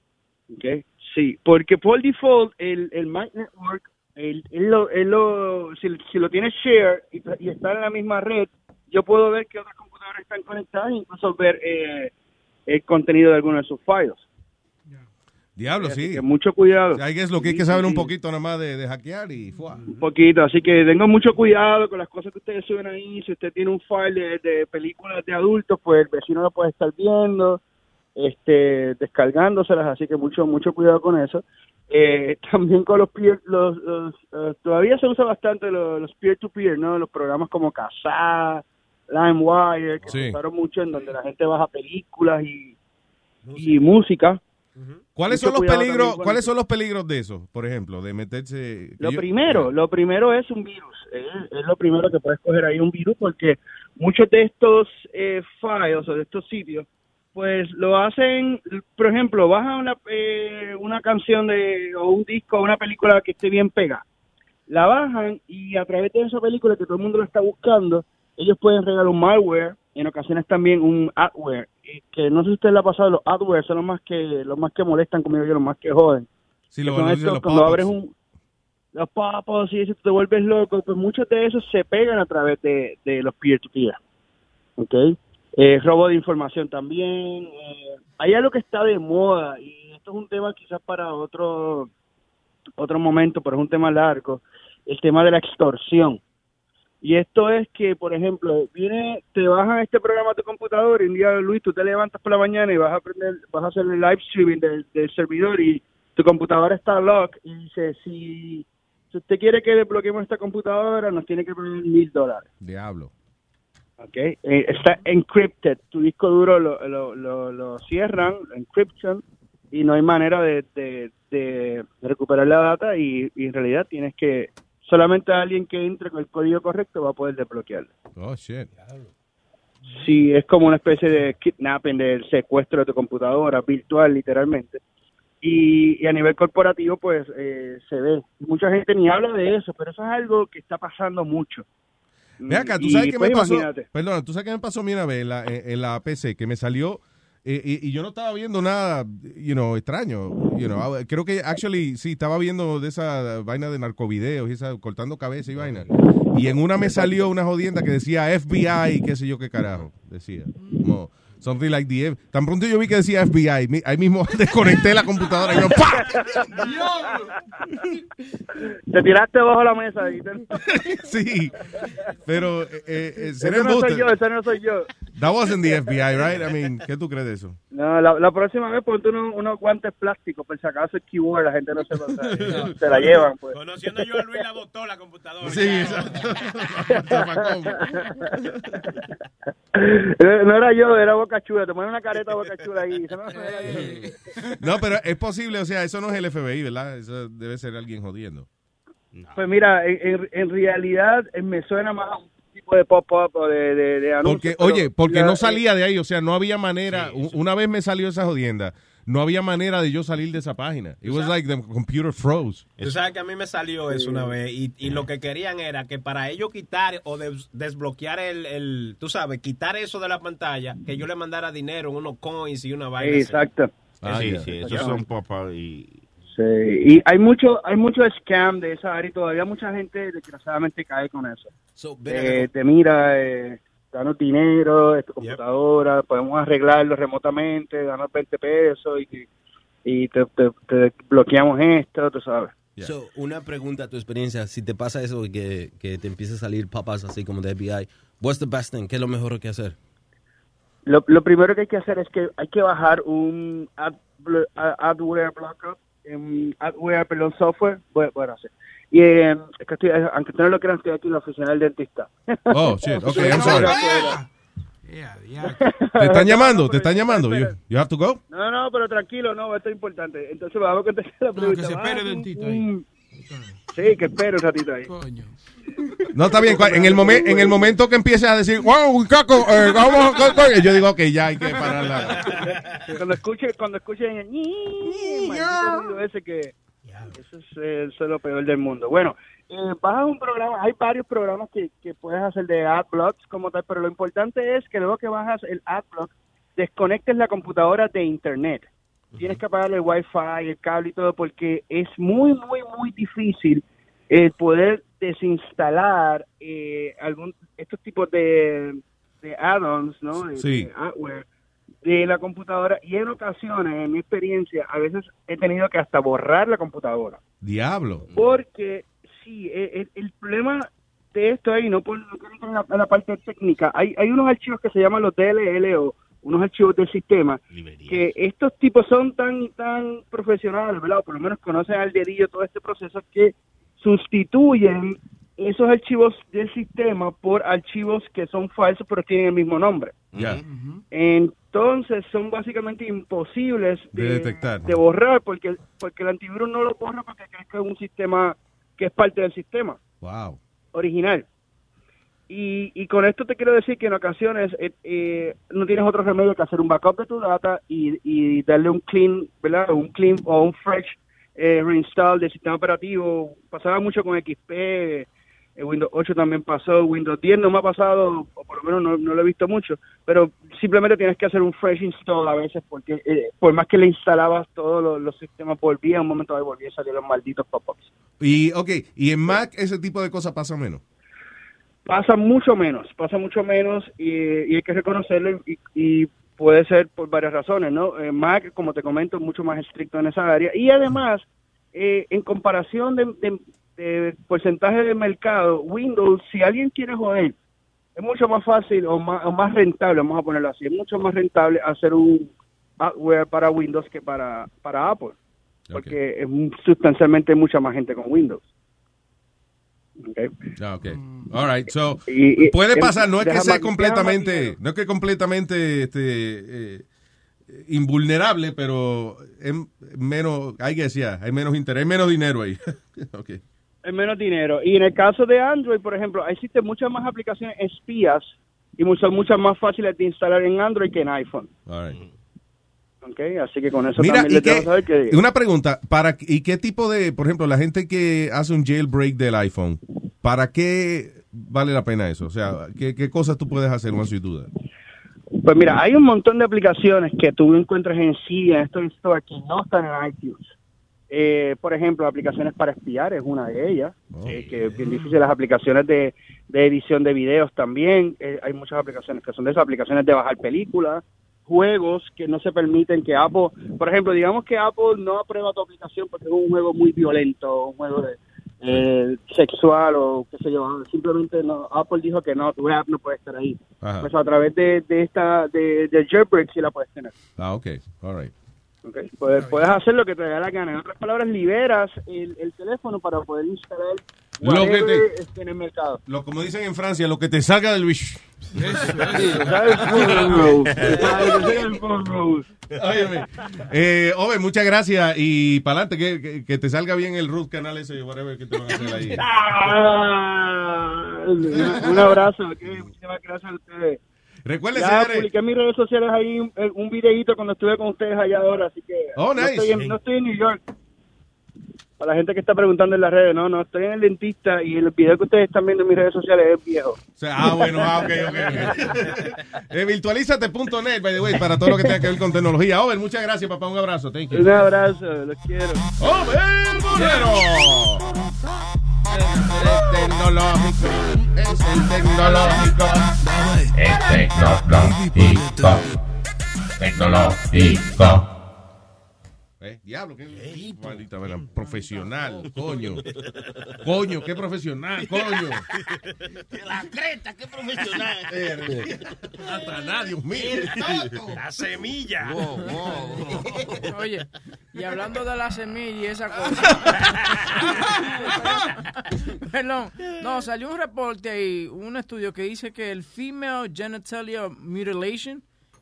¿ok? Sí, porque por default el, el Mac Network, el, él lo, él lo- si, si lo tiene share y, y está en la misma red, yo puedo ver que otras computadoras están conectadas e incluso ver eh, el contenido de algunos de sus files. Diablo, Así sí. que mucho cuidado. Ahí es lo que hay que saber un poquito nada más de, de hackear y fuá. Un poquito, así que tengan mucho cuidado con las cosas que ustedes suben ahí. Si usted tiene un file de, de películas de adultos, pues el vecino lo puede estar viendo, este, descargándoselas, así que mucho mucho cuidado con eso. Eh, también con los peer, los, los, eh, todavía se usa bastante los, los peer-to-peer, ¿no? Los programas como Kazaa, LimeWire, que Sí. se usaron mucho en donde la gente baja películas y, y música. ¿Cuáles Mucho son los peligros? ¿Cuáles son los peligros de eso? Por ejemplo, de meterse. Lo yo- primero, lo primero es un virus. Es, es lo primero que puedes coger ahí un virus porque muchos de estos eh, files o de estos sitios, pues lo hacen, por ejemplo, baja una, eh, una canción de o un disco o una película que esté bien pegada. La bajan y a través de esa película que todo el mundo lo está buscando, ellos pueden regalar un malware, en ocasiones también un adware, y que no sé si usted le ha pasado, los adware son los más que los más que molestan conmigo, yo los más que joden. Sí, lo estos, los cuando abres un los papos y eso te vuelves loco, pues muchos de esos se pegan a través de, de los peer-to-peer. ¿Ok? Eh, robo de información también. eh, hay algo que está de moda y esto es un tema quizás para otro otro momento, pero es un tema largo. El tema de la extorsión. Y esto es que, por ejemplo, viene, te bajan este programa a tu computador y un día, Luis, tú te levantas por la mañana y vas a aprender, vas a hacer el live streaming del, servidor y tu computadora está lock y dice, si, si usted quiere que desbloqueemos esta computadora, nos tiene que poner mil dólares. Diablo. ¿Ok? Eh, está encrypted. Tu disco duro lo, lo, lo, lo cierran, encryption, y no hay manera de, de, de recuperar la data y, y en realidad tienes que, solamente alguien que entre con el código correcto va a poder desbloquearlo. Oh, shit. Sí, es como una especie de kidnapping, del secuestro de tu computadora virtual, literalmente. Y, y a nivel corporativo, pues eh, se ve. Mucha gente ni habla de eso, pero eso es algo que está pasando mucho. Ve acá, ¿tú Y, sabes qué pues, me pasó? imagínate. Perdón, ¿tú sabes qué me pasó a mí una vez en la, en, la PC? Que me salió eh, y, y yo no estaba viendo nada, you know, extraño. You know, Ah, creo que, actually, sí, estaba viendo de esa vaina de narcovideos y esa, cortando cabeza y vaina. Y en una me salió una jodienda que decía FBI y qué sé yo qué carajo, decía. Como, something like the F- Tan pronto yo vi que decía FBI, ahí mismo desconecté la computadora y yo, ¡pa! Te tiraste bajo la mesa. Y te- Sí, pero eh, eh, eh, Ese no soy yo, ese no soy yo. That wasn't the FBI, right? I mean, ¿qué tú crees de eso? No, la, la próxima vez ponte unos, unos guantes plásticos, por si acaso el keyboard, la gente no se, lo- se la llevan. Pues. Conociendo yo a Luis, la botó la computadora. Sí, exacto. No era yo, era Boca Chula. Te ponen una careta Boca Chula ahí. Eso no. No, pero es posible, o sea, eso no es el FBI, ¿verdad? Eso debe ser alguien jodiendo. Pues mira, en, realidad eh, me suena más a un tipo de pop-up o de, de, de anuncio, Porque, oye, porque la- no salía de ahí, o sea, no había manera. Una vez me salió esa jodienda, no había manera de yo salir de esa página. It was like the computer froze. Tú sabes que a mí me salió eso una vez y, y lo que querían era que para ellos quitar o des- desbloquear el, el, tú sabes, quitar eso de la pantalla, que yo le mandara dinero, unos coins y una vaina. así. Exacto. Ah, sí, sí, esos son y... Sí, y hay mucho, hay mucho scam de esa área y todavía mucha gente desgraciadamente cae con eso. Eh, te mira, eh, danos dinero, esta computadora, podemos arreglarlo remotamente, danos 20 pesos y, y te, te- te bloqueamos esto, tú sabes. So, una pregunta a tu experiencia, si te pasa eso y que, que te empieza a salir papas así como de FBI, what's the best thing? ¿Qué es lo mejor que hacer? Lo, lo primero que hay que hacer es que hay que bajar un ad, adware blocker, um, adware, perdón, software, bueno, bueno sí. Y eh, es que estoy, aunque ustedes no lo crean, estoy aquí en la oficina del dentista. Oh, shit, okay, I'm sorry. ¿Te ¿Te están llamando? ¿Te están llamando? You, you have to go? No, no, pero tranquilo, no, esto es importante. Entonces vamos a contestar la pregunta. que se espere un- dentista un- Sí, que espere un ratito ahí. No, está bien. En el, momen- en el momento que empieces a decir, wow, caco, eh, vamos a... Yo digo, ok, ya hay que pararla. Cuando escuchen, cuando escuchen el ese que eso es, eh, eso es lo peor del mundo. Bueno, eh, bajas un programa, hay varios programas que, que puedes hacer de AdBlocks como tal, pero lo importante es que luego que bajas el AdBlock, desconectes la computadora de internet. Tienes que apagar el Wi-Fi, el cable y todo, porque es muy, muy, muy difícil el poder desinstalar eh, algún estos tipos de, de add-ons, ¿no? De, Sí. de adware de la computadora y en ocasiones, en mi experiencia, a veces he tenido que hasta borrar la computadora. Diablo. Porque sí, e- el, el problema de esto ahí, no por no quiero entrar en la, en la parte técnica, hay, hay unos archivos que se llaman los DLL o unos archivos del sistema, que estos tipos son tan tan profesionales, ¿verdad? O por lo menos conocen al dedillo todo este proceso que sustituyen esos archivos del sistema por archivos que son falsos pero tienen el mismo nombre. Ya. Entonces son básicamente imposibles De detectar. de borrar porque porque el antivirus no lo borra porque cree que es un sistema que es parte del sistema Wow. original. Y, y con esto te quiero decir que en ocasiones eh, eh, no tienes otro remedio que hacer un backup de tu data y, y darle un clean, ¿verdad? Un clean o un fresh eh, reinstall del sistema operativo. Pasaba mucho con XP, eh, Windows 8 también pasó, Windows 10 no me ha pasado, o por lo menos no, no lo he visto mucho, pero simplemente tienes que hacer un fresh install a veces porque eh, por más que le instalabas todos los, los sistemas volvía, un momento dado volvía a salir los malditos pop-ups. Y, ok, y en Mac ese tipo de cosas pasa menos. pasa mucho menos, pasa mucho menos y, y hay que reconocerlo y, y puede ser por varias razones, ¿no? Eh, Mac, como te comento, es mucho más estricto en esa área y además, eh, en comparación de, de- de porcentaje de mercado, Windows, si alguien quiere joder, es mucho más fácil o más, o más rentable, vamos a ponerlo así, es mucho más rentable hacer un hardware para Windows que para, para Apple, porque es sustancialmente mucha más gente con Windows. Okay. Ah, ok. All right. So, Y- y- puede pasar, no es que sea completamente, no es que completamente este, eh, invulnerable, pero es menos, hay que decir, hay menos interés, hay menos dinero ahí. ok. Es menos dinero. Y en el caso de Android, por ejemplo, existen muchas más aplicaciones espías y muchas, muchas más fáciles de instalar en Android que en iPhone. All right. ¿ok? Así que con eso Mira, también les qué- dejo saber que... una pregunta, para ¿y qué tipo de, por ejemplo, la gente que hace un jailbreak del iPhone, ¿para qué vale la pena eso? O sea, ¿qué, qué cosas tú puedes hacer, you do that? Pues mira, hay un montón de aplicaciones que tú encuentras en sí, en estos que no están en iTunes. Eh, por ejemplo, aplicaciones para espiar es una de ellas, eh, que es bien difícil. Las aplicaciones de, de edición de videos también, eh, hay muchas aplicaciones que son de esas aplicaciones de bajar películas, juegos que no se permiten que Apple, por ejemplo, digamos que Apple no aprueba tu aplicación porque es un juego muy violento, un juego de, eh, sexual o qué sé yo, simplemente no, Apple dijo que no, tu app no puede estar ahí. Ajá. Pues a través de, de esta, de, de jailbreak sí la puedes tener. Ah, ok. All right. ¿Ok? Puedes, puedes hacer lo que te dé la gana. En otras palabras, liberas el, el teléfono para poder instalar Lo que te- esté en el mercado. Lo, como dicen en Francia, lo que te salga del bicho. Eh, Ove, muchas gracias y para adelante, que, que, que te salga bien el root canal ese, whatever que te van a hacer ahí. Ah, un, un abrazo, ok, muchísimas gracias a ustedes. Recuerden, ya señores. publiqué en mis redes sociales ahí un, un videíto cuando estuve con ustedes allá ahora, así que Oh, no, nice. estoy en, no estoy en New York. Para la gente que está preguntando en las redes, no, no, estoy en el dentista y el video que ustedes están viendo en mis redes sociales es viejo. O sea, ah, bueno, ah, ok, ok. ok. Eh, virtualizate.net, by the way, para todo lo que tenga que ver con tecnología. Over, muchas gracias, papá. Un abrazo. Thank you. Un abrazo, los quiero. Over. El tecnológico. Es el tecnológico. Es tecnológico. Tecnológico. Eh, diablo, qué maldita vera, profesional, coño. Coño, qué profesional, coño. La creta, qué profesional. Satanás, Dios mío. La semilla. Oye, y hablando de la semilla y esa cosa. Perdón, no, salió un reporte ahí, un estudio que dice que el female genitalia mutilation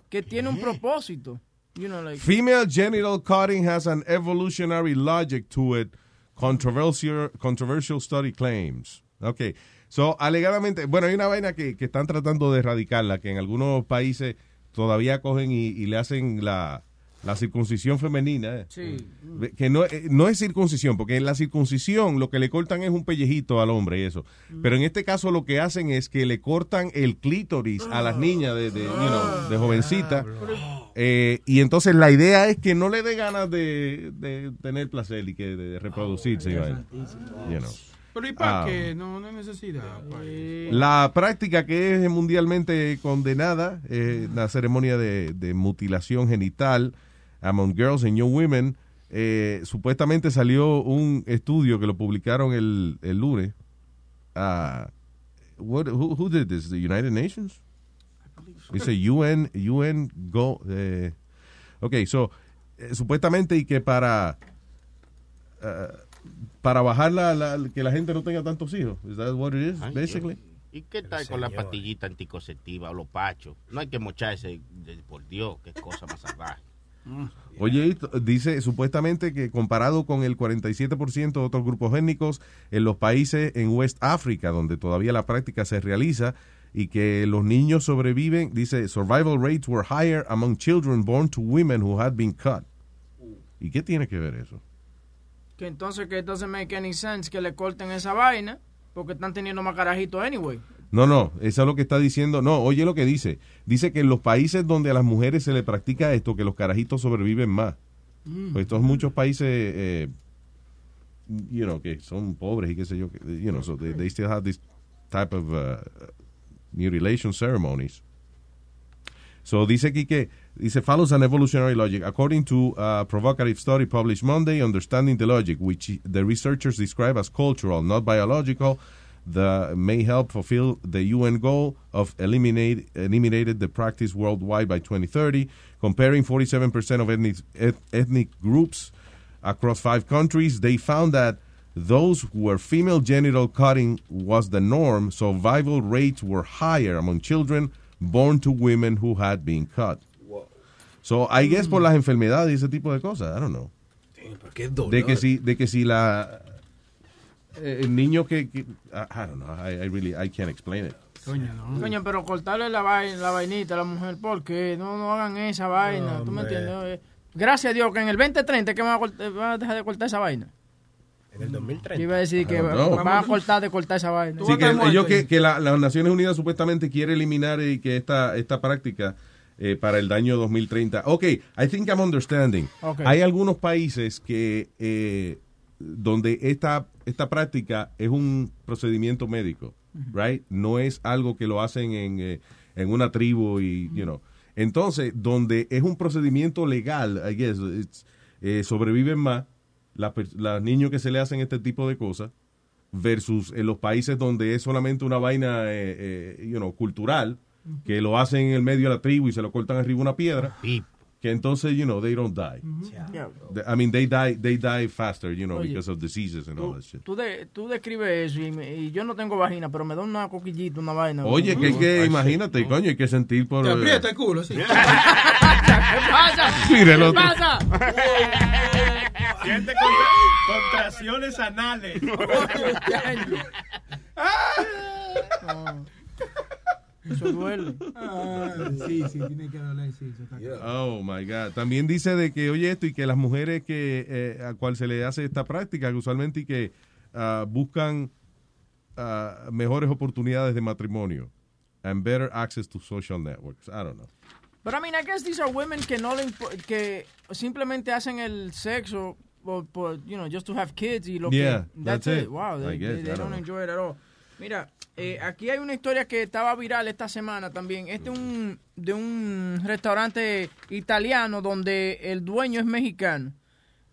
que tiene un propósito. You know, like, Female genital cutting has an evolutionary logic to it. Controversial, controversial study claims. Ok. So, alegadamente, bueno, hay una vaina que, que están tratando de erradicarla, que en algunos países todavía cogen y, y le hacen la, la circuncisión femenina. eh. Sí. Que no, eh, no es circuncisión, porque en la circuncisión lo que le cortan es un pellejito al hombre y eso. Pero en este caso lo que hacen es que le cortan el clítoris a las niñas de, de, you know, de jovencita. Eh, y entonces la idea es que no le dé ganas de, de tener placer y que de reproducirse. y vaina. You know. Pero ¿y para Ah. qué? No, no hay necesidad. eso. La práctica que es mundialmente condenada, eh, la ceremonia de, de mutilación genital among girls and young women, eh, supuestamente salió un estudio que lo publicaron el, el lunes. Ah, what, who, who did this? The United Nations? Dice UN, UN Go. Eh, ok, so, eh, supuestamente y que para ah, para bajar la, la- que la gente no tenga tantos hijos. Is that what it is, Ay, basically? Dios. ¿Y qué tal con la pastillita anticonceptiva o los pachos? No hay que mocharse, de- por Dios, qué cosa más salvaje. Oye, y t- dice supuestamente que comparado con el 47% de otros grupos étnicos en los países en West África, donde todavía la práctica se realiza, y que los niños sobreviven, dice, survival rates were higher among children born to women who had been cut. ¿Y qué tiene que ver eso? Que entonces que doesn't make any sense que le corten esa vaina porque están teniendo más carajitos anyway. No, no, eso es lo que está diciendo. No, oye lo que dice. Dice que en los países donde a las mujeres se le practica esto, que los carajitos sobreviven más. Mm. Pues estos muchos países, eh, you know, que son pobres y qué sé yo, you know, so they, they still have this type of uh, mutilation ceremonies. So dice aquí que dice follows an evolutionary logic according to a provocative study published Monday, understanding the logic, which the researchers describe as cultural, not biological, that may help fulfill the UN goal of eliminate eliminated the practice worldwide by 2030, comparing 47% of ethnic eth- ethnic groups across five countries. They found that those where female genital cutting was the norm, survival rates were higher among children born to women who had been cut. So, I guess por las enfermedades y ese tipo de cosas, I don't know. Qué dolor. De que si, de que si la eh, el niño que, que- I, don't know, I, I really I can't explain it. Coño, no. Coño, pero cortarle la, vaina, la vainita a la mujer, ¿por qué? No, no hagan esa vaina, ¿tú me entiendes? Eh, Gracias a Dios que en el 2030 que van a, cortar- van a dejar de cortar esa vaina. En el 2030. Yo iba a decir que don't know. van a cortar de cortar esa vaina. Sí, que ellos que, que la- las Naciones Unidas supuestamente quiere eliminar y que esta, esta práctica eh, para el año 2030. Ok, I think I'm understanding. Ok. Hay algunos países que eh, donde esta, esta práctica es un procedimiento médico, right? No es algo que lo hacen en, eh, en una tribu y, you know. Entonces, donde es un procedimiento legal, I guess, it's, eh, sobreviven más los niños que se le hacen este tipo de cosas versus en los países donde es solamente una vaina, eh, eh, you know, cultural, que lo hacen en el medio de la tribu y se lo cortan arriba una piedra, que entonces, you know, they don't die. I mean, they die, they die faster, you know, Oye. because of diseases and all that shit. Tú, de, tú describes eso y, me- y yo no tengo vagina, pero me da una coquillita, una vaina. Oye, que hay que, imagínate, coño, hay que sentir por... Te eh, aprieta el culo, sí. ¿Qué pasa? Mira el ¿Qué pasa? Siente contra- contracciones anales. Eso duele. Ah, sí, sí, tiene que doler, sí. eso está claro. Oh my God. También dice de que, oye, esto y que las mujeres que eh, a cual se le hace esta práctica, que usualmente y que ah, buscan ah, mejores oportunidades de matrimonio and better access to social networks. I don't know. Pero I mean, I guess these are women que no le que simplemente hacen el sexo por, por, you know, just to have kids y lo Yeah, que that's, that's it. it. Wow, I they, guess, they- they I don't don't know. enjoy it at all. Mira, eh, aquí hay una historia que estaba viral esta semana también. Este es un de un restaurante italiano donde el dueño es mexicano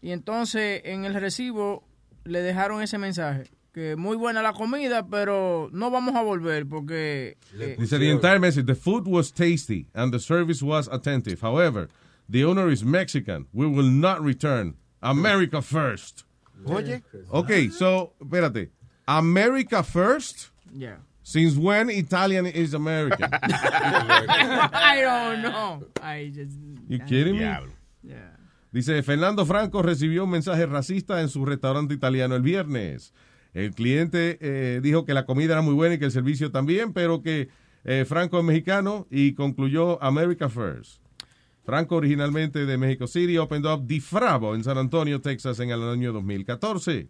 y entonces en el recibo le dejaron ese mensaje que muy buena la comida, pero no vamos a volver porque eh, Dice the entire message, the food was tasty and the service was attentive. However, the owner is Mexican. We will not return. America first. Oye. Okay, so, espérate. America first? Yeah. Since when Italian is American? I don't know. I just You kidding me? Yeah. Dice, Fernando Franco recibió un mensaje racista en su restaurante italiano el viernes. El cliente eh, dijo que la comida era muy buena y que el servicio también, pero que eh, Franco es mexicano y concluyó America First. Franco, originalmente de Mexico City, opened up Di Fravo en San Antonio, Texas, en el año 2014.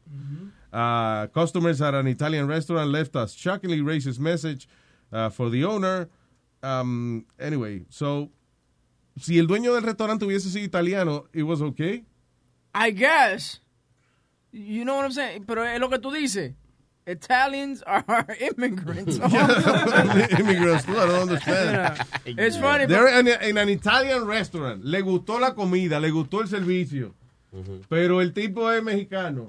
Uh, customers at an Italian restaurant left a shockingly racist message uh, for the owner. Um, anyway, so si el dueño del restaurante hubiese sido italiano, it was okay. I guess. You know what I'm saying? Pero es lo que tú dices. Italians are immigrants. Immigrants, too, I don't understand. It's funny. They're in, in an Italian restaurant. Le gustó la comida, le gustó el servicio. Pero el tipo es mexicano.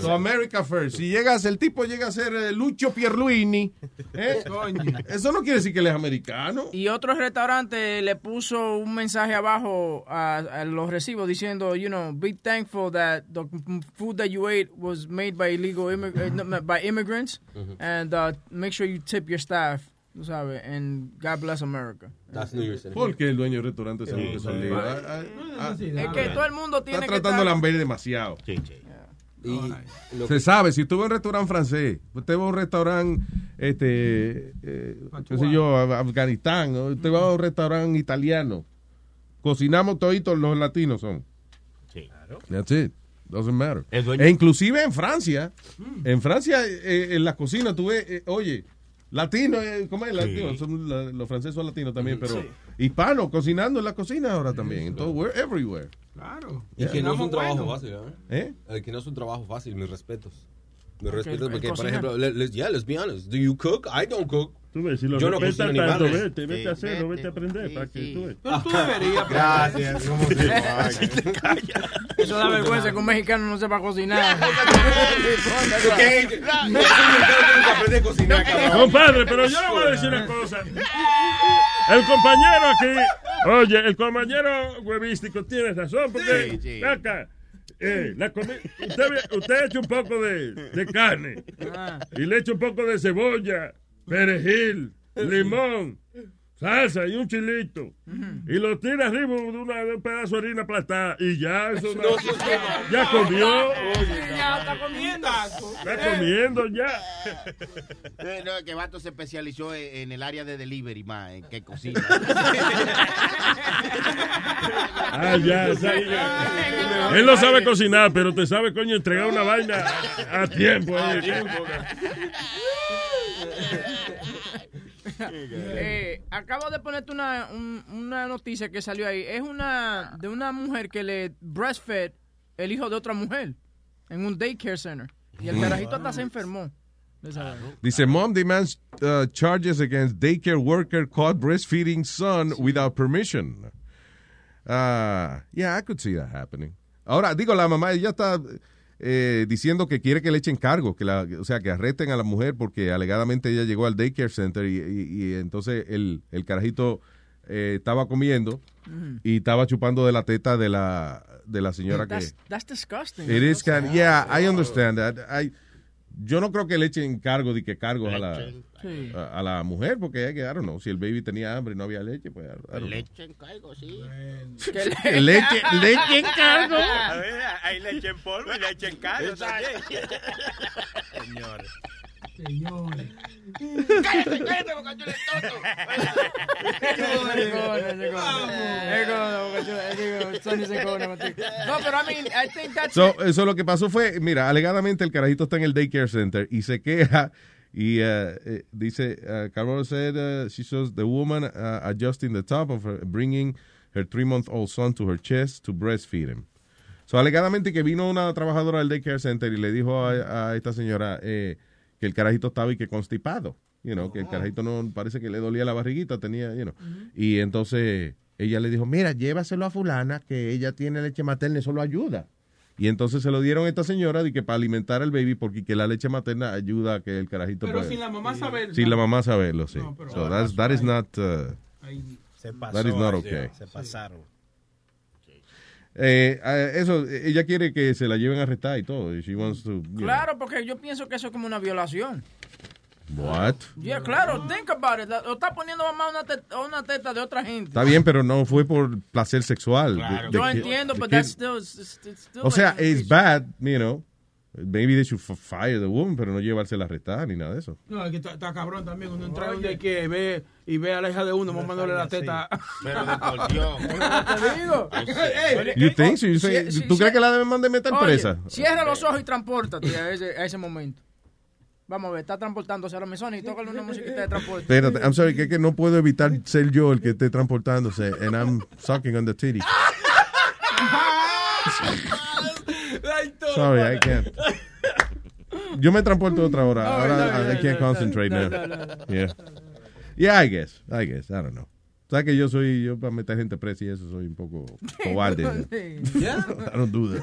So America first. Si llegas, el tipo llega a ser eh, Lucho Pierluini. ¿eh? Eso no quiere decir que él es americano. Y otro restaurante le puso un mensaje abajo a, a los recibos diciendo, you know, be thankful that the food that you ate was made by illegal immig- eh, by immigrants, and uh, make sure you tip your staff, tú sabes, and God bless America. That's New Year's. Porque el dueño del restaurante sabe que son sí. líos. Ah, ah, Es que todo el mundo tiene Está que tratando de estar... lamber demasiado. Y lo Se que- sabe, si usted va a un restaurante francés, usted va a un restaurante, este, eh, qué sé yo, Af- Afganistán, ¿no? usted va a un restaurante italiano, cocinamos toditos los latinos son. Sí. That's it. Doesn't matter. E inclusive en Francia, en Francia, eh, en la cocina, tú ves, eh, oye, latino, eh, ¿cómo es latino? Son la- los franceses son latinos también, pero Sí. hispanos cocinando en la cocina ahora también. Entonces, we're everywhere. Claro. Y que no es un trabajo fácil, ¿eh? ¿Eh? Eh, Que no es un trabajo fácil, mis respetos. Mis Ok, respetos porque, por ejemplo, le- les- yeah, let's be honest. Do you cook? I don't cook. Tú ves, si lo Yo no respetas ni tanto, vete, vete a hacerlo, vete a aprender para que tú ves. Pero tú deberías. Gracias. ¿cómo te va? Eso da vergüenza que un mexicano no sepa cocinar. Compadre, pero yo le voy a decir una cosa. El compañero aquí, oye, el compañero huevístico tiene razón, porque Sí, sí. acá, eh, la usted, usted echa un poco de, de carne y le echa un poco de cebolla, perejil, limón, salsa y un chilito. Y lo tira arriba de, una- de un pedazo de harina aplastada y ya eso No, no- ya comió. Ya está comiendo. Está comiendo ya. Eh, no, que Vato se especializó en, en el área de delivery más, en que cocina. Ah, ya, ya. Él no sabe cocinar, pero te sabe, coño, entregar una vaina a tiempo. A tiempo. Eh, acabo de ponerte una, un- una noticia que salió ahí. Es una de una mujer que le breastfed el hijo de otra mujer en un daycare center. Y el carajito hasta se enfermó. Dice, mom demands uh, charges against daycare worker caught breastfeeding son without permission. Uh, yeah, I could see that happening. Ahora, digo, la mamá ella está eh, diciendo que quiere que le echen cargo, que la, o sea, que arresten a la mujer porque alegadamente ella llegó al daycare center y, y- y entonces el, el carajito eh, estaba comiendo y estaba chupando de la teta de la, de la señora que... That's, that's disgusting. It is kind yeah, I understand that. I, yo no creo que le echen cargo de que cargos a la, Sí. a, a la mujer, porque hay que, I don't know, si el baby tenía hambre y no había leche, pues. Leche en cargo, sí. Leche, leche en cargo. A ver, hay leche en polvo y leche en cargo. Señores. Señores. Cállate, cállate, boca chula, tonto. No, pero I mean, I think that's So, eso lo que pasó fue, mira, alegadamente el carajito está en el daycare center y se queja y uh, eh, dice, uh, Carol said uh, she saws the woman uh, adjusting the top of her, bringing her three-month-old son to her chest to breastfeed him. So, alegadamente que vino una trabajadora del daycare center y le dijo a, a esta señora eh, que el carajito estaba y que constipado, you know, que el carajito no parece que le dolía la barriguita, tenía, you know. Y entonces ella le dijo, mira, llévaselo a fulana que ella tiene leche materna, eso lo ayuda. Y entonces se lo dieron a esta señora de que para alimentar al baby porque que la leche materna ayuda a que el carajito Pero sin la mamá saber. sin la mamá saberlo, sí. pero- so that's, that is not uh, Se pasó. that is not okay. Se pasaron. Eh, eso, ella quiere que se la lleven a arrestar y todo. She wants to, you know. Claro, porque yo pienso que eso es como una violación. What? Yeah, claro, think about it. La- Lo está poniendo mamá una teta, una teta de otra gente. Está bien, pero no fue por placer sexual. de- de Yo entiendo, que- that's still, it's, it's still O sea, it's bad, you know. Maybe they should f- fire the woman, pero no llevársela a arrestar ni nada de eso. No, aquí está, está cabrón también. Uno entra donde que ve y ve a la hija de uno mamándole la teta. Pero de por Dios. Te digo. You think ¿Tú crees que la deben mandar meter presa? Cierra los ojos y transportate a ese, a ese momento. Vamos a ver, está transportándose a la mesona y tócale una musiquita de transporte. Espérate, I'm sorry, que, es que no puedo evitar ser yo el que esté transportándose and I'm sucking on the titty. Sorry, I can't. yo me transporto otra hora. No, Ahora bien, I can't no, concentrate no, now. no, no. Yeah. Yeah, I guess. I guess. I don't know. ¿Sabes que yo soy, yo para meter gente presa y eso soy un poco cobarde? Yeah. I don't do that.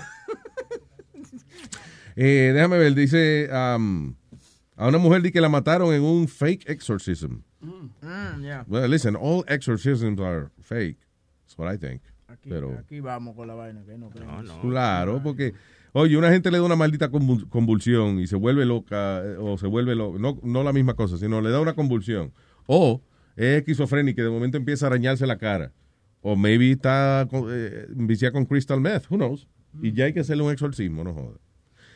Eh, déjame ver, dice um, a una mujer di que la mataron en un fake exorcism. Mm, yeah. Well, listen, all exorcisms are fake. That's what I think. Aquí, Pero aquí vamos con la vaina que no creen. claro, porque oye, una gente le da una maldita convul- convulsión y se vuelve loca eh, o se vuelve loca, no, no la misma cosa, sino le da una convulsión o es esquizofrénica y de momento empieza a arañarse la cara o maybe está eh, viciada con crystal meth, who knows? Y ya hay que hacerle un exorcismo, no jodas.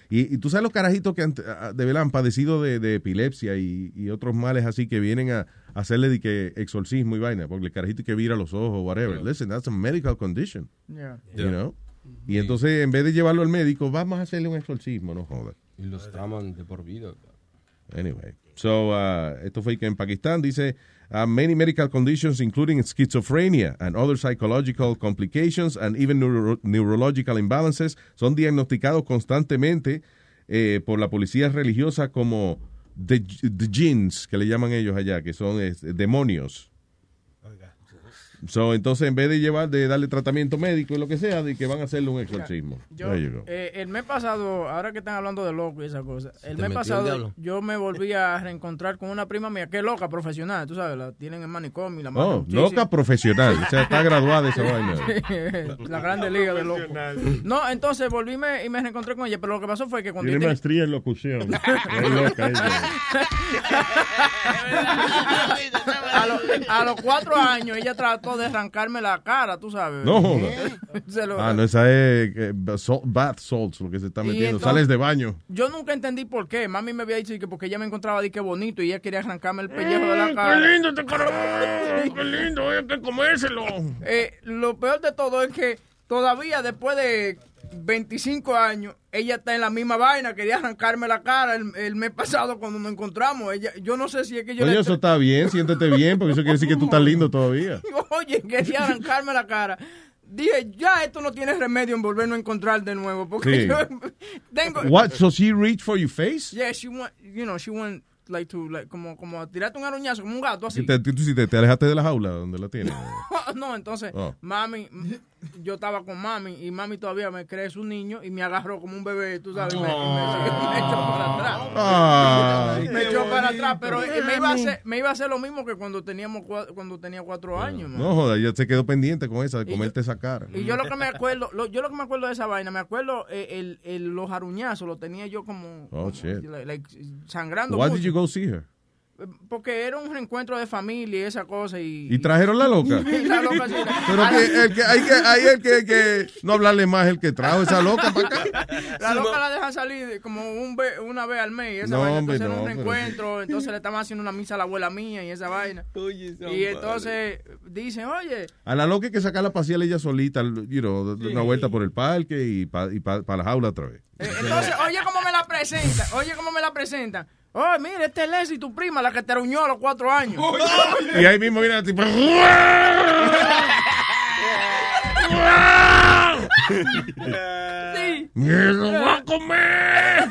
Y, y tú sabes los carajitos que han, de verdad han padecido de, de epilepsia y, y otros males así que vienen a, a hacerle de que exorcismo y vaina, porque el carajito que vira los ojos, whatever. Listen, that's a medical condition. Yeah. You know? Y entonces, en vez de llevarlo al médico, vamos a hacerle un exorcismo, no jodas. Y los traman de por vida. Anyway, so, uh, esto fue que en Pakistán dice, uh, many medical conditions, including schizophrenia and other psychological complications and even neuro- neurological imbalances, son diagnosticados constantemente eh, por la policía religiosa como the, the jinns, que le llaman ellos allá, que son este, demonios. So, entonces, en vez de llevar, de darle tratamiento médico y lo que sea, de que van a hacerle un exorcismo. Yo, eh, el mes pasado, ahora que están hablando de loco y esa cosa, el mes el pasado yo me volví a reencontrar con una prima mía que es loca profesional, tú sabes, la tienen en manicomio y la Oh, matan loca muchísimo. profesional. O sea, está graduada de esa vaina. la grande liga de loco. No, entonces volví y me- y me reencontré con ella, pero lo que pasó fue que cuando Tiene maestría en locución. Es loca ella. a, lo- a los cuatro años ella trató de arrancarme la cara, tú sabes. No joda. Se lo- Ah, no, esa es eh, salt- bath salts, lo que se está metiendo. entonces- Sales de baño. Yo nunca entendí por qué. Mami me había dicho que porque ella me encontraba de que bonito y ella quería arrancarme el pellejo de la cara. ¡Qué lindo este carajo! ¡Qué lindo! Hay que comérselo. Eh, lo peor de todo es que todavía después de 25 años, ella está en la misma vaina. Quería arrancarme la cara el, el mes pasado cuando nos encontramos. Ella, yo no sé si es que yo Oye, le... eso está bien, siéntete bien, porque eso quiere decir que tú estás lindo todavía. Oye, quería arrancarme la cara. Dije, ya esto no tiene remedio en volvernos a encontrar de nuevo. Porque Sí. yo tengo... What? So she reached for your face? Yeah, she went, you know, she went like to, like, como, como a tirarte un aruñazo, como un gato así. Si te, tú si te, te alejaste de la jaula donde la tienes. no, entonces, Oh. mami, yo estaba con mami y mami todavía me cree su niño y me agarró como un bebé, tú sabes, y me, y me- me echó para atrás. Ay, me echó para atrás, pero me iba, a hacer, me iba a hacer lo mismo que cuando teníamos cua- cuando tenía cuatro años. man. No joda, ya se quedó pendiente con esa, de comerte esa cara. Y yo lo que me acuerdo, lo- yo lo que me acuerdo de esa vaina, me acuerdo eh, el, el- los aruñazos, los tenía yo como, Oh, shit. like, like, sangrando Why mucho. did you go see her? Porque era un reencuentro de familia y esa cosa. Y, ¿Y trajeron la loca? Y la loca sí. Pero que, el que, hay que, hay el que, que no hablarle más el que trajo esa loca para acá. La loca la dejan salir como un ve- una vez al mes. y Esa No, vaina. hombre, Entonces era un pero- reencuentro. Entonces le estaban haciendo una misa a la abuela mía y esa vaina. y entonces dicen, oye, A la loca hay que sacarla a pasear ella solita, you know, de- de una vuelta por el parque y para pa- pa la jaula otra vez. eh, entonces, oye cómo me la presentan. Oye cómo me la presentan. Oh, mira, este es Leslie, tu prima, la que te aruñó a los cuatro años. Y ahí mismo viene el tipo. Sí. ¡Me lo voy a comer!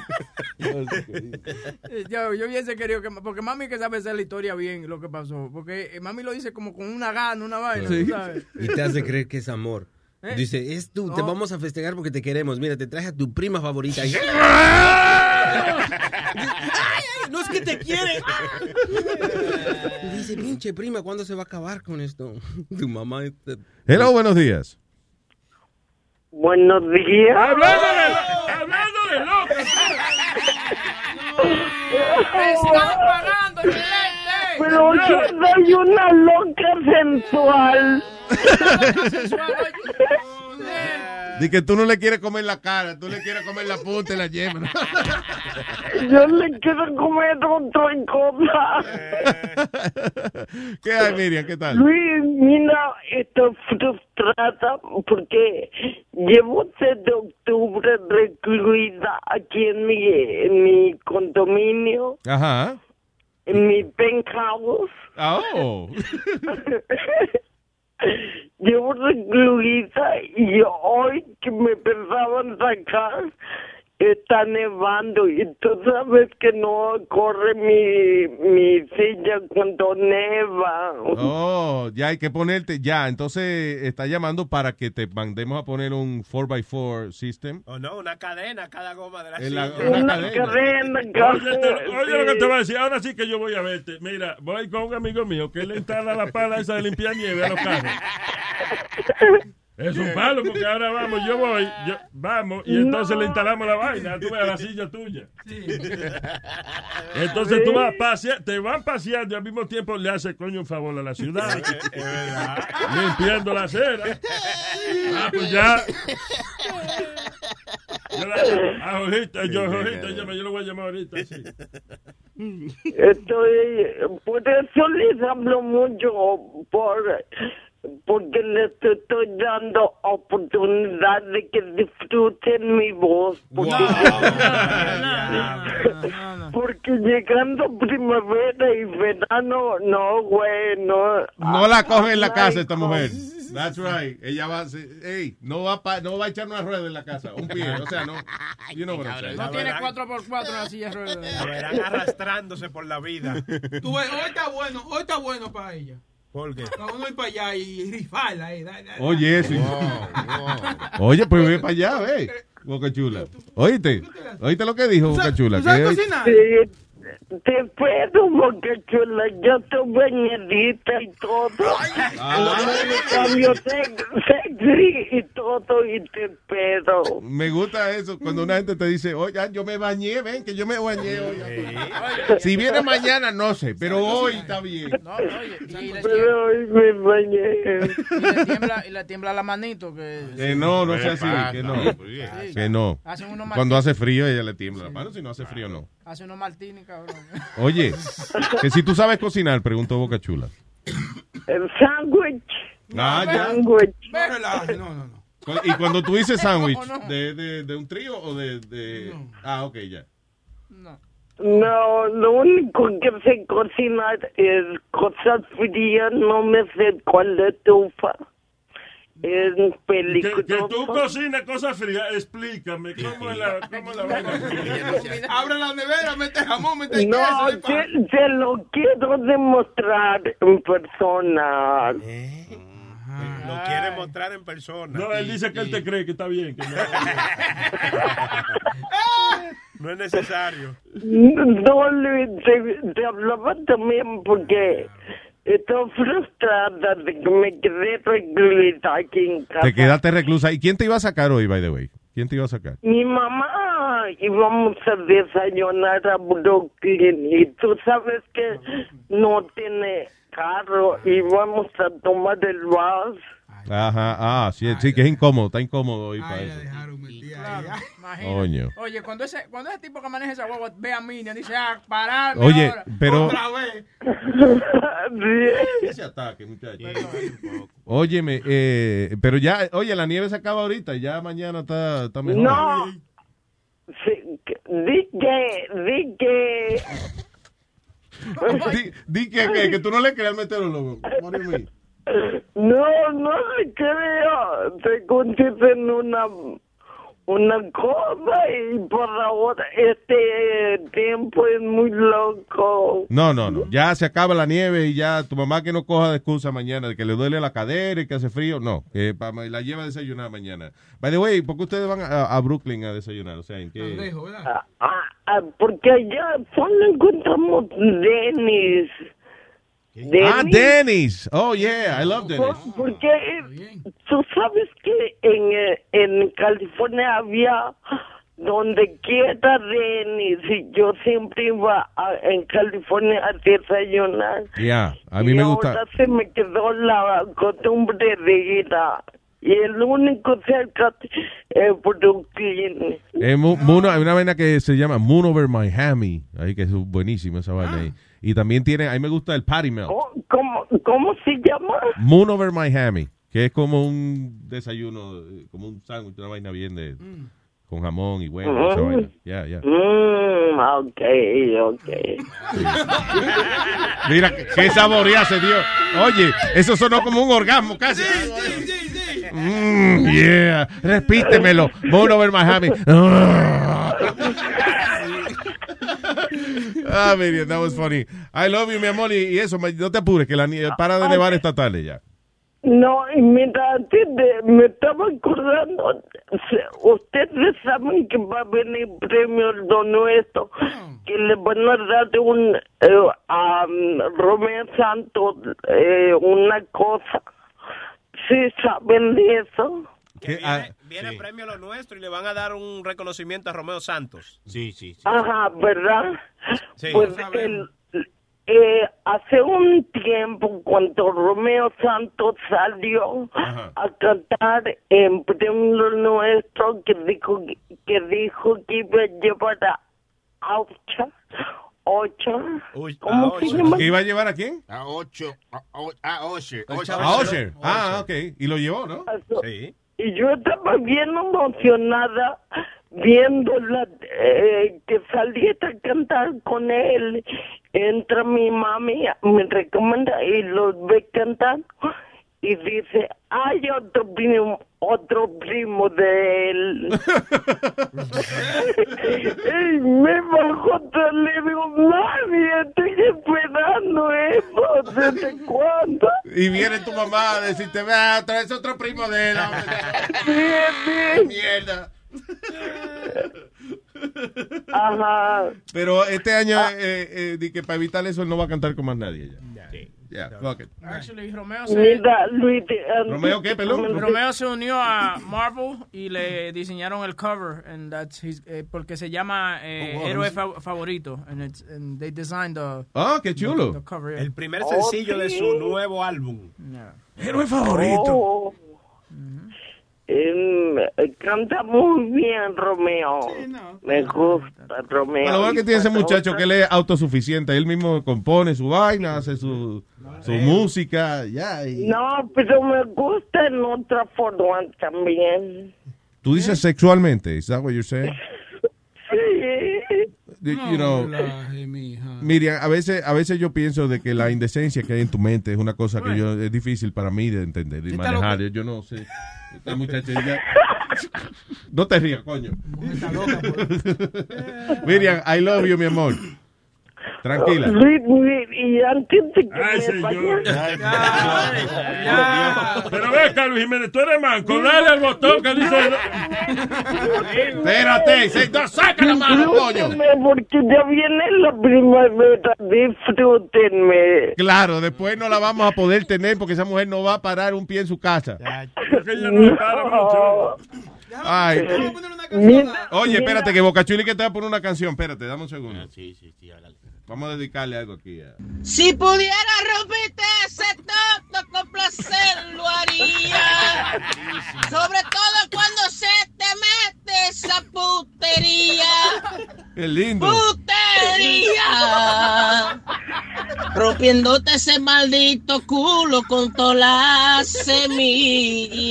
yo, yo hubiese querido que, porque mami que sabe hacer la historia bien, lo que pasó. Porque eh, mami lo dice como con una gana, una vaina, Sí. tú sabes. Y te hace creer que es amor. ¿Eh? Dice, es tú, te No. vamos a festejar porque te queremos. Mira, te traje a tu prima favorita. Y- ¡Ay, ay, no es que te quiere! Y dice, pinche prima, ¿cuándo se va a acabar con esto? Tu mamá... este- Hello, buenos días. Buenos días. Hablando de, hablando de loco. ¡Me están pagando! Pero yo soy una loca sensual. Di que tú no le quieres comer la cara, tú le quieres comer la punta y la yema. Yo le quiero comer otra cosa. ¿Qué hay, Miriam? ¿Qué tal? Luis, mira, estoy frustrada porque llevo desde octubre recluida aquí en mi, en mi condominio, Ajá. en mi penthouse. Oh. Llevo recluida y hoy que me pensaban sacar, está nevando y tú sabes que no corre mi, mi silla cuando neva. Oh, ya hay que ponerte, ya, entonces está llamando para que te mandemos a poner un 4x4 system. O no, una cadena cada goma de la silla. una Una cadena, Oye, te- oye lo que te voy a decir, ahora sí que yo voy a verte. Mira, voy con un amigo mío que le instala la pala esa de limpiar nieve a los carros. Es un palo porque ahora vamos, yo voy, yo- vamos, y entonces le instalamos la vaina, tú ves a la silla tuya. Entonces tú vas pasea- te van paseando y al mismo tiempo le hace coño un favor a la ciudad. Limpiando la acera. Ah, pues ya. Yo la- a Jorgito, yo, yo lo voy a llamar ahorita. sí. Estoy, por eso les hablo mucho, por, porque les estoy dando oportunidad de que disfruten mi voz. Porque, porque llegando primavera y verano, no, güey, no. No la coge en la casa esta mujer. That's right. Ella va a se- ey, no va pa- no va a echar una rueda en la casa, un pie, o sea, no. You know what I'm saying. No tiene 4x4 en la silla de ruedas. La verán arrastrándose por la vida. Tú ves, hoy está bueno, hoy está bueno para ella. ¿Por qué? Para uno ir para allá y rifarla da- da- Oye, eso. Oye, pues ve para allá, ve. Boca chula. Oíste, oíste lo que dijo Boca chula. que- Sí, te puedo, boca chula, yo estoy bañadita y todo. Ah. Me cambio sex- sexy y todo y te pedo. Me gusta eso, cuando una gente te dice, oye, yo me bañé, ven, que yo me bañé hoy. Si viene mañana, no sé, pero hoy está bien. No, oye, y le, Pero hoy me bañé. y le tiembla, y le tiembla la manito. Que, Que no, no sea así, que no. Sí. Que no. Cuando hace frío, ella le tiembla la mano, si no hace frío, no. Hace unos martini, cabrón. Oye, que si tú sabes cocinar, preguntó Boca Chula. El sándwich. Ah, ya. Sándwich. No no, no, no. Y cuando tú dices sándwich, de, de, de un trío o de, de... Ah, ok, ya. No, lo único que sé cocinar es cosas frías, no me sé cuál es tufa. Es Que, que peligroso. tú cocinas cosas frías, explícame cómo es la, cómo es la vaina. Abre la nevera, mete jamón, mete No, queso. te, te lo quiero demostrar en persona. Lo quiere mostrar en persona. No, él dice que él te cree que está bien. que no. No es necesario. No, Luis, te, te hablaba también porque estoy frustrada de que me quedé recluida aquí en casa. Te quedaste reclusa. ¿Y quién te iba a sacar hoy, by the way? ¿Quién te iba a sacar? Mi mamá íbamos a desayunar a Brooklyn y tú sabes que no tiene carro y vamos a tomar el bus. Ajá, ah, sí, sí, que es incómodo, está incómodo hoy para eso. Claro. Oye, cuando ese, cuando ese tipo que maneja esa guagua ve a Minion, dice, ah, pararme Oye, ahora. pero- Otra vez. Ese ataque. Óyeme, eh, pero ya, oye, la nieve se acaba ahorita, ya mañana está, está mejor. No. Sí, di que, di que... di, que, que, tú no le creas al meteorólogo. No, no le creo. Te contesten una una cosa y por ahora este tiempo es muy loco. No, no, no. Ya se acaba la nieve y ya tu mamá que no coja de excusa mañana de que le duele la cadera y que hace frío. No, que pa- la lleva a desayunar mañana. By the way, ¿por qué ustedes van a, a Brooklyn a desayunar? O sea, ¿en qué? Ah, ah, ah, porque allá solo encontramos Denis. Ah, Dennis. Oh, yeah, I love Dennis. Por- Porque eh, tú sabes que en, eh, en California había donde quiera Denis y yo siempre iba a- en California a desayunar. Yeah, a mí y me ahora gusta. se me quedó la costumbre de ir a... Y el único cerca es Brooklyn. Eh, Mu- Muno, hay una vaina que se llama Moon Over Miami. Ahí que es buenísima esa vaina ahí. Y también tiene, a mí me gusta el Patty Melt. Oh, ¿Cómo, ¿Cómo se llama? Moon Over Miami, que es como un desayuno, como un sándwich, una vaina bien de con jamón y huevo, esa Mm. vaina. Ya, ya. Mm, ok, ok. Mira, qué- saborea se dio. Oye, eso sonó como un orgasmo casi. Mm, yeah, repítemelo. Moon Over Miami. Ah. Miriam, that was funny. I love you, mi amor, y, eso, no te apures, que la nie- para de nevar esta tarde ya. No, y mira, me estaba acordando, ustedes saben que va a venir premio lo nuestro, que le van a dar un, eh, a Romeo Santos eh, una cosa. ¿Sí saben de eso? Que Ah, viene, viene el premio lo nuestro y le van a dar un reconocimiento a Romeo Santos. Sí, sí. Ajá, ¿verdad? Sí. Pues el- eh, hace un tiempo cuando Romeo Santos salió a cantar en Premio Nuestro que dijo que dijo que iba a llevar a Ocha, Ocha, ¿cómo se llama? ¿Que iba a llevar a quién? A ocho. A, a, a Usher. Ah, ok. Y lo llevó, ¿no? Sí. Y yo estaba bien emocionada viéndola eh, que saliera a cantar con él. Entra mi mami, me recomienda y los ve cantar y dice, hay otro otro primo de él. y me bajó todo, le digo, mami, estoy esperando eso, ¿desde cuándo? Y viene tu mamá a decirte, vea, traes otro primo de él. Mierda. Ajá. Pero este año, eh, eh, di que para evitar eso, él no va a cantar con más nadie ya. Ya, fuck it. Actually, Romeo se, Mira, Luis, eh, ¿Romeo qué, pelón? Romeo se unió a Marvel y le diseñaron el cover, and that's his, eh, porque se llama eh, Oh, wow, Héroe fa- Favorito, and, it's, and they designed the, Ah, qué chulo. the cover. yeah. El primer sencillo de su nuevo álbum. Héroe Oh. Em, canta muy bien Romeo. Me gusta Romeo. Bueno, lo bueno que tiene ese muchacho que él es autosuficiente. Él mismo compone su vaina, hace su, su música, ya. y- No, pero me gusta en otra forma también. Tú dices sexualmente, ¿is that what you're saying? Sí. You know, Miriam, a veces, a veces yo pienso de que la indecencia que hay en tu mente es una cosa que yo, es difícil para mí de entender y manejar. Yo no sé. Esta muchacha ya- No te rías, coño. Miriam, I love you, mi amor. Tranquila. Y antes de que me vaya... Pero ve, Carlos Jiménez, tú eres manco. Dale al botón que dice. Espérate, se- no, saca la mano, coño. Disfrútenme, porque ya viene la primavera, disfrútenme. Claro, después no la vamos a poder tener porque esa mujer no va a parar un pie en su casa. Ay. Oye, espérate, que Boca Chuli que te va a poner una canción. Espérate, dame un segundo. Sí, sí, sí, hágale. Vamos a dedicarle algo aquí. a- Si pudiera romperte ese toto con placer lo haría. Sobre todo cuando se te mete esa putería. Qué lindo. ¡Putería! Rompiéndote ese maldito culo con toda la semilla.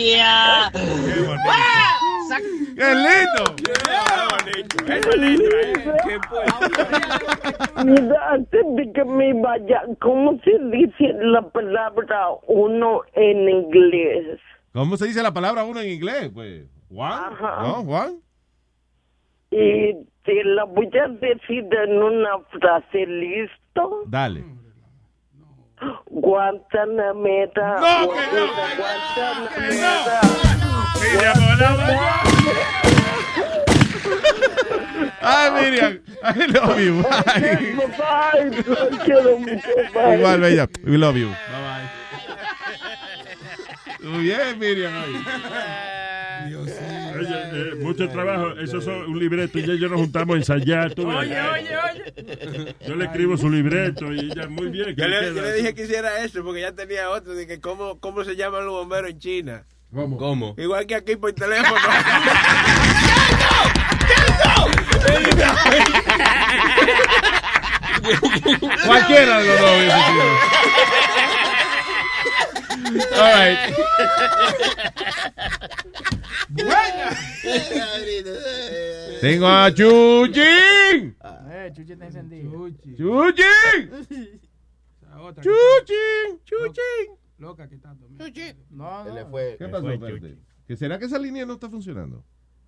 ¡Qué lindo! Mira, antes de que me vaya, ¿cómo se dice la palabra uno en inglés? ¿Cómo se dice la palabra uno en inglés? Pues, Juan. ¿No, Juan? Y te la voy a decir en una frase, ¿listo? Dale. Guantanamera. No, Guantanamera. Ay, Miriam, I love you. Bye. Bye, quiero mucho, bye. Igual, bella. We love you. Bye bye. Muy bien, Miriam. ay. Oye, eh, mucho trabajo. Eso es un libreto y ella y yo nos juntamos a ensayar. tú ves. Oye, oye, oye. Yo le escribo su libreto y ella muy bien. Yo le, yo le dije que hiciera eso porque ya tenía otro de que cómo, cómo se llaman los bomberos en China. ¿Cómo? ¿Cómo? Igual que aquí por teléfono. Cualquiera de los dos hubiese sido. All right. Tengo a Chuchín. Eh, Chuchi está encendido. Chuchín. Chuchín. Chuchín. Loca que está No, Se no. le fue. ¿Qué pasó? ¿Que ¿Será que esa línea no está funcionando?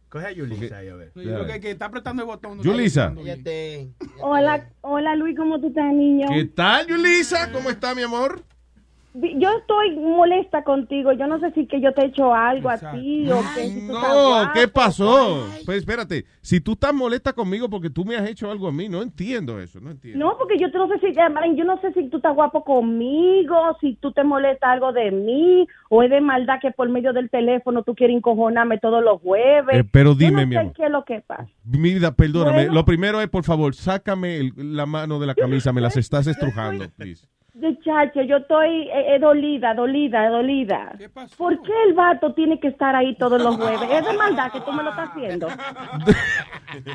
Coge a Yulisa ahí, a ver. Yo creo que, que está apretando el botón. no Yulisa. está apretando bien. Hola, hola Luis, ¿cómo tú estás, niño? ¿Qué tal, Yulisa? ¿Cómo está, mi amor? Yo estoy molesta contigo. Yo no sé si que yo te he hecho algo a ti o que si tú estás No, guapo. ¿qué pasó? Pues espérate, si tú estás molesta conmigo porque tú me has hecho algo a mí, no entiendo eso, no entiendo. No, porque yo no sé si yo no sé si tú estás guapo conmigo, si tú te molesta algo de mí o es de maldad que por medio del teléfono tú quieres encojonarme todos los jueves. Eh, pero Yo dime, mi sé amor. qué es lo que pasa. Mi vida, perdóname. Bueno. Lo primero es, por favor, sácame el- la mano de la camisa, me las estás estrujando, please. Muchacho, yo estoy eh, eh, dolida, dolida, dolida. ¿Por qué el vato tiene que estar ahí todos los jueves? Es de maldad que tú me lo estás haciendo.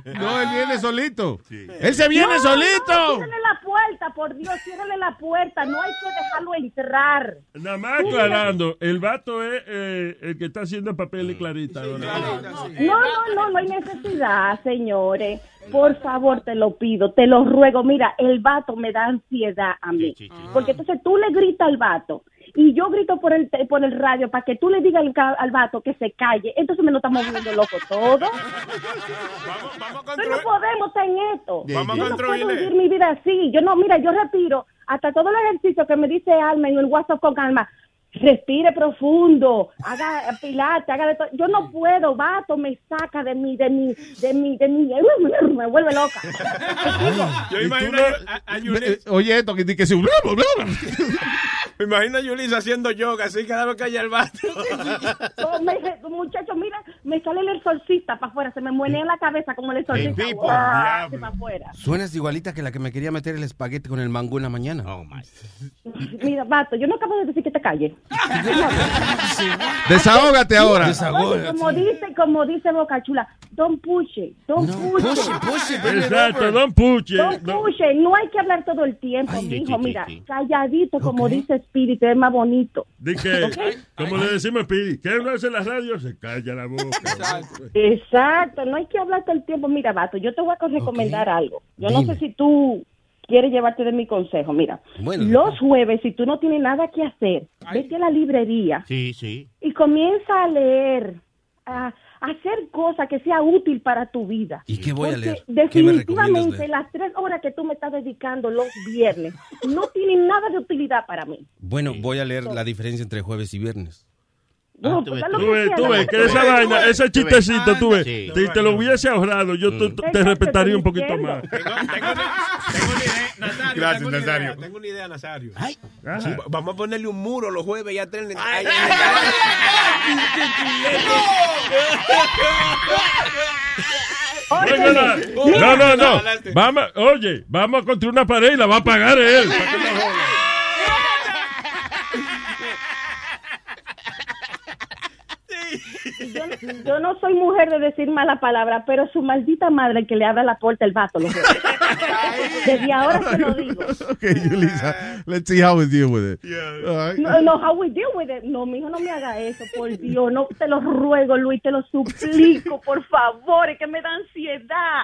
No, él viene solito. Él se viene No, solito. No, ciérrale la puerta, por Dios, ciérrale la puerta. No hay que dejarlo entrar. Nada más aclarando, el vato es eh, el que está haciendo papel y clarita. ahora. No, no, no, no hay necesidad, señores. Por favor, te lo pido, te lo ruego. Mira, el vato me da ansiedad a mí. Porque entonces tú le gritas al vato y yo grito por el te- por el radio para que tú le digas al, ca- al vato que se calle. Entonces me lo estamos volviendo loco todo. No podemos estar en esto. Vamos yo no puedo vivir mi vida así. Yo no, mira, yo retiro hasta todo el ejercicio que me dice Alma en el WhatsApp con Alma. Respire profundo, haga pilates, haga de todo. Yo no puedo, vato, me saca de mi, de mi, de mi, de mi, me vuelve loca. Yo imagino no- a, Yulisa. Eh, Oye, esto que que bla. Me imagino a Yulisa haciendo yoga, así cada vez que haya el vato. Oh, me- muchacho, mira, me sale el exorcista para afuera, se me muene en la cabeza como el exorcista. El ¡Guau! diablo. para afuera. Suenas igualita que la que me quería meter el espagueti con el mangú en la mañana. Oh, my. Mira, vato, yo no acabo de decir que te calles. Desahógate ahora. Oye, como dice, como dice Boca Chula, it, don't push, it. Exacto, don Puche. Push it. No hay que hablar todo el tiempo, mijo. Mira, calladito, como dice Espíritu, es más bonito. Di que, como le decimos a Pidi, que uno hace en la radio, se calla la boca. Exacto, no hay que hablar todo el tiempo. Mira, vato, yo te voy a recomendar algo. Yo no sé si tú quieres llevarte de mi consejo. Mira, Bueno. los jueves, si tú no tienes nada que hacer, vete a la librería Sí, sí. y comienza a leer, a, a hacer cosas que sea útil para tu vida. ¿Y qué voy a leer? ¿Qué me recomiendas definitivamente leer? las tres horas que tú me estás dedicando los viernes no tienen nada de utilidad para mí. Bueno, voy a leer la diferencia entre jueves y viernes. No, pues, Tú que ves, tú ves, que esa vaina, ese chistecito, tú ves, si te lo hubiese ahorrado, yo te, respetaría un poquito más. Nazario, Gracias, tengo una Nazario. idea, tengo una idea, Nazario. Sí, vamos a ponerle un muro los jueves ya tienen. Ay, No, no, no. Vamos, oye, vamos a construir una pared y la va a pagar él. para que no Yo, yo no soy mujer de decir mala palabra, pero su maldita madre que le abra la puerta el vato. Desde ahora se lo digo. Okay, Yulisa, let's see how we deal with it. No, no, how we deal with it. No, mijo, no me haga eso, por Dios. No, te lo ruego, Luis, te lo suplico, por favor, es que me da ansiedad.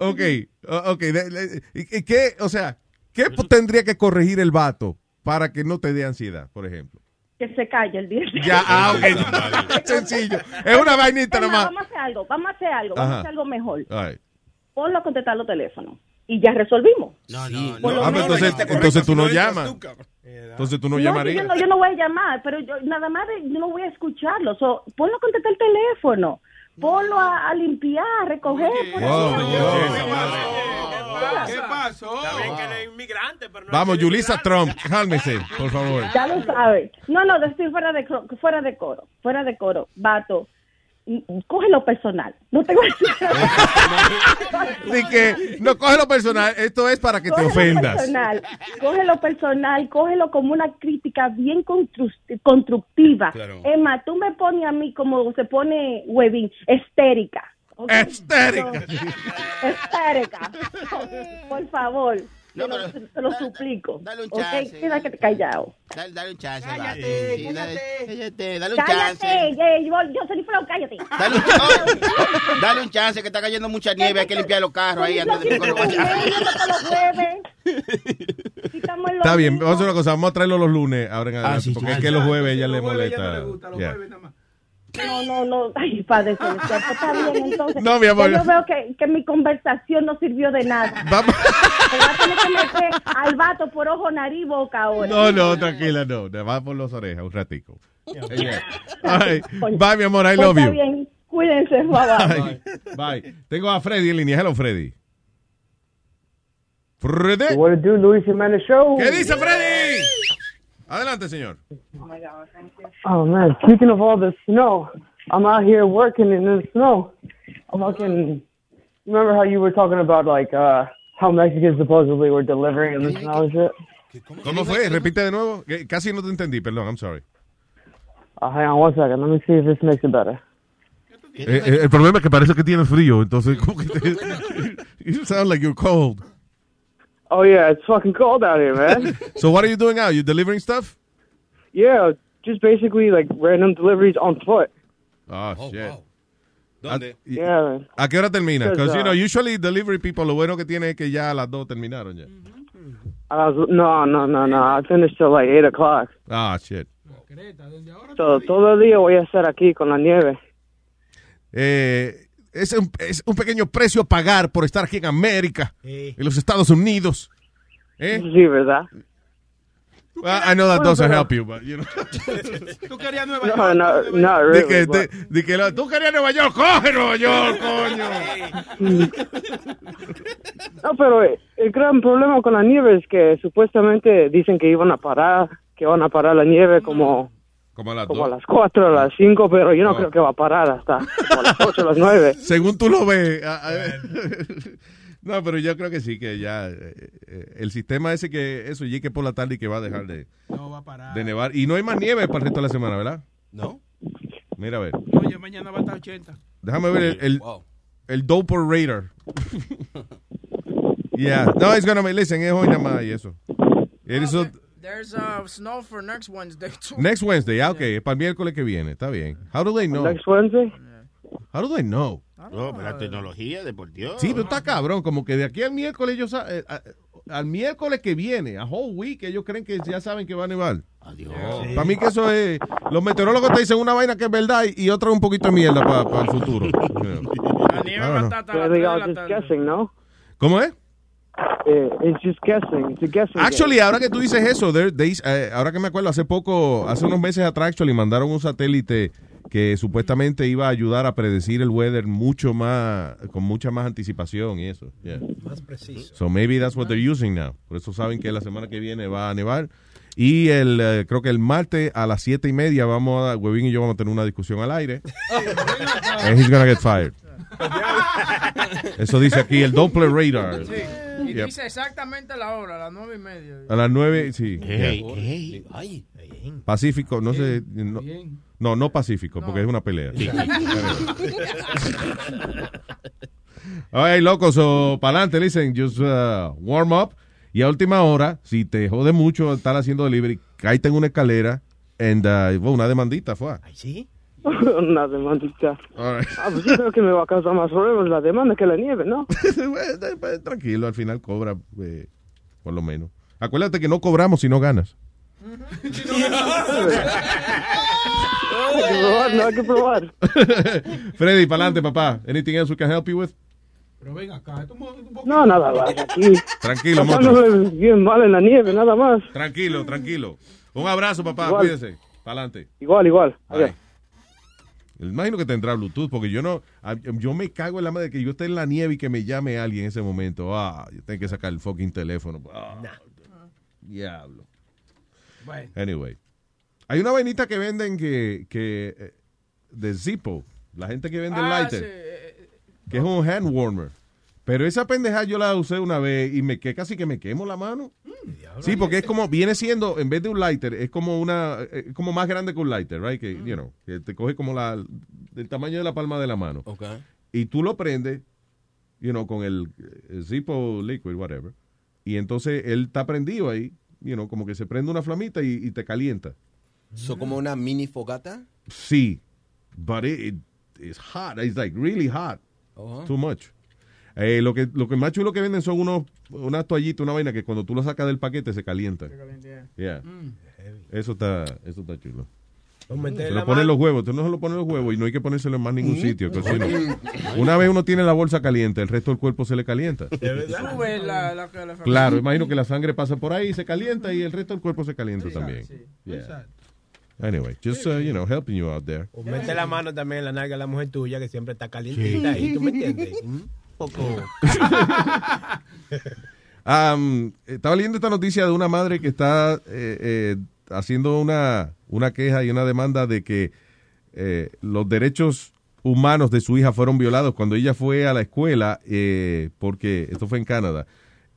Ok, o- ok. de- de- ¿y- y ¿Qué, o sea, qué tendría que corregir el vato para que no te dé ansiedad, por ejemplo? Que se calle el día. Ya, ah, ok. Sencillo. Es una vainita nomás. Vamos a hacer algo, vamos a hacer algo, vamos Ajá. a hacer algo mejor. Right. Ponlo a contestar los teléfonos y ya resolvimos. No, no, lo Ah, pero entonces, entonces tú no llamas. Entonces tú no yo, llamarías. no, yo no voy a llamar, pero yo nada más de- yo no voy a escucharlo. So, ponlo a contestar el teléfono. Ponlo a, a limpiar, a recoger. por Wow, ahí. ¿Qué pasó? Está bien que él es inmigrante, pero no Vamos, Yulisa Trump, cálmese, por favor. Ya lo sabes. No, no, decir fuera de, cro- fuera de coro. Fuera de coro. Vato, cógelo personal. No te voy a Así que no coge lo personal, esto es para que te Cógelo ofendas. Personal, cógelo personal, cógelo como una crítica bien constru- constructiva. Claro. Emma, tú me pones a mí como se pone Webin, estérica. Estérica. Estérica. Por favor. Te lo, te lo suplico. dale un chance. Quédate callado. Dale, dale un chance. Cállate. Sí, dale, cállate, dale un chance. Cállate, eh, yo, yo soy Flow, cállate. Dale un, chance, dale un chance que está cayendo mucha nieve, hay que limpiar los carros ahí antes de que lo vaya. Está bien, vamos a hacer una cosa, vamos a traerlo los lunes ahora en adelante, sí, porque sí, es sí. que los jueves le ya no molesta. le gusta, los jueves nada más. No, no, no. Ay, padre celestial, pues está bien, entonces. No, mi amor. Yo veo que, que mi conversación no sirvió de nada. Vamos. A tener que meter al vato por ojo, nariz y boca ahora. No, no, tranquila, no. Te va por las orejas un ratico. Ay, bye, mi amor, I Pues love está you. bien, cuídense, bye bye. Bye. Bye. Tengo a Freddy en línea. Hello, Freddy. Freddy. What do, Luis Jimenez Show? ¿Qué dice Freddy? Adelante, señor. Oh man, speaking of all the snow, I'm out here working in the snow. I'm fucking. Remember how you were talking about like uh how Mexicans supposedly were delivering in the snow and shit? ¿Cómo fue? Repite de nuevo. Casi no te entendí, perdón, I'm sorry. Uh, hang on one second. Let me see if this makes it better. Eh, eh, el problema es que parece que tienes frío, entonces como que te- you sound like you're cold. Oh yeah, it's fucking cold out here, man. So what are you doing now? You delivering stuff? yeah, just basically like random deliveries on foot. Oh, shit. ¿Dónde? ¿A, Yeah. ¿A qué hora termina? Because, Because, you uh, know, usually delivery people, lo bueno que tiene es que ya a las dos terminaron ya. I was no, no, no, no. I finished till like eight o'clock. Ah, shit. So todo el día voy a estar aquí con la nieve. Eh, es, un, es un pequeño precio a pagar por estar aquí en América, en los Estados Unidos. ¿Eh? Sí, ¿verdad? Well, I know that doesn't help you, but you know. Tú querías Nueva No, York. no, no, Di really. que, but- de- di que lo- tú querías Nueva York, coge Nueva York, coño. No, pero eh, el gran problema con la nieve es que supuestamente dicen que iban a parar, que van a parar la nieve como, Como a las como a las 4, a las 5, pero yo no No. creo que va a parar hasta como a las 8, a las 9. Según tú lo ves. No, pero yo creo que sí, que ya eh, eh, el sistema ese que eso llegue por la tarde y que va a dejar de, de nevar. Y no hay más nieve para el resto de la semana, ¿verdad? No. Mira, a ver. Oye, mañana va a estar 80. Déjame ver el, el, el Doper Radar. yeah. No, it's gonna be, listen, es hoy nada más y eso. It is a- There's uh, snow for next Wednesday too. next Wednesday, ah, ok, es para el miércoles que viene, está bien. How do they know? Next Wednesday? How do they know? No, pero la tecnología, de por Dios. Sí, pero está cabrón, como que de aquí al miércoles ellos eh, a- al miércoles que viene, a whole week, ellos creen que ya saben que va a nevar. Adiós. Para mí que eso es, los meteorólogos te dicen una vaina que es verdad y, y otra un poquito de mierda para el futuro. La nieve va a don't estar hasta las Well, 3 they de are la just tarde. guessing, no? ¿Cómo es? Eh, it's just guessing. It's a guessing Actually, game. ahora que tú dices eso, there- they- eh, ahora que me acuerdo, hace poco, hace unos meses atrás, actually, mandaron un satélite que supuestamente iba a ayudar a predecir el weather mucho más, con mucha más anticipación y eso. Yeah. Más preciso. So maybe that's what they're using now. Por eso saben que la semana que viene va a nevar. Y el, eh, creo que el martes a las siete y media vamos a, Webin y yo vamos a tener una discusión al aire. And he's gonna get fired. Eso dice aquí el Doppler radar. Sí. Y Yep. dice exactamente la hora, a las nueve y media. A las nueve, sí. Hey, Yeah. hey. Ay. Pacífico, no sé. No, no, no Pacífico, porque es una pelea. Sí. Ay, locos, o para adelante, listen, just uh, warm up. Y a última hora, si te jode mucho estar haciendo delivery, cállate en una escalera and, uh, bueno, una demandita fue. ¿Sí? Una demandita. All right. Ah, pues yo creo que me va a causar más problemas la demanda que la nieve, ¿no? Pues, Tranquilo, al final cobra, eh, por lo menos. Acuérdate que no cobramos si no ganas. Hay que probar, no hay que probar. Freddy, para adelante, papá. Anything else we can help you with? Pero ven acá. esto No, nada más. Aquí. Tranquilo. Pasándole bien mal en la nieve, nada más. Tranquilo, tranquilo. Un abrazo, papá. Igual. Cuídese. Para adelante. Igual, igual. Adiós. Imagino que tendrá Bluetooth, porque yo no, yo me cago en la madre que yo esté en la nieve y que me llame alguien en ese momento. Ah, yo tengo que sacar el fucking teléfono. Ah, Diablo. Bueno. Anyway. Hay una vainita que venden que, que eh, de Zippo, la gente que vende Ah, lighter, sí, eh, que es un hand warmer. Pero esa pendeja yo la usé una vez y me que casi que me quemo la mano. Sí, porque es como, viene siendo, en vez de un lighter, es como una, eh, es como más grande que un lighter, right? Que, you know, que te coge como la, del tamaño de la palma de la mano. Ok. Y tú lo prendes, you know, con el, el Zippo liquid, whatever. Y entonces él está prendido ahí, you know, como que se prende una flamita y, y te calienta. So, como una mini fogata. Sí, but it, it- it's hot. It's like really hot. Oh. Too much. Eh, lo que lo que más chulo que venden son unos unas toallitas, una vaina que cuando tú lo sacas del paquete se calienta. Yeah. Mm. Eso está eso está chulo. Se lo ponen los huevos, tú no se lo pones los huevos y no hay que ponérselo en más ningún sitio. que si no- Una vez uno tiene la bolsa caliente, el resto del cuerpo se le calienta. Claro, imagino que la sangre pasa por ahí, se calienta y el resto del cuerpo se calienta también. Yeah. Anyway, just, uh, you know, helping you out there. O mete la mano también en la nalga de la mujer tuya que siempre está calientita ahí, ¿tú me entiendes? Un poco... Am, estaba leyendo esta noticia de una madre que está eh, eh, haciendo una, una queja y una demanda de que eh, los derechos humanos de su hija fueron violados cuando ella fue a la escuela, eh, porque esto fue en Canadá,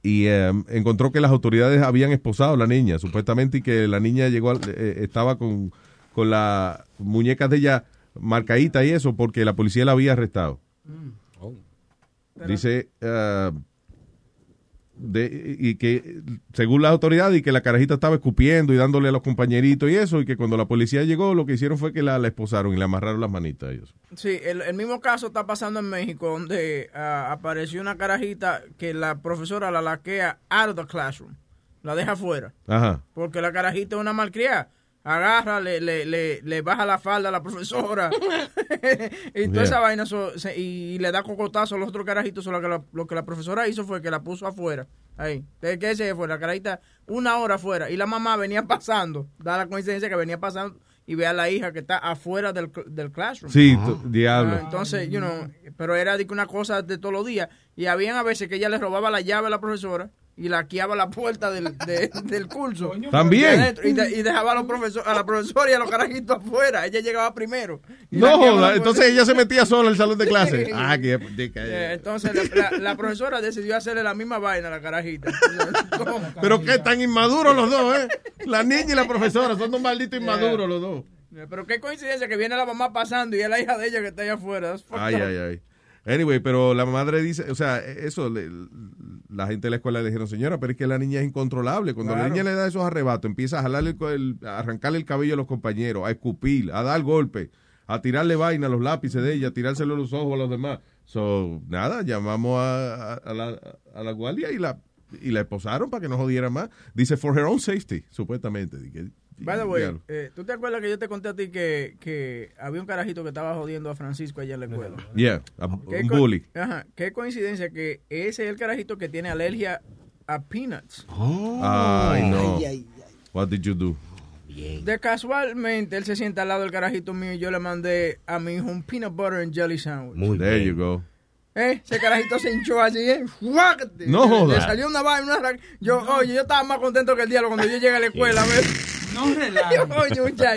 y em, encontró que las autoridades habían esposado a la niña, supuestamente, y que la niña llegó, al- eh, estaba con, con las muñecas de ella marcadita y eso, porque la policía la había arrestado. Dice, ah, de, y que según las autoridades y que la carajita estaba escupiendo y dándole a los compañeritos y eso y que cuando la policía llegó lo que hicieron fue que la, la esposaron y le amarraron las manitas eso. Sí, el, el mismo caso está pasando en México, donde ah, apareció una carajita que la profesora la laquea out of the classroom, la deja afuera, Ajá. porque la carajita es una malcriada. Agarra, le, le, le, le baja la falda a la profesora y toda Yeah. esa vaina so- se- y, le da cocotazo a los otros carajitos. so lo, que la, lo que la profesora hizo fue que la puso afuera. Ahí. ¿De qué se fue? La carajita una hora afuera y la mamá venía pasando. Da la coincidencia que venía pasando y ve a la hija que está afuera del, del classroom. Sí, diablo. Ah, entonces, you know, pero era de que una cosa de todos los días. Y habían a veces que ella le robaba la llave a la profesora y la quiaba la puerta del, de- del curso. También. Adentro, Y, de- y dejaba a, los profesor, a la profesora y a los carajitos afuera. Ella llegaba primero. No, la entonces ella se metía sola al salón de clase. Ah, que Eh, entonces la, la- la profesora decidió hacerle la misma vaina a la carajita. Pero qué tan inmaduros los dos, ¿eh? La niña y la profesora son dos malditos inmaduros los dos. Eh, Pero qué coincidencia que viene la mamá pasando y es la hija de ella que está allá afuera. Ay, ay, ay. Anyway, pero la madre dice, o sea, eso, le- la gente de la escuela le dijeron, señora, pero es que la niña es incontrolable. Cuando la niña le da esos arrebatos, empieza a jalarle el, a arrancarle el cabello a los compañeros, a escupir, a dar golpe, a tirarle vaina a los lápices de ella, a tirárselo a los ojos a los demás. So, nada, llamamos a, a- a la, a la guardia y la, y la esposaron para que no jodiera más. Dice, for her own safety, supuestamente. By the way, eh, ¿tú te acuerdas que yo te conté a ti que, que había un carajito que estaba jodiendo a Francisco allá en la escuela? Yeah, a- ¿Qué un bully. Ajá, qué coincidencia que ese es el carajito que tiene alergia a peanuts. Ay, no. What did you do? De casualmente, él se sienta al lado del carajito mío y yo le mandé a mi hijo un peanut butter and jelly sandwich. There you go. ¿Eh? Ese carajito se hinchó así, ¿eh? No Le- joda. Le salió una vaina, una Yo, oye, yo estaba más contento que el diablo cuando yo llegué a la escuela. a ver. No relajes.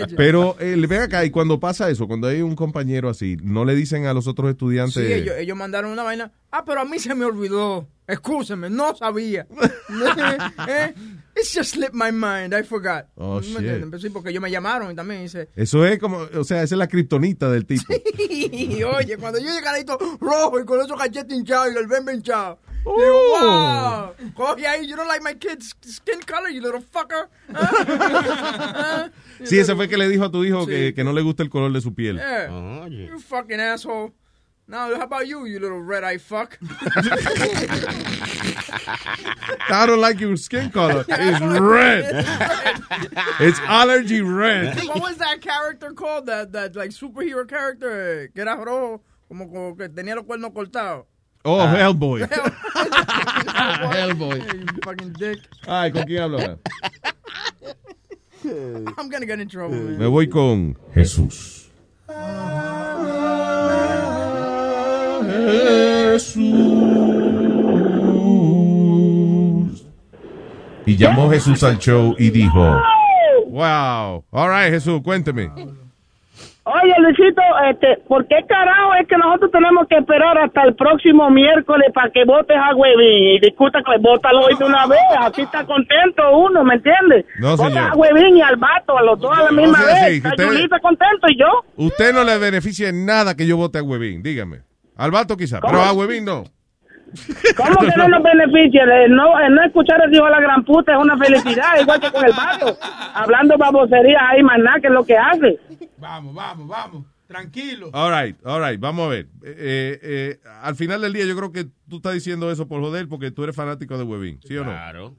Pero eh, ven acá, y cuando pasa eso, cuando hay un compañero así, ¿no le dicen a los otros estudiantes? Sí, ellos, ellos mandaron una vaina. Ah, pero a mí se me olvidó. Excúseme, no sabía. ¿Eh? It's just slipped my mind, I forgot. Oh, ¿Me shit. entiendes? Pero sí, porque ellos me llamaron y también dice... Eso es como, o sea, esa es la kriptonita del tipo. Y oye, cuando yo llegué carajito rojo y con esos cachetes hinchados y el bembe hinchado. Oh. Digo, wow, coge ahí, you don't like my kid's skin color, you little fucker. ¿Ah? Sí, ese fue que le dijo a tu hijo Sí. que, que no le gusta el color de su piel. Yeah. You fucking asshole. Now, how about you, you little red-eye fuck? I don't like your skin color. It's red. It's allergy red. What was that character called? That, that like superhero character que era rojo, como, como que tenía los cuernos cortados. Oh, Hellboy. Hellboy. You fucking dick. Ay, ¿con quién hablo ahora? I'm gonna get in trouble, man. Me voy con Jesús. Y llamó Jesús al show y dijo, wow, all right Jesús, cuénteme. Oye, Luisito, este, ¿por qué carajo es que nosotros tenemos que esperar hasta el próximo miércoles para que votes a Huevín? Y discuta que vótalo hoy de una vez, así está contento uno, ¿me entiendes? No, Vota señor. a Huevín y al vato, a los dos a la misma vez. que Está usted- Yulita contento y yo. Usted no le beneficia en nada que yo vote a Huevín, dígame. Al vato quizá, pero a Huevín no. ¿Cómo que no nos beneficia? El no, el no escuchar el hijo de la gran puta es una felicidad, igual que con el vato. Hablando baboserías ahí, más nada, que es lo que hace. Vamos, vamos, vamos. Tranquilo. All right, all right, vamos a ver. Eh, eh, al final del día yo creo que tú estás diciendo eso por joder porque tú eres fanático de Huevín, ¿sí o no? Claro.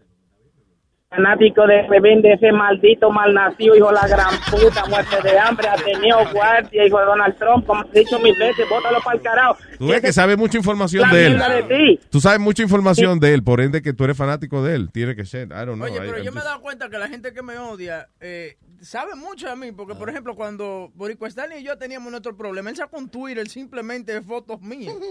Fanático de Bebén, de ese maldito malnacido, hijo de la gran puta, muerte de hambre, ha tenido guardia, hijo de Donald Trump, como he dicho mil veces, bótalo para el carajo. Tú ves que sabes mucha información de él. de ti. Tú sabes mucha información de él, por ende que tú eres fanático de él. Tiene que ser. I don't know. Oye, I- pero I'm yo me he dado cuenta que la gente que me odia eh, sabe mucho de mí, porque por ejemplo cuando Boricua Stanley y yo teníamos nuestro problema, él sacó un Twitter simplemente de fotos mías.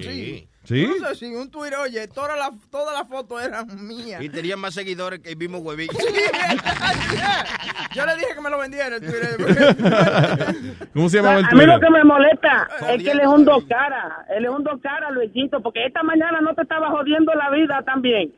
Sí. ¿Sí? No sé si un Twitter, oye, todas las todas las fotos eran mías. Y tenía más seguidores que el mismo huevín. Yo le dije que me lo vendiera el Twitter. ¿Cómo se llamaba el A mí lo Twitter? que me molesta es que él es un dos caras, él es un dos caras, Luisito, porque esta mañana no te estaba jodiendo la vida también.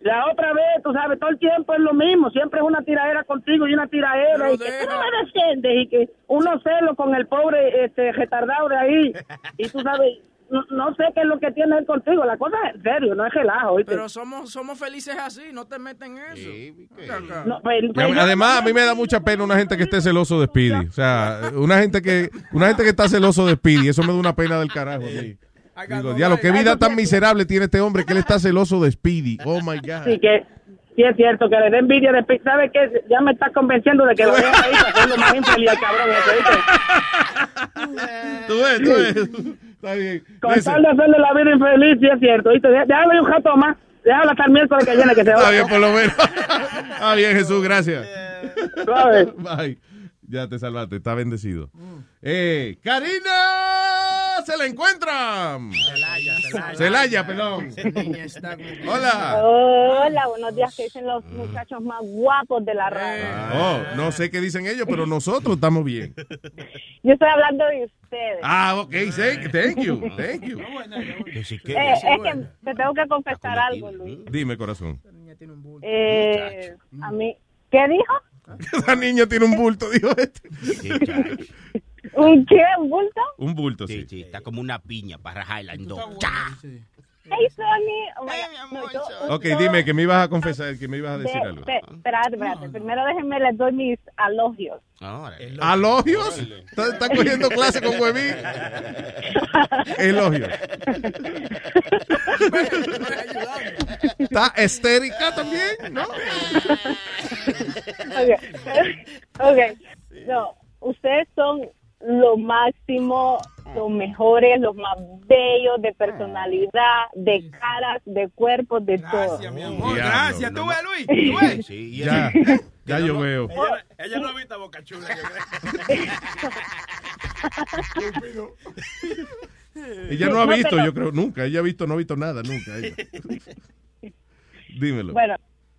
La otra vez, tú sabes, todo el tiempo es lo mismo, siempre es una tiradera contigo y una tiradera, y que tú no me defiendes, y que uno celo con el pobre este retardado de ahí, y tú sabes, no, no sé qué es lo que tiene él contigo, la cosa es en serio, no es relajo, ¿oíste? Pero somos somos felices así, no te meten en eso. No, pues, pues, Además, a mí me da mucha pena una gente que esté celoso de Speedy. O sea, una gente que una gente que está celoso de Speedy. Eso me da una pena del carajo. a mí. Digo, diablo, qué vida tan miserable tiene este hombre que él está celoso de Speedy. Oh my God. Sí, que sí es cierto, que le dé envidia de pi- ¿Sabe qué? Ya me está convenciendo de que lo dejen ahí para hacerlo más infeliz al cabrón. Tú ves, tú ves. Está bien. Con tal de hacerle la vida infeliz, sí es cierto, ¿viste? Dé- Déjame un jato más. Déjalo hasta el miércoles que viene que se Está va. bien, por lo menos. Está bien, Jesús, gracias. Bye. Ya te salvaste, está bendecido. Eh, Karina, se la encuentran. Celaya, perdón. Hola. Hola, buenos días. ¿Qué dicen los muchachos más guapos de la radio? Oh, no sé qué dicen ellos, pero nosotros estamos bien. Yo estoy hablando de ustedes. Ah, ok, thank, you, thank you. Eh, es que te tengo que confesar algo, Luis. Dime, corazón. Eh, a mí, ¿qué dijo? La niña tiene un bulto, dijo este. ¿Un qué? ¿Un bulto? Un bulto, sí. Sí, está como una piña para rajarla en dos. Hey, Sony. Oh my God. No, yo- Ok, yo- dime que me ibas a confesar, que me ibas a decir de- algo. Espérate, espérate. Primero déjenme les doy mis alogios. ¿Alogios? ¿Está, está cogiendo clase con Huevín? Elogios. ¿Está estérica también? ¿No? ok, ok. No, ustedes son lo máximo, los mejores, los más bellos de personalidad, de caras, de cuerpos, de todo. Amor, gracias. ¿Tú ves, Luis? ¿Tú ves? Sí, Ya, ya yo veo. Ella, ella no ha visto a Boca Chula, yo creo. Ella no ha No, visto, pero- yo creo, nunca. Ella ha visto, no ha visto nada, nunca. ella. Dímelo. Bueno,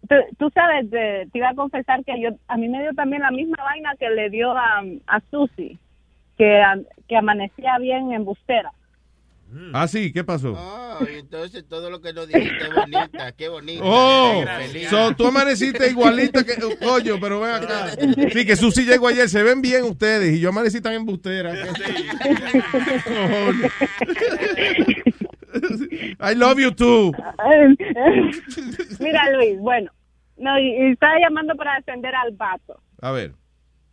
tú, tú sabes, te, te iba a confesar que yo a mí me dio también la misma vaina que le dio a, a Susi, que, que amanecía bien en Bustera. Ah, sí, ¿qué pasó? Oh, entonces todo lo que nos dijiste es bonita, qué bonita. Oh, so, tú amaneciste igualita que coño, pero ven acá. Sí, que Susi llegó ayer, se ven bien ustedes y yo amanecí tan embustera. I love you too. Mira, Luis, bueno, no, y, y estaba llamando para defender al vato. A ver.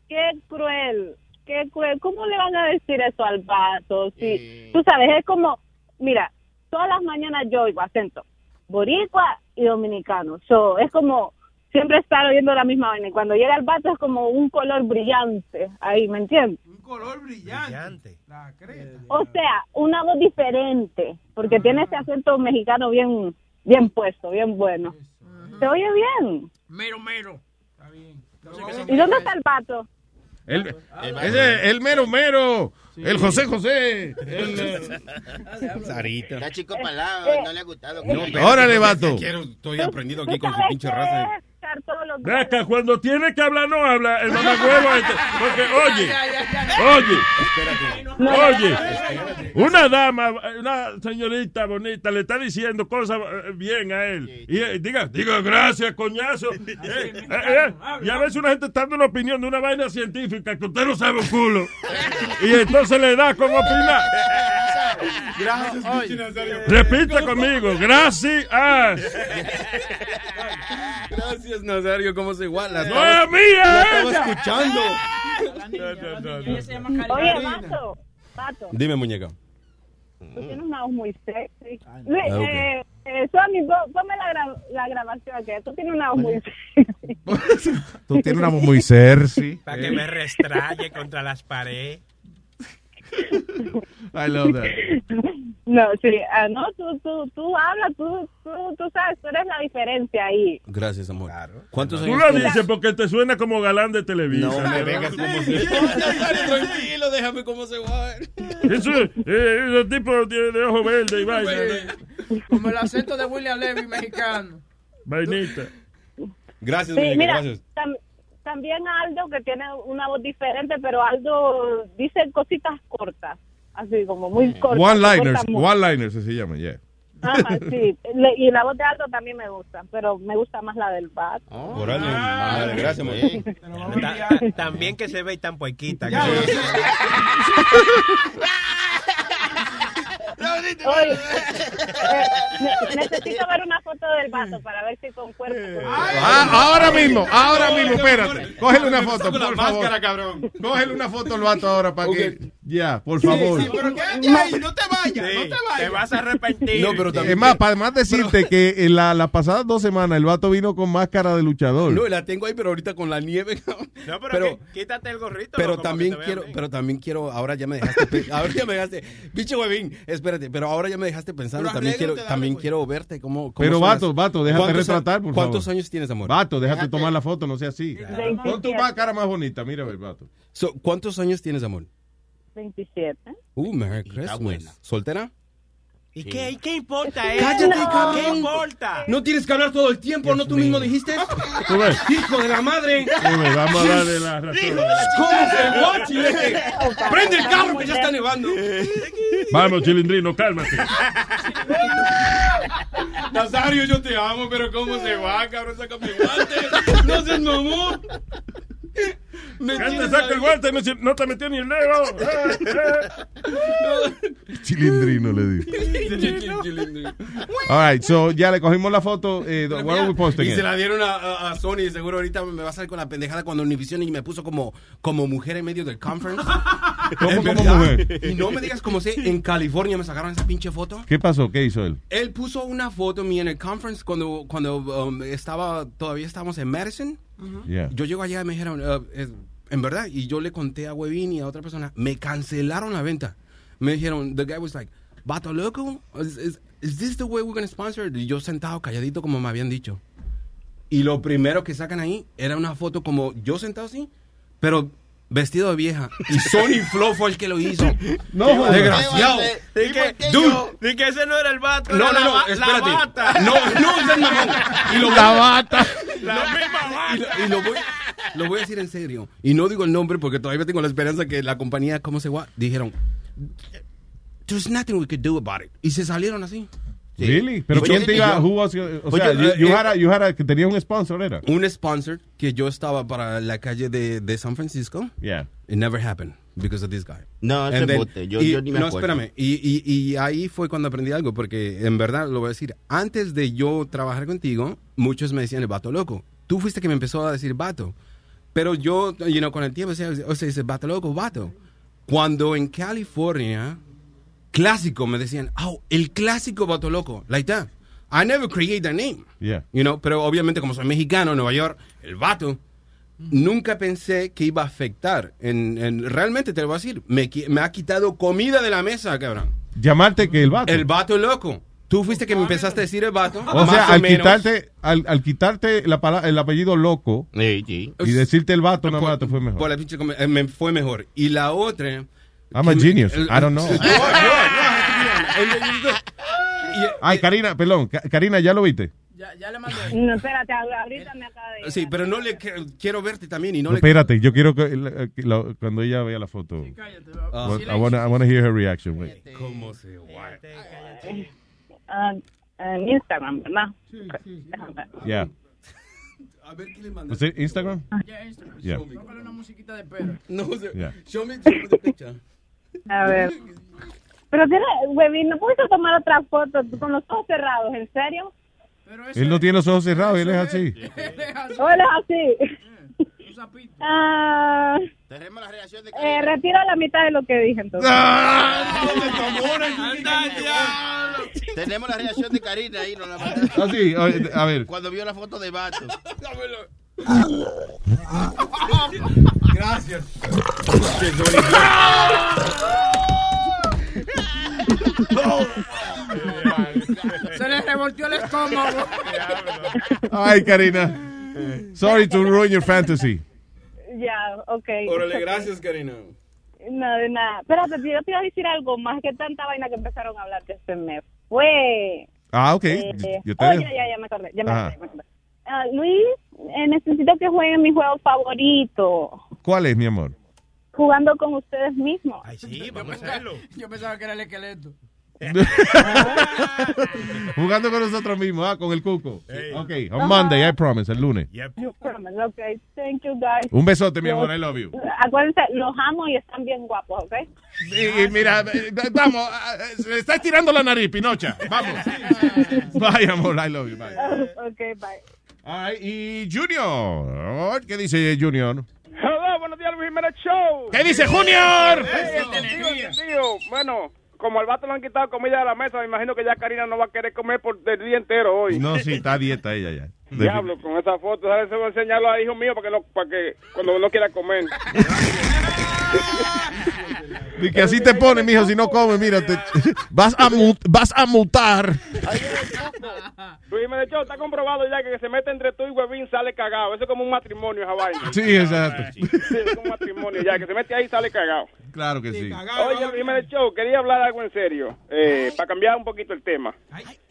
Qué cruel, qué cruel. ¿Cómo le van a decir eso al vato? Si, Tú sabes, es como, mira, todas las mañanas yo oigo acento boricua y dominicano. So, es como siempre estar oyendo la misma vaina. Y cuando llega el vato es como un color brillante ahí, ¿me entiendes? Un color brillante. La creta. O sea, una voz diferente, porque tiene ese acento mexicano bien, bien puesto, bien bueno. Se oye bien. Mero, mero. ¿Y dónde está el vato? El, ese, el mero mero. El José José. El, eh, Sarita. Está chico palado, no le ha gustado. Órale, vato. Quiero, estoy aprendiendo aquí ¿Tú con su pinche raza. Es estar todos los Ve días? acá, cuando tiene que hablar, no habla. El mamagüevo este. Porque, oye, oye, oye, una dama, una señorita bonita le está diciendo cosas eh, bien a él. Y eh, diga, diga gracias, coñazo. Eh, eh, eh, y a veces una gente está dando una opinión de una vaina científica que usted no sabe un culo. Y entonces le da como opinar. Gracias. Repita conmigo, gracias. Gracias, Nazario. ¿Cómo se iguala? No es mía, estaba escuchando. Oye, vato, vato, Dime, muñeca. tú tienes una voz muy sexy. Ah, eh, Eh, Sony, ponme la, gra- la grabación que tú tienes una voz muy Tú tienes una voz muy sexy. Para que me restraye contra las paredes. I love that. No, sí, ah, no, tú, tú, tú hablas, tú, tú, tú sabes, tú eres la diferencia ahí. Gracias, amor. ¿Cuántos Tú años lo tienes? dices porque te suena como galán de televisión. No me vengas como si- Tranquilo, déjame cómo se va. Eso, eh, esos tipos de, de ojo verde y vaina. Como el acento de William Levy mexicano. Vainita. Gracias, Sí, mira, gracias. tam- también Aldo, que tiene una voz diferente, pero Aldo dice cositas cortas, así como muy cortas. One-liners. One-liners se llama, yeah. Ajá, sí. Le- y la voz de Aldo también me gusta, pero me gusta más la del Bat. Órale, madre, gracias, ta- También que se ve tan puequita. necesito ver una foto del vato para ver si concuerda. con- Ah, ahora mismo, ahora mismo, espérate. Cógele una foto, Con la por favor. máscara, cabrón. Cógele una foto al vato ahora para que. Ya, por favor. Sí, pero quédate ahí, no te vayas, no te vayas. Te vas a arrepentir. No, pero también. Es más, para más decirte que en la, las pasadas dos semanas el vato vino con máscara de luchador. No, la tengo ahí, pero ahorita con la nieve. No, pero, quítate el gorrito. Pero también quiero, pero también quiero, ahora ya me dejaste, ahora ya me dejaste, bicho huevín, espérate, pero ahora ya me dejaste pensando, Pero también quiero, dale, también pues. quiero verte cómo, cómo Pero vato, las- vato, déjate ¿Cuántos a- retratar, por favor. ¿Cuántos años tienes, amor? Vato, déjate tomar la foto, no sea así. Pon tu cara más bonita, mira, a ver, vato. So, ¿Cuántos años tienes, amor? 27. Uh, Merry Christmas. ¿Soltera? ¿Y qué, y qué importa eso? Cállate, ¿Qué cabrón. importa? No tienes que hablar todo el tiempo, ¿no? Tú mismo dijiste. ¿Tú ves? Hijo de la madre. Tú ves, vamos a darle la razón. ¿Cómo se va, chilete? Prende el carro que ya está nevando. Vamos, chilindrino, cálmate. Nazario, yo te amo, pero ¿cómo se va, cabrón? Saca mi guante. No seas mamón. Ya te saca el guante, no, te metió ni el dedo. Chilindrino le di. All right, so ya le cogimos la foto. Eh, where are we posting Y it? se la dieron a, a- Sony y seguro ahorita me va a salir con la pendejada cuando Univision y me puso como, como mujer en medio del conference. ¿Cómo ¿En como mujer? Y no me digas cómo sé, en California me sacaron esa pinche foto. ¿Qué pasó? ¿Qué hizo él? Él puso una foto mía en el conference cuando, cuando um, estaba, todavía estábamos en Madison. Yeah. Yo llego allá y me dijeron, uh, es- en verdad, y yo le conté a Webin y a otra persona, me cancelaron la venta. Me dijeron, the guy was like, Vato loco, is, is- is this the way we're gonna sponsor? it?" Y yo sentado calladito como me habían dicho. Y lo primero que sacan ahí era una foto como yo sentado así, pero vestido de vieja. Y Sony Flow fue el que lo hizo. No, Qué desgraciado. Di que, Dude. di que ese no era el vato. No, era no, la no, ba- espérate. La bata. No, no, es el mamón. Y lo La bata. La misma bata. y lo, y lo voy, lo voy a decir en serio. Y no digo el nombre porque todavía tengo la esperanza que la compañía, ¿cómo se llama? Dijeron, there's nothing we could do about it. Y se salieron así. Sí. Really? ¿Pero quién yo- te iba? yo- who was o sea, you, eh, you eh, had a- you had a- que tenía un sponsor, ¿era? Un sponsor que yo estaba para la calle de, de San Francisco. Yeah. It never happened because of this guy. No, ese then- bote, yo- y- yo ni me No, acuerdo. espérame. Y, y, y ahí fue cuando aprendí algo, porque en verdad lo voy a decir. Antes de yo trabajar contigo, muchos me decían el vato loco. Tú fuiste que me empezó a decir vato. Pero yo, you know, con el tiempo, o sea, o sea, dice vato loco, vato. Cuando en California, clásico, me decían, oh, el clásico vato loco, like that. I never create that name. Yeah. You know, pero obviamente como soy mexicano, Nueva York, el vato, nunca pensé que iba a afectar. En, en- realmente te lo voy a decir, me, ha quitado comida de la mesa, cabrón. Llamarte que el vato. El vato loco. Tú fuiste que me empezaste a decir el vato. O más sea, al menos. quitarte, al, al quitarte la el apellido loco y decirte el vato, nada más te fue mejor. Por la pinche eh, me fue mejor. Y la otra. I'm a me- genius. el- I don't know. No, no, no, Ay, Karina, perdón, Ka- Karina, ¿ya lo viste? Ya, ya le mandé. No, espérate, ahorita me acaba de Sí, pero no le quiero verte también y no No, le espérate, yo quiero que, la- que la- cuando ella vea la foto. Ah. What- I wanna, I wanna hear her reaction. wait. ¿Cómo se va? Ah, en Instagram, ¿verdad? Déjame ver. Yeah. A ver qué le manda. Was it Instagram? Ya, Instagram. Yeah. Póngale una musiquita de pera. No sé. Yeah. Show me, show me the picture. A ver. Pero tiene, Webin, ¿no puedes tomar otra foto con los ojos cerrados? ¿En serio? Él no tiene los ojos cerrados, él es así. ¿O él es así? Ah, eh, retiro la mitad de lo que dije entonces. Ah, Tenemos la reacción de Karina ahí, no la. Ah, a- a ver. Cuando vio la foto de Vato. Gracias. Se le revolteó el estómago. Ay, Karina. Sorry to ruin your fantasy. Ya, ok. Órale, gracias, Karina. No, de nada. Espérate, yo te iba a decir algo más que tanta vaina que empezaron a hablar que se me fue. Ah, ok. Eh, Yo te oh, ya, ya, ya me acordé. Ya me acordé, me acordé. Ah, Luis, eh, necesito que jueguen mi juego favorito. ¿Cuál es, mi amor? Jugando con ustedes mismos. Sí, vamos a hacerlo. Yo pensaba que era el esqueleto. Jugando con nosotros mismos, ah, con el cuco. Ok, on Monday, I promise, el lunes. You promise, okay. Thank you, guys. Un besote, mi amor, I love you. Acuérdense, los amo y están bien guapos, ¿ok? Y, y mira, eh, vamos, ah, eh, le está estirando la nariz, Pinocha. Vamos. Bye, amor, I love you. Bye. ok, bye. All right, y Junior. ¿Qué dice Junior? Hello, buenos días, Luis Jiménez Show. ¿Qué dice Junior? Hey, entendido, entendido. Bueno, como al vato le han quitado comida de la mesa, me imagino que ya Karina no va a querer comer por el día entero hoy. No, sí, está a dieta ella ya. Diablo, con esa foto, ¿sabes? Se voy a enseñarlo a hijo mío para que, no, para que cuando no quiera comer. Y que así te pone, mijo, si no comes, mira, te- vas, a mu- vas a mutar. Luis Show está comprobado ya que, que se mete entre tú y Huevín sale cagado. Eso es como un matrimonio esa vaina. Sí, exacto. Sí, es como un matrimonio ya, que se mete ahí sale cagado. Claro que sí. Oye, Luis Jiménez Show, quería hablar algo en serio, eh, para cambiar un poquito el tema.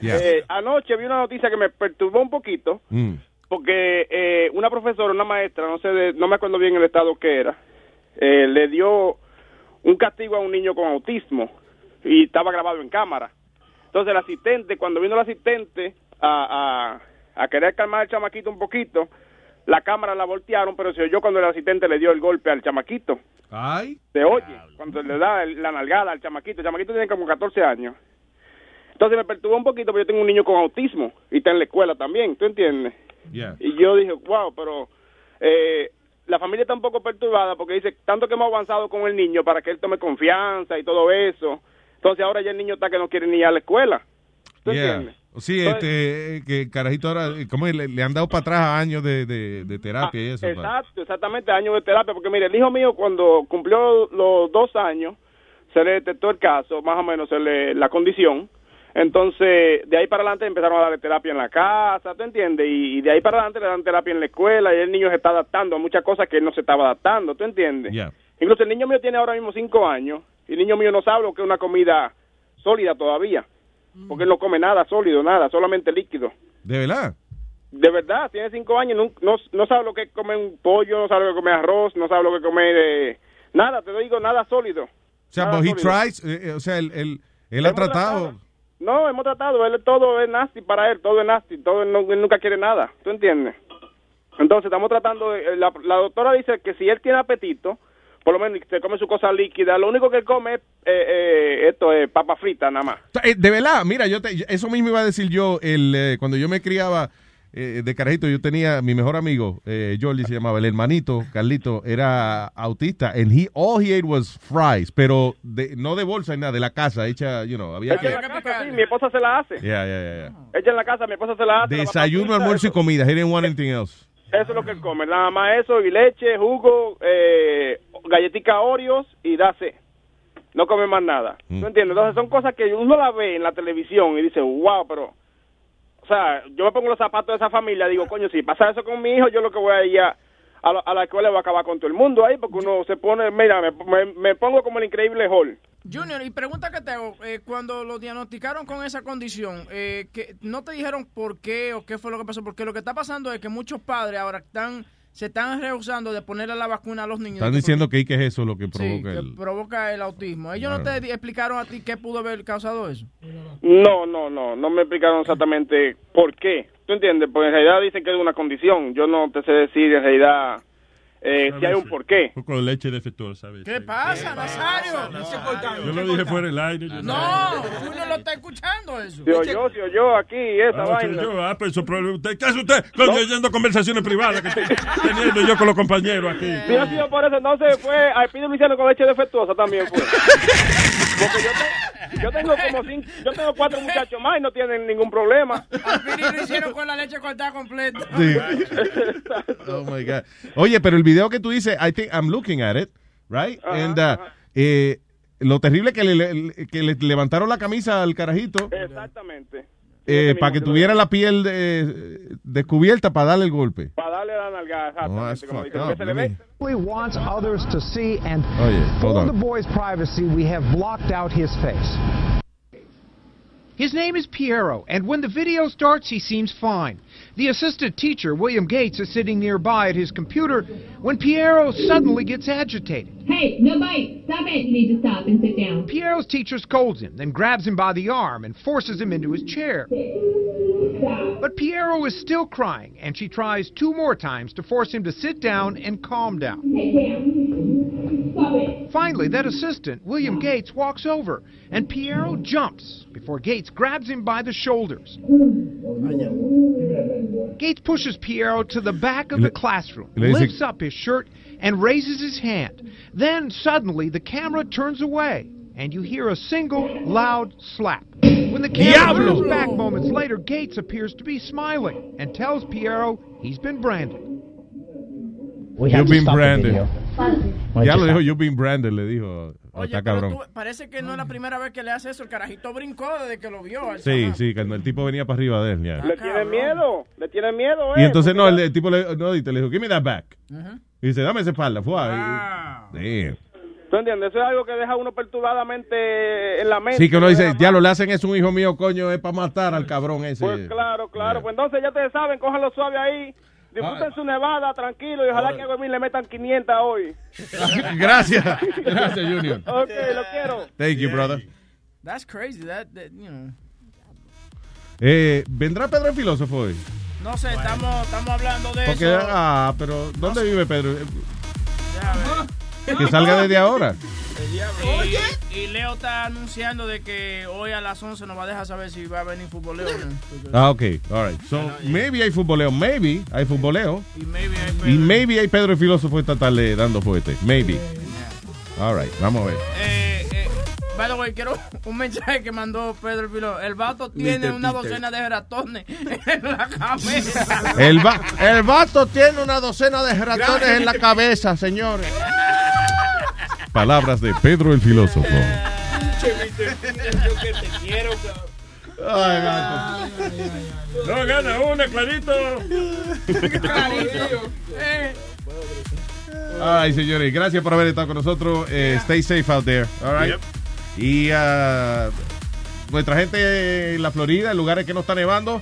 Eh, anoche vi una noticia que me perturbó un poquito, Mm. porque eh, una profesora, una maestra, no sé, de- no me acuerdo bien el estado que era, eh, le dio un castigo a un niño con autismo y estaba grabado en cámara. Entonces el asistente, cuando vino el asistente a, a, a querer calmar al chamaquito un poquito, la cámara la voltearon, pero se oyó cuando el asistente le dio el golpe al chamaquito. Ay. Se oye cuando le da el- la nalgada al chamaquito. El chamaquito tiene como 14 años. Entonces me perturbó un poquito porque yo tengo un niño con autismo y está en la escuela también, ¿tú entiendes? Yeah. Y yo dije, wow, pero eh, la familia está un poco perturbada porque dice, tanto que hemos avanzado con el niño para que él tome confianza y todo eso. Entonces ahora ya el niño está que no quiere ni ir a la escuela. ¿Tú Yeah. entiendes? Sí, este, que carajito ahora, ¿cómo es? le, le han dado para atrás años de, de, de terapia y eso. Exacto, exactamente, años de terapia, porque mire, el hijo mío cuando cumplió los dos años, se le detectó el caso, más o menos se le, la condición, entonces de ahí para adelante empezaron a darle terapia en la casa, ¿tú entiendes? Y, y de ahí para adelante le dan terapia en la escuela y el niño se está adaptando a muchas cosas que él no se estaba adaptando, ¿tú entiendes? Yeah. Incluso el niño mío tiene ahora mismo cinco años y el niño mío no sabe lo que es una comida sólida todavía, porque él no come nada sólido, nada, solamente líquido. ¿De verdad? De verdad, tiene cinco años, no, no, no sabe lo que es comer un pollo, no sabe lo que es comer arroz, no sabe lo que es comer eh, nada, te digo, nada sólido. O sea, but he sólido. tries, eh, eh, o sea, él, él, él ha tratado. No, hemos tratado, él todo es nasty para él, todo es nasty, todo no- él nunca quiere nada, ¿tú entiendes? Entonces estamos tratando, de, eh, la, la doctora dice que si él tiene apetito, por lo menos se come su cosa líquida, lo único que come es eh, eh, esto es papa frita nada más. Eh, De verdad, mira, yo te- eso mismo iba a decir yo el, eh, cuando yo me criaba eh, de carajito, yo tenía mi mejor amigo, eh, Jordi se llamaba, el hermanito, Carlito, era autista, and he, all he ate was fries, pero de, no de bolsa ni nada, de la casa, hecha, you know, había Ella que... en la casa, sí, mi esposa se la hace. Yeah, yeah, yeah. Ella en la casa, mi esposa se la hace. Desayuno, almuerzo y comida, he didn't want anything else. Eso es lo que él come, nada más eso, y leche, jugo, eh, galletica Oreos y dase. No come más nada. Mm. ¿No entiendes? Entonces son cosas que uno la ve en la televisión y dice, wow, pero... O sea, yo me pongo los zapatos de esa familia, digo, coño, si pasa eso con mi hijo, yo lo que voy a ir a, a, la, a la escuela voy a acabar con todo el mundo ahí, porque uno se pone, mira, me, me- me pongo como el increíble Hall. Junior, y pregunta que te hago, eh, cuando lo diagnosticaron con esa condición, eh, que ¿no te dijeron por qué o qué fue lo que pasó? Porque lo que está pasando es que muchos padres ahora están se están rehusando de ponerle la vacuna a los niños. Están diciendo que, que es eso lo que Sí, provoca que el... provoca el autismo. ¿Ellos no te explicaron a ti qué pudo haber causado eso? No, no, no, no me explicaron exactamente por qué. ¿Tú entiendes? Porque en realidad dicen que es una condición. Yo no te sé decir en realidad eh, si hay un porqué. Un poco de leche defectuosa, ¿sabes? ¿Qué pasa, Nazario? Yo lo dije fuera del aire. yo No, Junior lo está escuchando eso. Si oyó, si oyó aquí esa Ah, vaina. yo, ah, pero eso problema. ¿Usted, ¿Qué hace usted? Oyendo conversaciones privadas que estoy teniendo yo con los compañeros aquí. Si ha sido por eso, entonces fue al pido Luciano con leche defectuosa también fue. Porque yo, te- Yo tengo como cinco, yo tengo cuatro muchachos más y no tienen ningún problema. A Piri lo hicieron con la leche cortada completa. Sí. Oh my God. Oye, pero el video que tú dices, I think I'm looking at it, right? And, uh, eh, lo terrible que le, le- que le levantaron la camisa al carajito Exactamente. Eh, para que tuviera la piel de- descubierta para darle el golpe. Para darle la nalgada, Oh, that's como fucked dicen, up. se le ve. He wants others to see, and Oye, hold for on. the boy's privacy, we have blocked out his face. His name is Piero, and when the video starts, he seems fine. The assistant teacher, William Gates, is sitting nearby at his computer when Piero suddenly gets agitated. Hey, no bite. Stop it. You need to stop and sit down. Piero's teacher scolds him, then grabs him by the arm and forces him into his chair. But Piero is still crying, and she tries two more times to force him to sit down and calm down. Finally, that assistant, William Gates, walks over, and Piero jumps before Gates grabs him by the shoulders. Gates pushes Piero to the back of the classroom, lifts up his shirt, and raises his hand. Then suddenly the camera turns away, and you hear a single loud slap. When the camera turns back moments later, Gates appears to be smiling and tells Piero he's been branded. You've been branded. Ya lo dijo, you've been branded, le dijo. Oh, Oye, está cabrón. tú- parece que no es la primera vez que le hace eso. El carajito brincó desde que lo vio. al Sí, sí, cuando el tipo venía para arriba de él. ya. Le tienen miedo, le tienen miedo, Y eh. entonces porque no, el, el tipo le, no, y te le dijo, give me that back. Ujú. Y dice, dame esa espalda. Fue ahí. Damn. ¿Tú entiendes? Eso es algo que deja a uno perturbadamente en la mente. Sí, que uno no dice, ya lo le hacen es un hijo mío, coño, es para matar al cabrón ese. Pues claro, claro. Pues entonces ya ustedes saben, cójanlo suave ahí. Disfruten su nevada, tranquilo, y ojalá que a Goemín le metan 500 hoy. Gracias. Gracias, Junior. Ok, lo quiero. Thank you, brother. That's crazy. That, that, you know. Eh, ¿Vendrá Pedro el filósofo hoy? No sé, estamos, estamos hablando de Porque, eso. ah, pero ¿dónde vive Pedro? Que salga desde ahora. Y, y Leo está anunciando de que hoy a las 11 nos va a dejar saber si va a venir fútbol Leo. ¿no? Ah, ok. All right. So, maybe hay futboleo. Maybe hay futboleo. Y maybe hay Y maybe hay Pedro el filósofo esta tarde dando fuerte. Maybe. All right. Vamos a ver. Eh, eh, by the way, quiero un mensaje que mandó Pedro el Pilo. El vato tiene Mr. una Peter. docena de ratones en la cabeza. El, va- el vato tiene una docena de ratones en la cabeza, señores. Palabras de Pedro el filósofo. Yo que te quiero, Ay, gato. No, gana una, clarito. Ay, señores, gracias por haber estado con nosotros. Eh, Stay safe out there. All right. Y ah, nuestra gente en la Florida, en lugares que no está nevando.